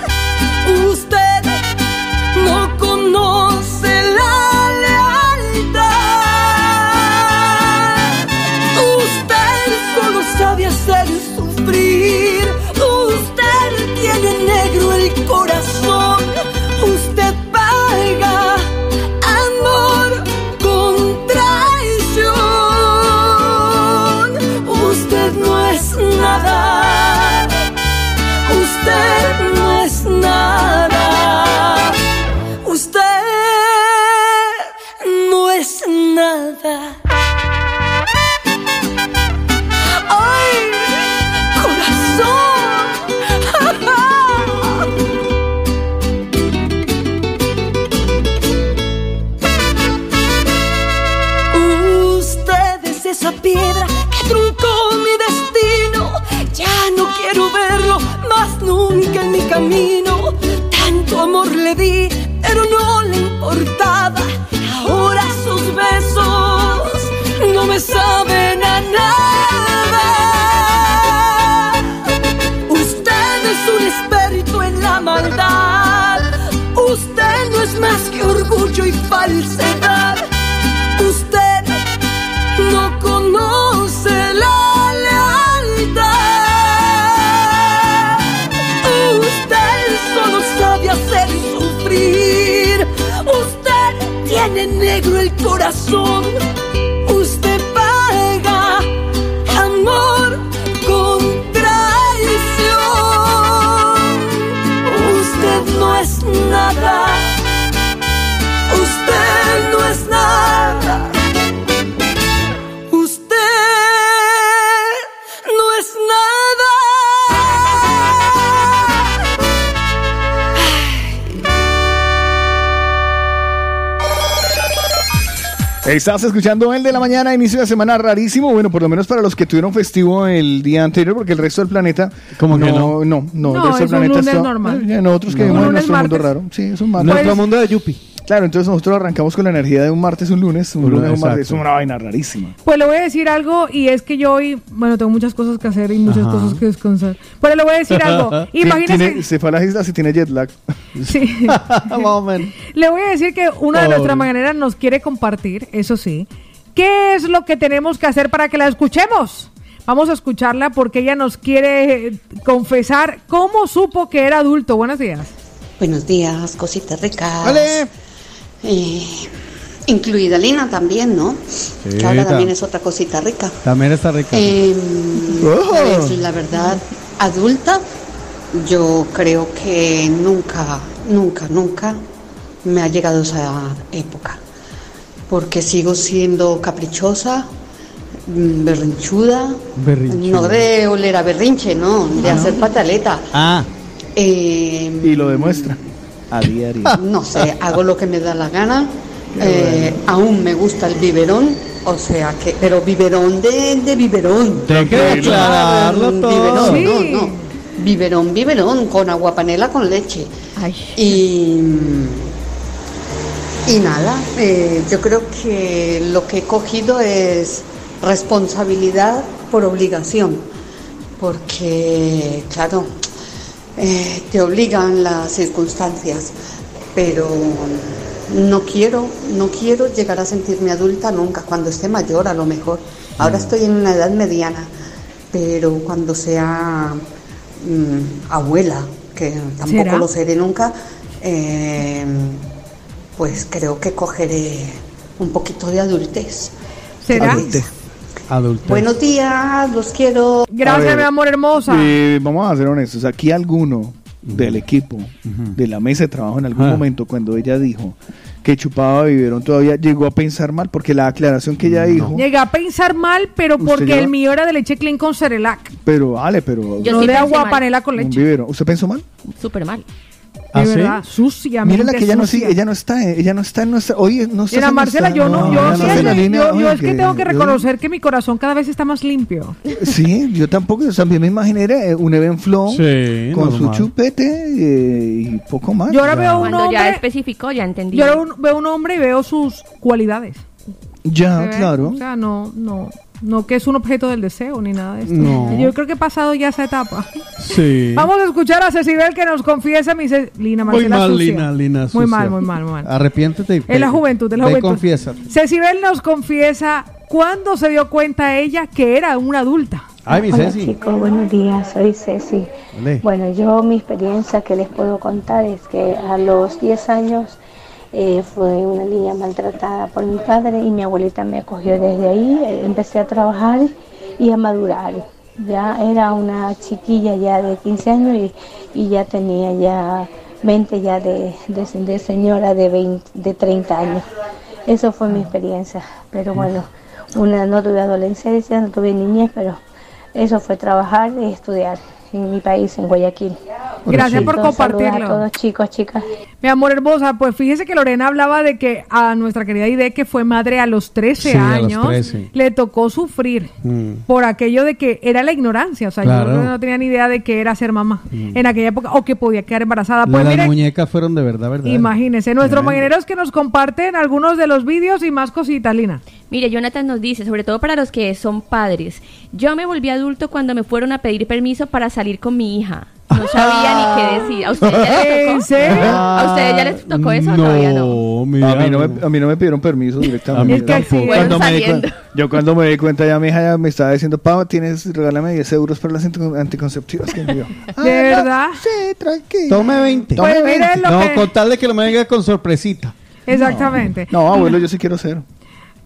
quiero verlo más nunca en mi camino. Tanto amor le di, pero no le importaba. Ahora sus besos no me saben. Negro el corazón. Estás escuchando el de la mañana, inicio de semana rarísimo. Bueno, por lo menos para los que tuvieron festivo el día anterior, porque el resto del planeta. ¿Cómo que no? No, no, No, el resto del es un planeta lunes está- normal. Eh, Nosotros que No. vivimos Un en nuestro mundo raro. Sí, es un martes. Nuestro mundo de Yupi. Claro, entonces nosotros arrancamos con la energía de un martes, un lunes, un Un lunes, lunes, un martes. Es una vaina rarísima. Pues le voy a decir algo y es que yo hoy, bueno, tengo muchas cosas que hacer y muchas Ajá. cosas que descansar. Pero le voy a decir algo. [laughs] Tiene- se fue a las islas y tiene jet lag. [laughs] Sí. [laughs] le voy a decir que una de nuestras mañaneras nos quiere compartir, eso sí. ¿Qué es lo que tenemos que hacer para que la escuchemos? Vamos a escucharla porque ella nos quiere eh, confesar cómo supo que era adulto. Buenos días. Buenos días, cositas ricas. Vale. Eh, incluida Lina también, ¿no? que ahora ta- también es otra cosita rica. También está rica. Eh, Oh. pues, la verdad, adulta, yo creo que nunca, nunca, nunca me ha llegado esa época. Porque sigo siendo caprichosa, mm, berrinchuda, Berrinchuda. no de oler a berrinche, no, de hacer pataleta. Ah. Eh, Y lo demuestra. A diario. [laughs] no sé, hago lo que me da la gana. Eh, Aún me gusta el biberón, o sea que, pero biberón de, de biberón. Hay que aclararlo todo. Biberón, Sí. no, no. Biberón, biberón, con agua panela con leche. Y, y nada, eh, yo creo que lo que he cogido es responsabilidad por obligación, porque claro, eh, te obligan las circunstancias, pero no quiero, no quiero llegar a sentirme adulta nunca, cuando esté mayor a lo mejor. Ahora estoy en una edad mediana, pero cuando sea mm, abuela, que tampoco ¿Será? lo seré nunca, eh, pues creo que cogeré un poquito de adultez. ¿Será? Adultez. Adulto. Buenos días, los quiero. Gracias, ver, mi amor hermosa. eh, vamos a ser honestos. Aquí alguno del equipo, de la mesa de trabajo, en algún Ajá. momento, cuando ella dijo que chupaba biberón, todavía llegó a pensar mal, porque la aclaración que ella dijo. Llegué a pensar mal, pero ¿Usted porque lleva? el mío era de leche clean con Cerelac. Pero, Ale, pero. Yo no sí de agua mal. panela con Un leche. biberón. ¿Usted pensó mal? Súper mal. ¿Ah, de sí? verdad, sucia. Mírala que ella no, sigue, ella no está, eh, ella no está en nuestra. Oye, no está. Mira, Marcela, yo no, yo, no sí, la yo- línea, yo, oye, es que tengo que yo- reconocer que mi corazón cada vez está más limpio. Sí, yo tampoco, yo también me imaginé eh, un Even Flow Sí, con normal. su chupete eh, y poco más. Yo ahora veo un Cuando ya especificó, ya entendí. yo ahora un- veo un hombre y veo sus cualidades. Ya, claro. O sea, no, no, no que es un objeto del deseo ni nada de esto. No. Yo creo que he pasado ya esa etapa. Sí. [laughs] Vamos a escuchar a Cecibel que nos confiesa mi Lina Muy Marcela mal, sucia. Lina, Lina. Muy mal, muy mal, muy mal. Arrepiéntete. y Es la ve- juventud, es la juventud. confiésate. Cecibel nos confiesa cuándo se dio cuenta ella que era una adulta. Ay, mi Hola Ceci. chicos, buenos días, soy Ceci. Vale. Bueno, yo mi experiencia que les puedo contar es que a los 10 años eh, fue una niña maltratada por mi padre y mi abuelita me acogió desde ahí. eh, empecé a trabajar y a madurar. Ya era una chiquilla ya de 15 años y, y ya tenía ya 20 ya de, de- de señora de, 20 de 30 años. Eso fue mi experiencia. Pero bueno, una, no tuve adolescencia, no tuve niñez, pero eso fue trabajar y estudiar. En mi país, en Guayaquil. Gracias por compartirlo. a todos chicos, chicas. Mi amor hermosa, pues fíjese que Lorena hablaba de que a nuestra querida Ide, que fue madre a los 13 Sí, a los años, 13. le tocó sufrir Mm. por aquello de que era la ignorancia. O sea, Claro. yo no tenía ni idea de que era ser mamá Mm. en aquella época o que podía quedar embarazada. Las Pues mire, muñecas fueron de verdad, ¿verdad? imagínense, nuestros mañaneros que nos comparten algunos de los vídeos y más cositas, Lina. Mire, Jonathan nos dice, sobre todo para los que son padres, yo me volví adulto cuando me fueron a pedir permiso para salir con mi hija. No sabía ni qué decir. ¿A ustedes ya les [laughs] tocó? ¿A ustedes ya les tocó eso o todavía no? a, mí no me, a mí no me pidieron permiso directamente. [laughs] A mí tampoco. sí, Cuando me di yo cuando me di cuenta ya mi hija ya me estaba diciendo, Pau, tienes, regálame 10 euros para las anti- anticonceptivas. que yo, [laughs] "Ah, ¿De verdad? Sí, tranquilo. Tome 20. Pues Tome mire 20. lo No, que- con tal de que lo me venga con sorpresita. Exactamente. No, abuelo, yo sí quiero ser.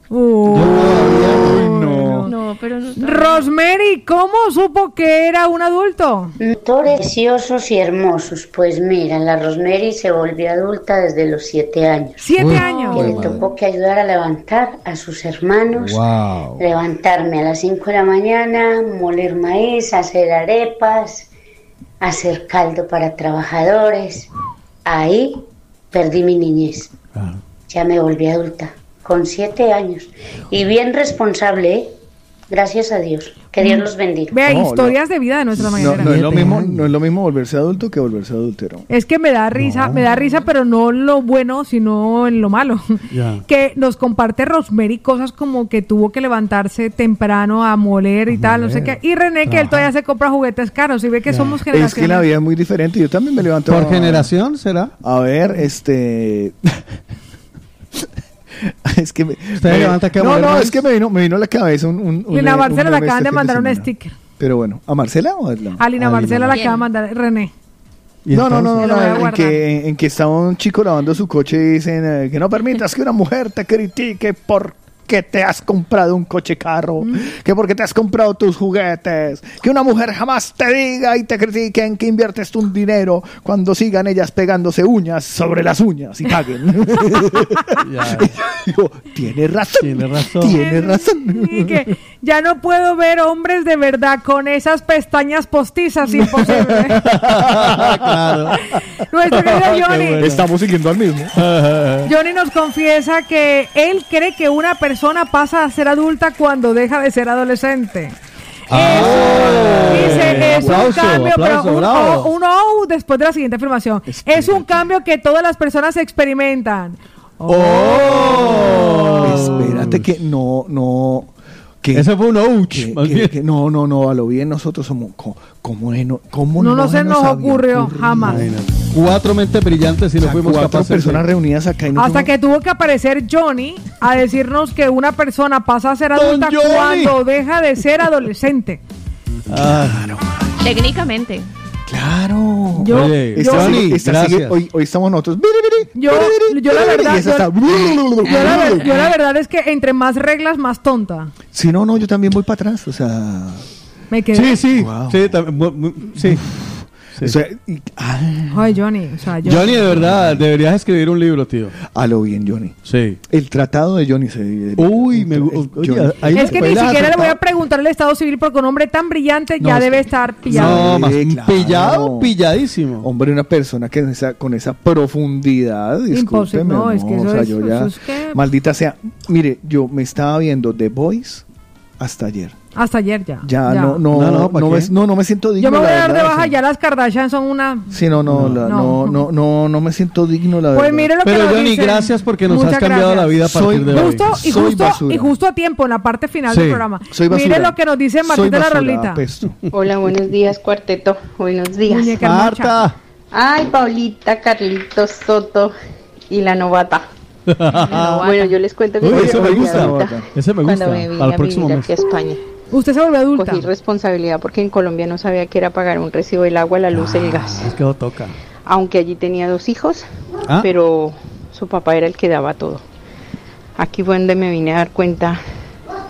Uy, no. No, pero no. Rosemary, ¿cómo supo que era un adulto? Preciosos y hermosos. Pues mira, la Rosemary se volvió adulta desde los siete años. ¿Siete Uy. años? Que le tocó que ayudar a levantar a sus hermanos. Wow. Levantarme a las 5 de la mañana, moler maíz, hacer arepas, hacer caldo para trabajadores. Ahí perdí mi niñez. Ya me volví adulta, con siete años. Y bien responsable, ¿eh? Gracias a Dios. Que Dios los bendiga. Vea, No, historias de vida de nuestra No, mañanera. no es lo mismo, no es lo mismo volverse adulto que volverse adúltero. Es que me da risa, me da risa, pero no en lo bueno, sino en lo malo. Ya. [laughs] Que nos comparte Rosemary cosas como que tuvo que levantarse temprano a moler y tal, no sé qué. Y René, que él todavía se compra juguetes caros y ve que somos Es que generaciones. la vida es muy diferente. Yo también me levanto. ¿Por a- generación será? A ver, este. [laughs] [laughs] es que me. Me- levanta que no, no, es que me vino, me vino a la cabeza un. un, un- Lina un Marcela le acaban este de fin mandar un sticker. Pero bueno, ¿a Marcela o a la- A Lina a Marcela la acaba de mandar René. No, no, no, no, en que, en, en que estaba un chico lavando su coche y dicen eh, que no permitas que una mujer te critique porque te has comprado un coche carro, que porque te has comprado tus juguetes, que una mujer jamás te diga y te critique en que inviertes tu dinero cuando sigan ellas pegándose uñas sobre las uñas y paguen. [laughs] Digo, tiene razón. Tiene razón. Tiene razón. Y que ya no puedo ver hombres de verdad con esas pestañas postizas, [laughs] imposible. Nuestro querido Johnny. Estamos siguiendo al mismo. Johnny nos confiesa que él cree que una persona pasa a ser adulta cuando deja de ser adolescente. Dice, es un cambio, aplauso, pero un oh, oh después de la siguiente afirmación. Es un cambio que todas las personas experimentan. Espérate que no, no. Que, Ese fue un ouch, que- más que- bien. que no, no, no, a lo bien nosotros somos. ¿Cómo, no, cómo No, no se nos ocurrió ocurrido? jamás. Cuatro mentes brillantes y no O sea, fuimos cuatro capaces de- personas reunidas acá y no Hasta fuimos- que tuvo que aparecer Johnny a decirnos que una persona pasa a ser adulta cuando deja de ser adolescente. Técnicamente. Claro. Yo- Oye, yo- Johnny, Esta gracias. sigue- hoy, hoy estamos nosotros. Yo, yo la verdad, yo, está- la, ver- yo la verdad es que entre más reglas, más tonta. Si no, no, yo también voy para atrás. O sea. Me quedé. Sí, sí, Wow. sí. Sí. o sea, y- ah, Ay, Johnny. O sea, yo- Johnny, de verdad, deberías escribir un libro, tío. a lo bien, Johnny. Sí. El tratado de Johnny se. Uy, me gu- el- oye, Johnny. ahí es que ni siquiera le voy a preguntar el estado civil porque un hombre tan brillante No, ya es debe estar pillado. No, más Sí, claro. pillado, pilladísimo. Hombre, una persona que esa, con esa profundidad, Imposible, discúlpeme, no, es que eso o sea, es- yo eso ya, es que- maldita sea, mire, yo me estaba viendo The Voice hasta ayer, Hasta ayer ya. ya, no, no, No, no, no, ¿pa' no, me, no, no me siento digno. Yo me voy la a dar de baja, sí. ya las Kardashian son una... Sí, no, no, la- No. no, no, no, no me siento digno, la Pues verdad. mire lo que Pero nos Johnny, gracias porque nos Muchas has cambiado gracias. la vida a partir Soy de hoy. Justo y justo basura. y justo a tiempo en la parte final Sí, del programa. soy basura. Mire lo que nos dice Martín Soy de la Rolita. apesto. Hola, buenos días, cuarteto. Buenos días. Marta. Ay, Paulita, Carlitos, Soto y la novata. Bueno, yo les cuento que Uy, me gusta. adulta Ese me gusta. Cuando me vine Al a próximo vivir mes. aquí a España. Usted se volvió adulta. Cogí responsabilidad porque en Colombia no sabía que era pagar un recibo del agua, la luz, el gas. Es que lo toca. Aunque allí tenía dos hijos, Ah. pero su papá era el que daba todo. Aquí fue donde me vine a dar cuenta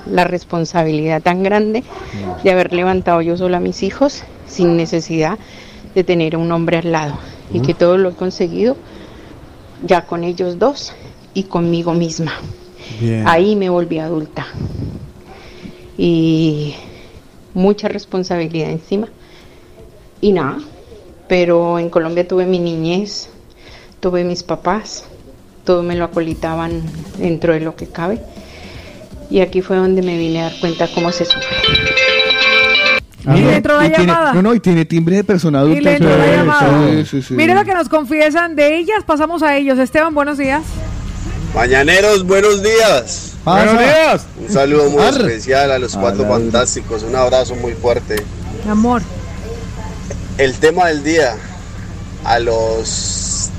la responsabilidad tan grande de haber levantado yo sola a mis hijos sin necesidad de tener un hombre al lado y que todo lo he conseguido ya con ellos dos y conmigo misma. Bien. Ahí me volví adulta y mucha responsabilidad encima y nada. Pero en Colombia tuve mi niñez, tuve mis papás, todo me lo acolitaban dentro de lo que cabe. Y aquí fue donde me vine a dar cuenta cómo se sufre. Y le entró la Y tiene- llamada. no, no, y tiene timbre de persona adulta. Y le entró la Sí, llamada. sí, sí, sí. Mire lo que nos confiesan de ellas, pasamos a ellos. Esteban, buenos días. Mañaneros, buenos días. Buenos días. Un saludo muy Arre. especial a los cuatro fantásticos. Un abrazo muy fuerte. Mi amor. El tema del día. A los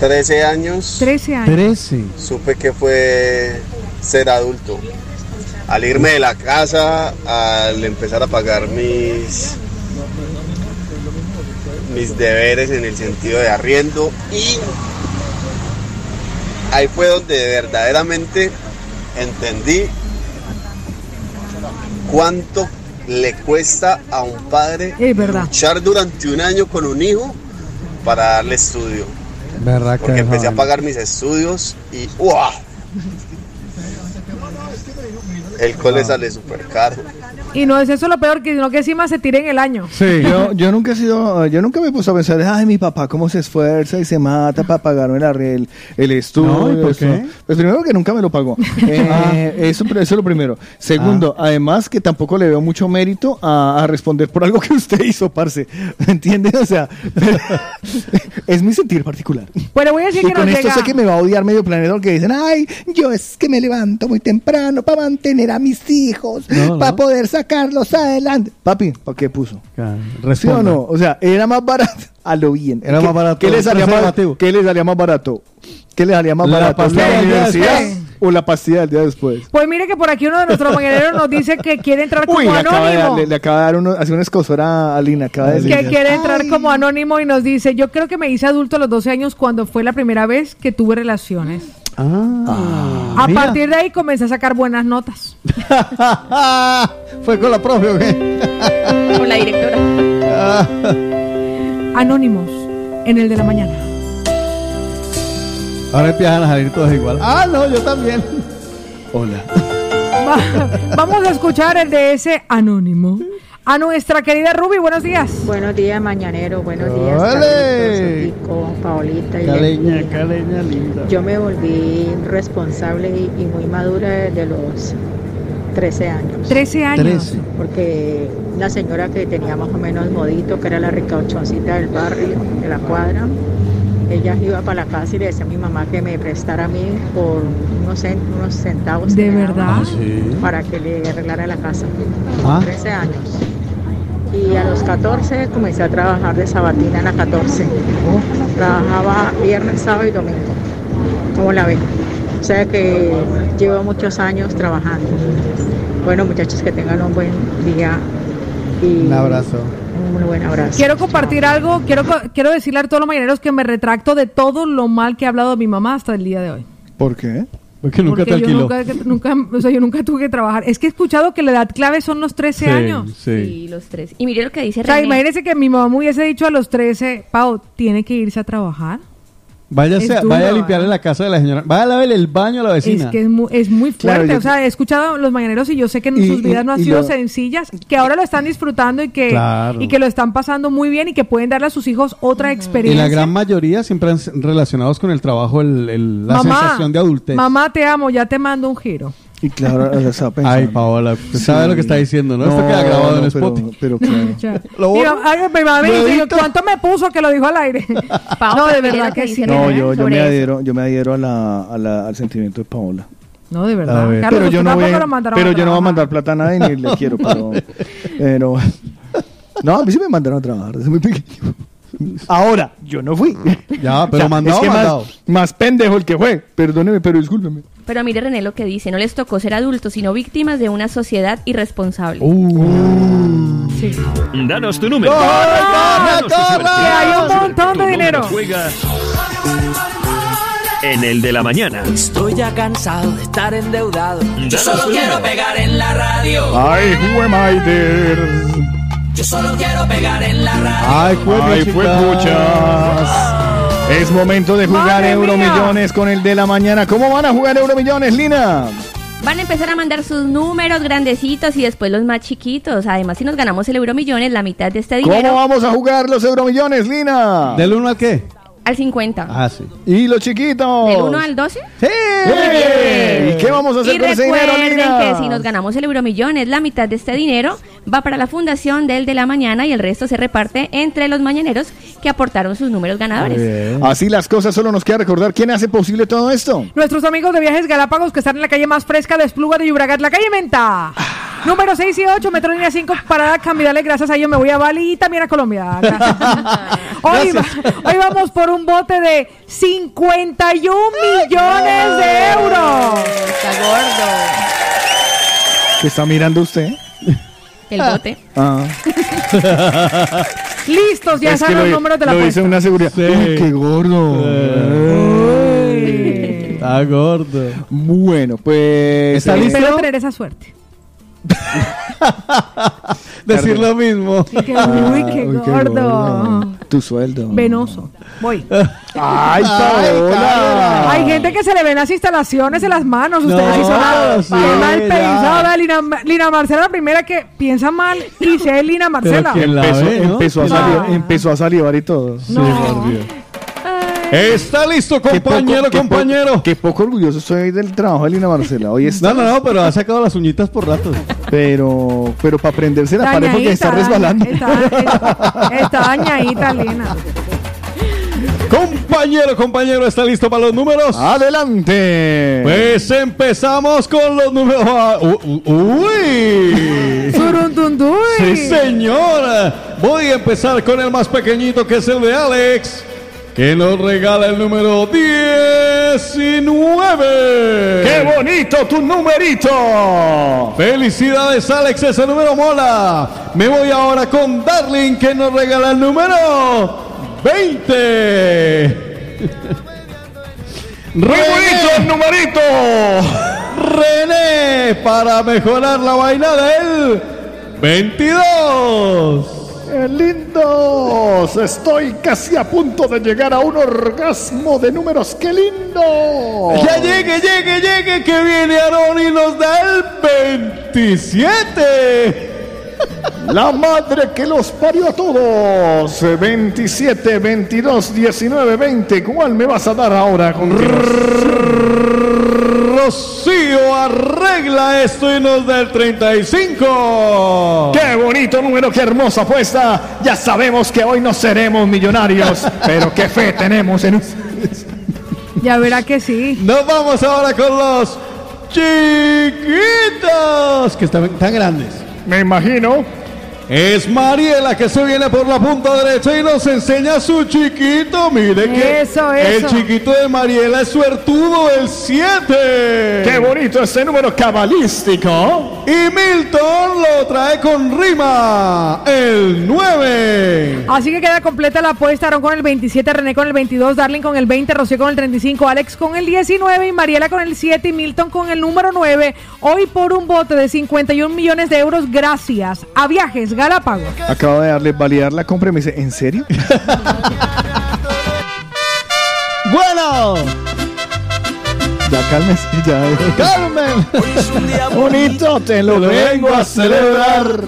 13 años. 13 años. 13. Supe que fue ser adulto. Al irme de la casa, al empezar a pagar mis mis deberes en el sentido de arriendo y ahí fue donde verdaderamente entendí cuánto le cuesta a un padre luchar durante un año con un hijo para darle estudio. Porque empecé a pagar mis estudios y ¡guau! [laughs] El cole sale súper caro. Y no es eso lo peor, que sino que encima se tire en el año. Sí, [laughs] yo, yo nunca he sido, yo nunca me he puesto a pensar, ay, mi papá cómo se esfuerza y se mata para pagarme la, el, el estudio. No, ¿y por qué? Pues primero que nunca me lo pagó. [laughs] Eh, eso, eso es lo primero. Segundo, Ah. además que tampoco le veo mucho mérito a, a responder por algo [laughs] que usted hizo, parce. ¿Me entiende? O sea, es mi sentir particular. Le voy a decir Y que con nos esto llega. sé que me va a odiar medio planeta porque dicen, ay, yo es que me levanto muy temprano para mantener a mis hijos, No, para no. poder sacarlos adelante. Papi, ¿para qué puso? Claro, ¿Sí o no? O sea, era más barato. [laughs] A lo bien. Era ¿Qué- más barato ¿Qué le, salía más, preservativo. ¿Qué le salía más barato? ¿Qué le salía más La barato? pastilla ¿La universidad o la pastilla del día después? Pues mire que por aquí uno de nuestros mañaneros nos dice que quiere entrar como Uy, le acaba, de, anónimo. darle- le acaba de dar uno, hace una escosora a Lina. Acaba de que decir. quiere entrar como anónimo y nos dice, yo creo que me hice adulto a los 12 años cuando fue la primera vez que tuve relaciones. Ah, A mira. partir de ahí comencé a sacar buenas notas. [laughs] ¿Fue con la profe o qué? Con la directora. [laughs] Anónimos, en el de la mañana. Ahora empiezan a salir todos igual. Ah, no, yo también. Hola. [laughs] Va- Vamos a escuchar el de ese anónimo. A nuestra querida Ruby, buenos días. Buenos días, mañanero. Buenos días, ¡Ole! Carlitos, Paolita y Caleña, caleña linda. Yo me volví responsable y, y muy madura desde los 13 años. 13 años. Porque una señora que tenía más o menos modito, que era la ricauchoncita del barrio, de la cuadra, ella iba para la casa y le decía a mi mamá que me prestara a mí por unos, unos centavos. ¿De verdad? Ah, sí. Para que le arreglara la casa. Ah. 13 años. Y a los 14 comencé a trabajar de sabatina en la 14. Trabajaba viernes, sábado y domingo. ¿Cómo la ven? O sea que llevo muchos años trabajando. Bueno, muchachos, que tengan un buen día y Un abrazo. Un buen abrazo. Quiero compartir algo, quiero, co- quiero decirle a todos los mañaneros que me retracto de todo lo mal que he hablado de mi mamá hasta el día de hoy. ¿Por qué? Porque nunca Porque te alquiló. Yo nunca, nunca, o sea, yo nunca tuve que trabajar. Es que he escuchado que la edad clave son los 13 Sí, años. sí. Sí, los tres. Y mire lo que dice O sea, René. imagínese que mi mamá me hubiese dicho a los 13, Pau, tiene que irse a trabajar. Váyase, duro, vaya a limpiarle la casa de la señora. Vaya a lavarle el baño a la vecina. Es que es muy, es muy Claro, fuerte. o sea, he escuchado a los mañaneros y yo sé que en Y- sus vidas y- no han y sido lo- sencillas, que ahora lo están disfrutando y que, Claro. y que lo están pasando muy bien y que pueden darle a sus hijos otra Y experiencia. la gran mayoría siempre han relacionados con el trabajo, el, el- la mamá, sensación de adultez. Mamá, te amo, ya te mando un giro. Y claro, ahora estaba pensando. Ay, Paola, usted sabe Sí. lo que está diciendo, ¿no? Esto No, queda grabado no, en pero- Spotify. pero claro. [laughs] Lo Mi borro. mamá- ay, mi mamá me dice. ¿cuánto me puso que lo dijo al aire? [laughs] Pau, no, de verdad que sí. No, yo, yo me adhiero, yo me adhiero a la, a la- al sentimiento de Paola. No, de verdad. ver. Carlos, pero yo no voy, tampoco lo mandaron pero a yo no voy a mandar plata a nadie ni le quiero, pero, [laughs] pero no, a mí sí me mandaron a trabajar desde muy pequeño. Ahora, yo no fui. Ya, [laughs] pero mandado, es que mandado. Más, más pendejo el que fue. Perdóneme, pero discúlpeme. Pero mire René lo que dice, no les tocó ser adultos, sino víctimas de una sociedad irresponsable. Uh. Sí. Danos tu número. ¡Corre, corre! Que hay un montón de dinero. Juega en el de la mañana. Estoy ya cansado de estar endeudado. Yo solo quiero pegar en la radio. Ay, who am I there? Yo solo quiero pegar en la radio. Ay, fue Ay, fue puchas. Es momento de jugar Euromillones con el de la mañana. ¿Cómo van a jugar Euromillones, Lina? Van a empezar a mandar sus números grandecitos y después los más chiquitos. Además, si nos ganamos el Euromillones, la mitad de este ¿Cómo dinero vamos a jugar los euromillones, Lina? ¿Del 1 al qué? al 50. Ah, sí. ¿Y los chiquitos? ¿Del 1 al 12? ¡Sí! ¿Y qué vamos a hacer Y con ese dinero, recuerden Lina? que si nos ganamos el Euromillones, la mitad de este dinero va para la fundación del de la mañana y el resto se reparte entre los mañaneros que aportaron sus números ganadores. Así las cosas, solo nos queda recordar quién hace posible todo esto. Nuestros amigos de Viajes Galápagos que están en la calle más fresca de Espluga de Llobregat, la calle Menta. Número 6 y 8, Metro Línea 5, parada Camidales, gracias a ellos me voy a Bali y también a Colombia. [laughs] Hoy, va- hoy vamos por un bote de 51 millones de euros. Está gordo. ¿Qué está mirando usted? El bote. Ah. [laughs] Listos, ya saben los lo- números de la Lo apuesta. dice una seguridad. Uy, qué gordo. Está gordo. Bueno, pues. ¿Está eh, listo? Espero tener esa suerte. [laughs] Decir lo mismo. Que, uy, qué Uy, qué gordo. Tu sueldo. Venoso. Voy. Ay, Paola. Hay gente que se le ven las instalaciones en las manos. Ustedes No, sí son sí, mal pensada. Lina, Lina Marcela, la primera que piensa mal y sé Lina Marcela. ¿quién la empezó, ve, no? empezó a ¿Quién la salir, empezó a salivar y todo. Sí, por Dios. Está listo, Qué poco- compañero, qué poco- compañero. Qué poco orgulloso estoy del trabajo de Lina Marcela. Hoy está. No, no, no, pero ha sacado las uñitas por ratos. Pero, pero para prenderse la pared porque está resbalando. Está, dañadita, Lina. Compañero, compañero, ¿está listo para los números? Adelante. Pues empezamos con los números. Ah, ¡Uy! Sí, señora. Voy a empezar con el más pequeñito, que es el de Alex, que nos regala el número 19. ¡Qué bonito tu numerito! Felicidades, Alex, ese número mola. Me voy ahora con Darling, que nos regala el número 20. ¡Qué bonito el numerito! René, para mejorar la vaina del 22. ¡Qué lindos! Estoy casi a punto de llegar a un orgasmo de números. ¡Qué lindo! Ya llegue, llegue, llegue, que viene Aaron y nos da el 27. La madre que los parió a todos. 27, 22, 19, 20. ¿Cuál me vas a dar ahora? continuación? Rocío arregla esto y nos da el 35. ¡Qué bonito número! ¡Qué hermosa apuesta! Ya sabemos que hoy no seremos millonarios, [laughs] pero qué fe tenemos en ustedes. Ya verá que sí. Nos vamos ahora con los chiquitos, que están tan grandes. Me imagino. Es Mariela que se viene por la punta derecha y nos enseña su chiquito. Mire que Eso, el eso. chiquito de Mariela es suertudo, el 7. ¡Qué bonito este número cabalístico! Y Milton lo trae con rima, el 9. Así que queda completa la apuesta. Aaron con el 27, René con el 22, Darling con el 20, Rocío con el 35, Alex con el 19 y Mariela con el 7 y Milton con el número 9. Hoy por un bote de 51 millones de euros gracias a Viajes Galápagos. Acabo de darle validar la compra y me dice, ¿en serio? [laughs] Bueno, Ya cálmese, ya. Carmen. Bonito, te lo vengo a celebrar.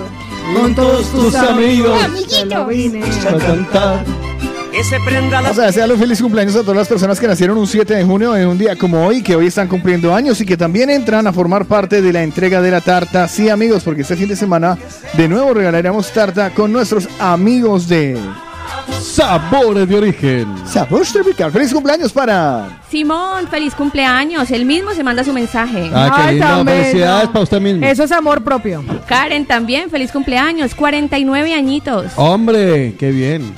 Con todos tus amigos. Te lo vine. A cantar. Que se prenda la O sea, desearle un feliz cumpleaños a todas las personas que nacieron un 7 de junio en un día como hoy, que hoy están cumpliendo años y que también entran a formar parte de la entrega de la tarta. Sí, amigos, porque este fin de semana de nuevo regalaremos tarta con nuestros amigos de Sabores de origen. Sabor Tropical. Feliz cumpleaños para Simón, feliz cumpleaños. Él mismo se manda su mensaje. Ah, qué Ay, lindo. Felicidades para usted mismo. Eso es amor propio. Karen también, feliz cumpleaños. 49 añitos. Hombre, qué bien.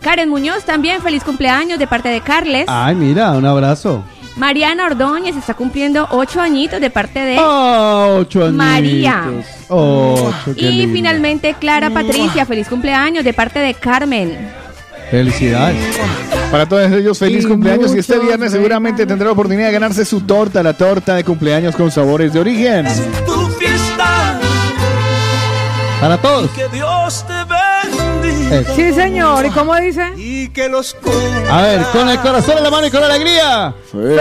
Karen Muñoz también, feliz cumpleaños de parte de Carles. Ay, mira, un abrazo. Mariana Ordóñez está cumpliendo 8 añitos de parte de... Ah, ocho añitos. María. Ocho, qué y lindo. finalmente Clara Patricia, feliz cumpleaños de parte de Carmen. Felicidades. Para todos ellos, feliz Y cumpleaños. Y este viernes seguramente tendrá la oportunidad de ganarse su torta, la torta de cumpleaños con sabores de origen. tu fiesta. Para todos. Que Dios te bendiga Sí, señor. ¿Y cómo dice? Y que los A ver, con el corazón en la mano y con la alegría. ¡Feliz!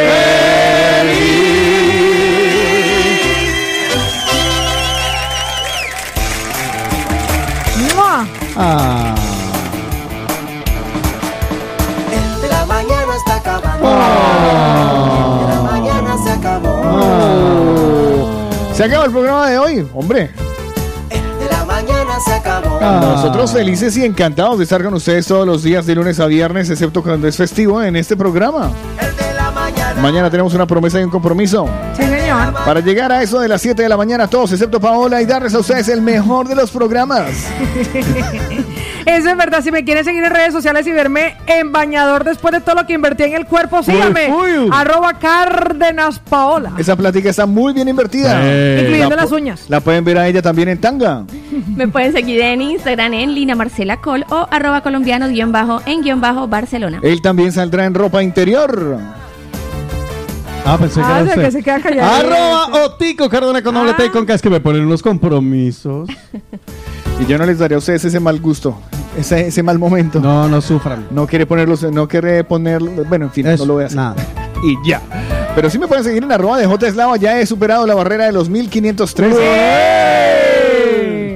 ¡Mua! Ah. El de la mañana está acabando. Ah. Oh. De la mañana se acabó. Ah. Se acaba el programa de hoy, hombre. El de la mañana se acabó. Nosotros felices y encantados de estar con ustedes todos los días de lunes a viernes, excepto cuando es festivo en este programa. Mañana tenemos una promesa y un compromiso. Sí, señor. Para llegar a eso de las 7 de la mañana, todos excepto Paola, y darles a ustedes el mejor de los programas. [laughs] Eso es verdad. Si me quieren seguir en redes sociales y verme en bañador después de todo lo que invertí en el cuerpo, síganme. uy. Arroba Cárdenas Paola. Esa plática está muy bien invertida. Eh. Incluyendo La las uñas. La pueden ver a ella también en tanga. Me pueden seguir en Instagram en Lina Marcela Col o arroba colombiano guion bajo en guion bajo Barcelona. Él también saldrá en ropa interior. Ah, pensé que Ah, era que se queda callado. Arroba Otico Cardona con doble T con K, es que me ponen unos compromisos. [laughs] Y yo no les daré a ustedes ese mal gusto, ese, ese mal momento. No, no sufran. No quiere ponerlos, no quiere ponerlos, bueno, en fin, Eso, no lo voy a hacer. nada. Y ya. Pero sí me pueden seguir en arroba de J Eslava, ya he superado la barrera de los 1503.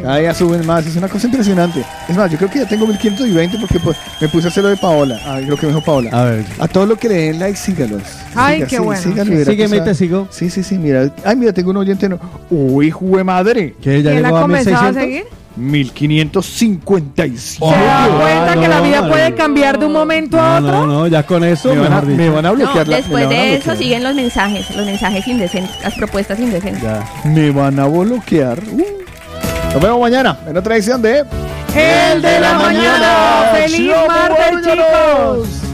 Cada día suben más, es una cosa impresionante. Es más, yo creo que ya tengo 1520 porque pues, me puse a hacer lo de Paola. Ah, creo que me dijo Paola. A ver. A todos los que le den like, sígalos. Ay, Siga, qué sí, bueno. verá Sígueme y te sigo. Sí, sí, sí, mira. Ay, mira, tengo un oyente. No. Uy, jue madre. Que ya ¿Quién la llegó ha a comenzado a 1600. seguir? 1557. ¿Se da ah, cuenta que la vida puede cambiar de un momento a otro? No, no, no ya con eso me van a, me van a bloquear. No, la, después de eso bloquear. siguen los mensajes, los mensajes indecentes, las propuestas indecentes. Ya. Me van a bloquear. Uh. Nos vemos mañana en otra edición de El de la, la mañana. mañana. ¡Feliz martes, chicos!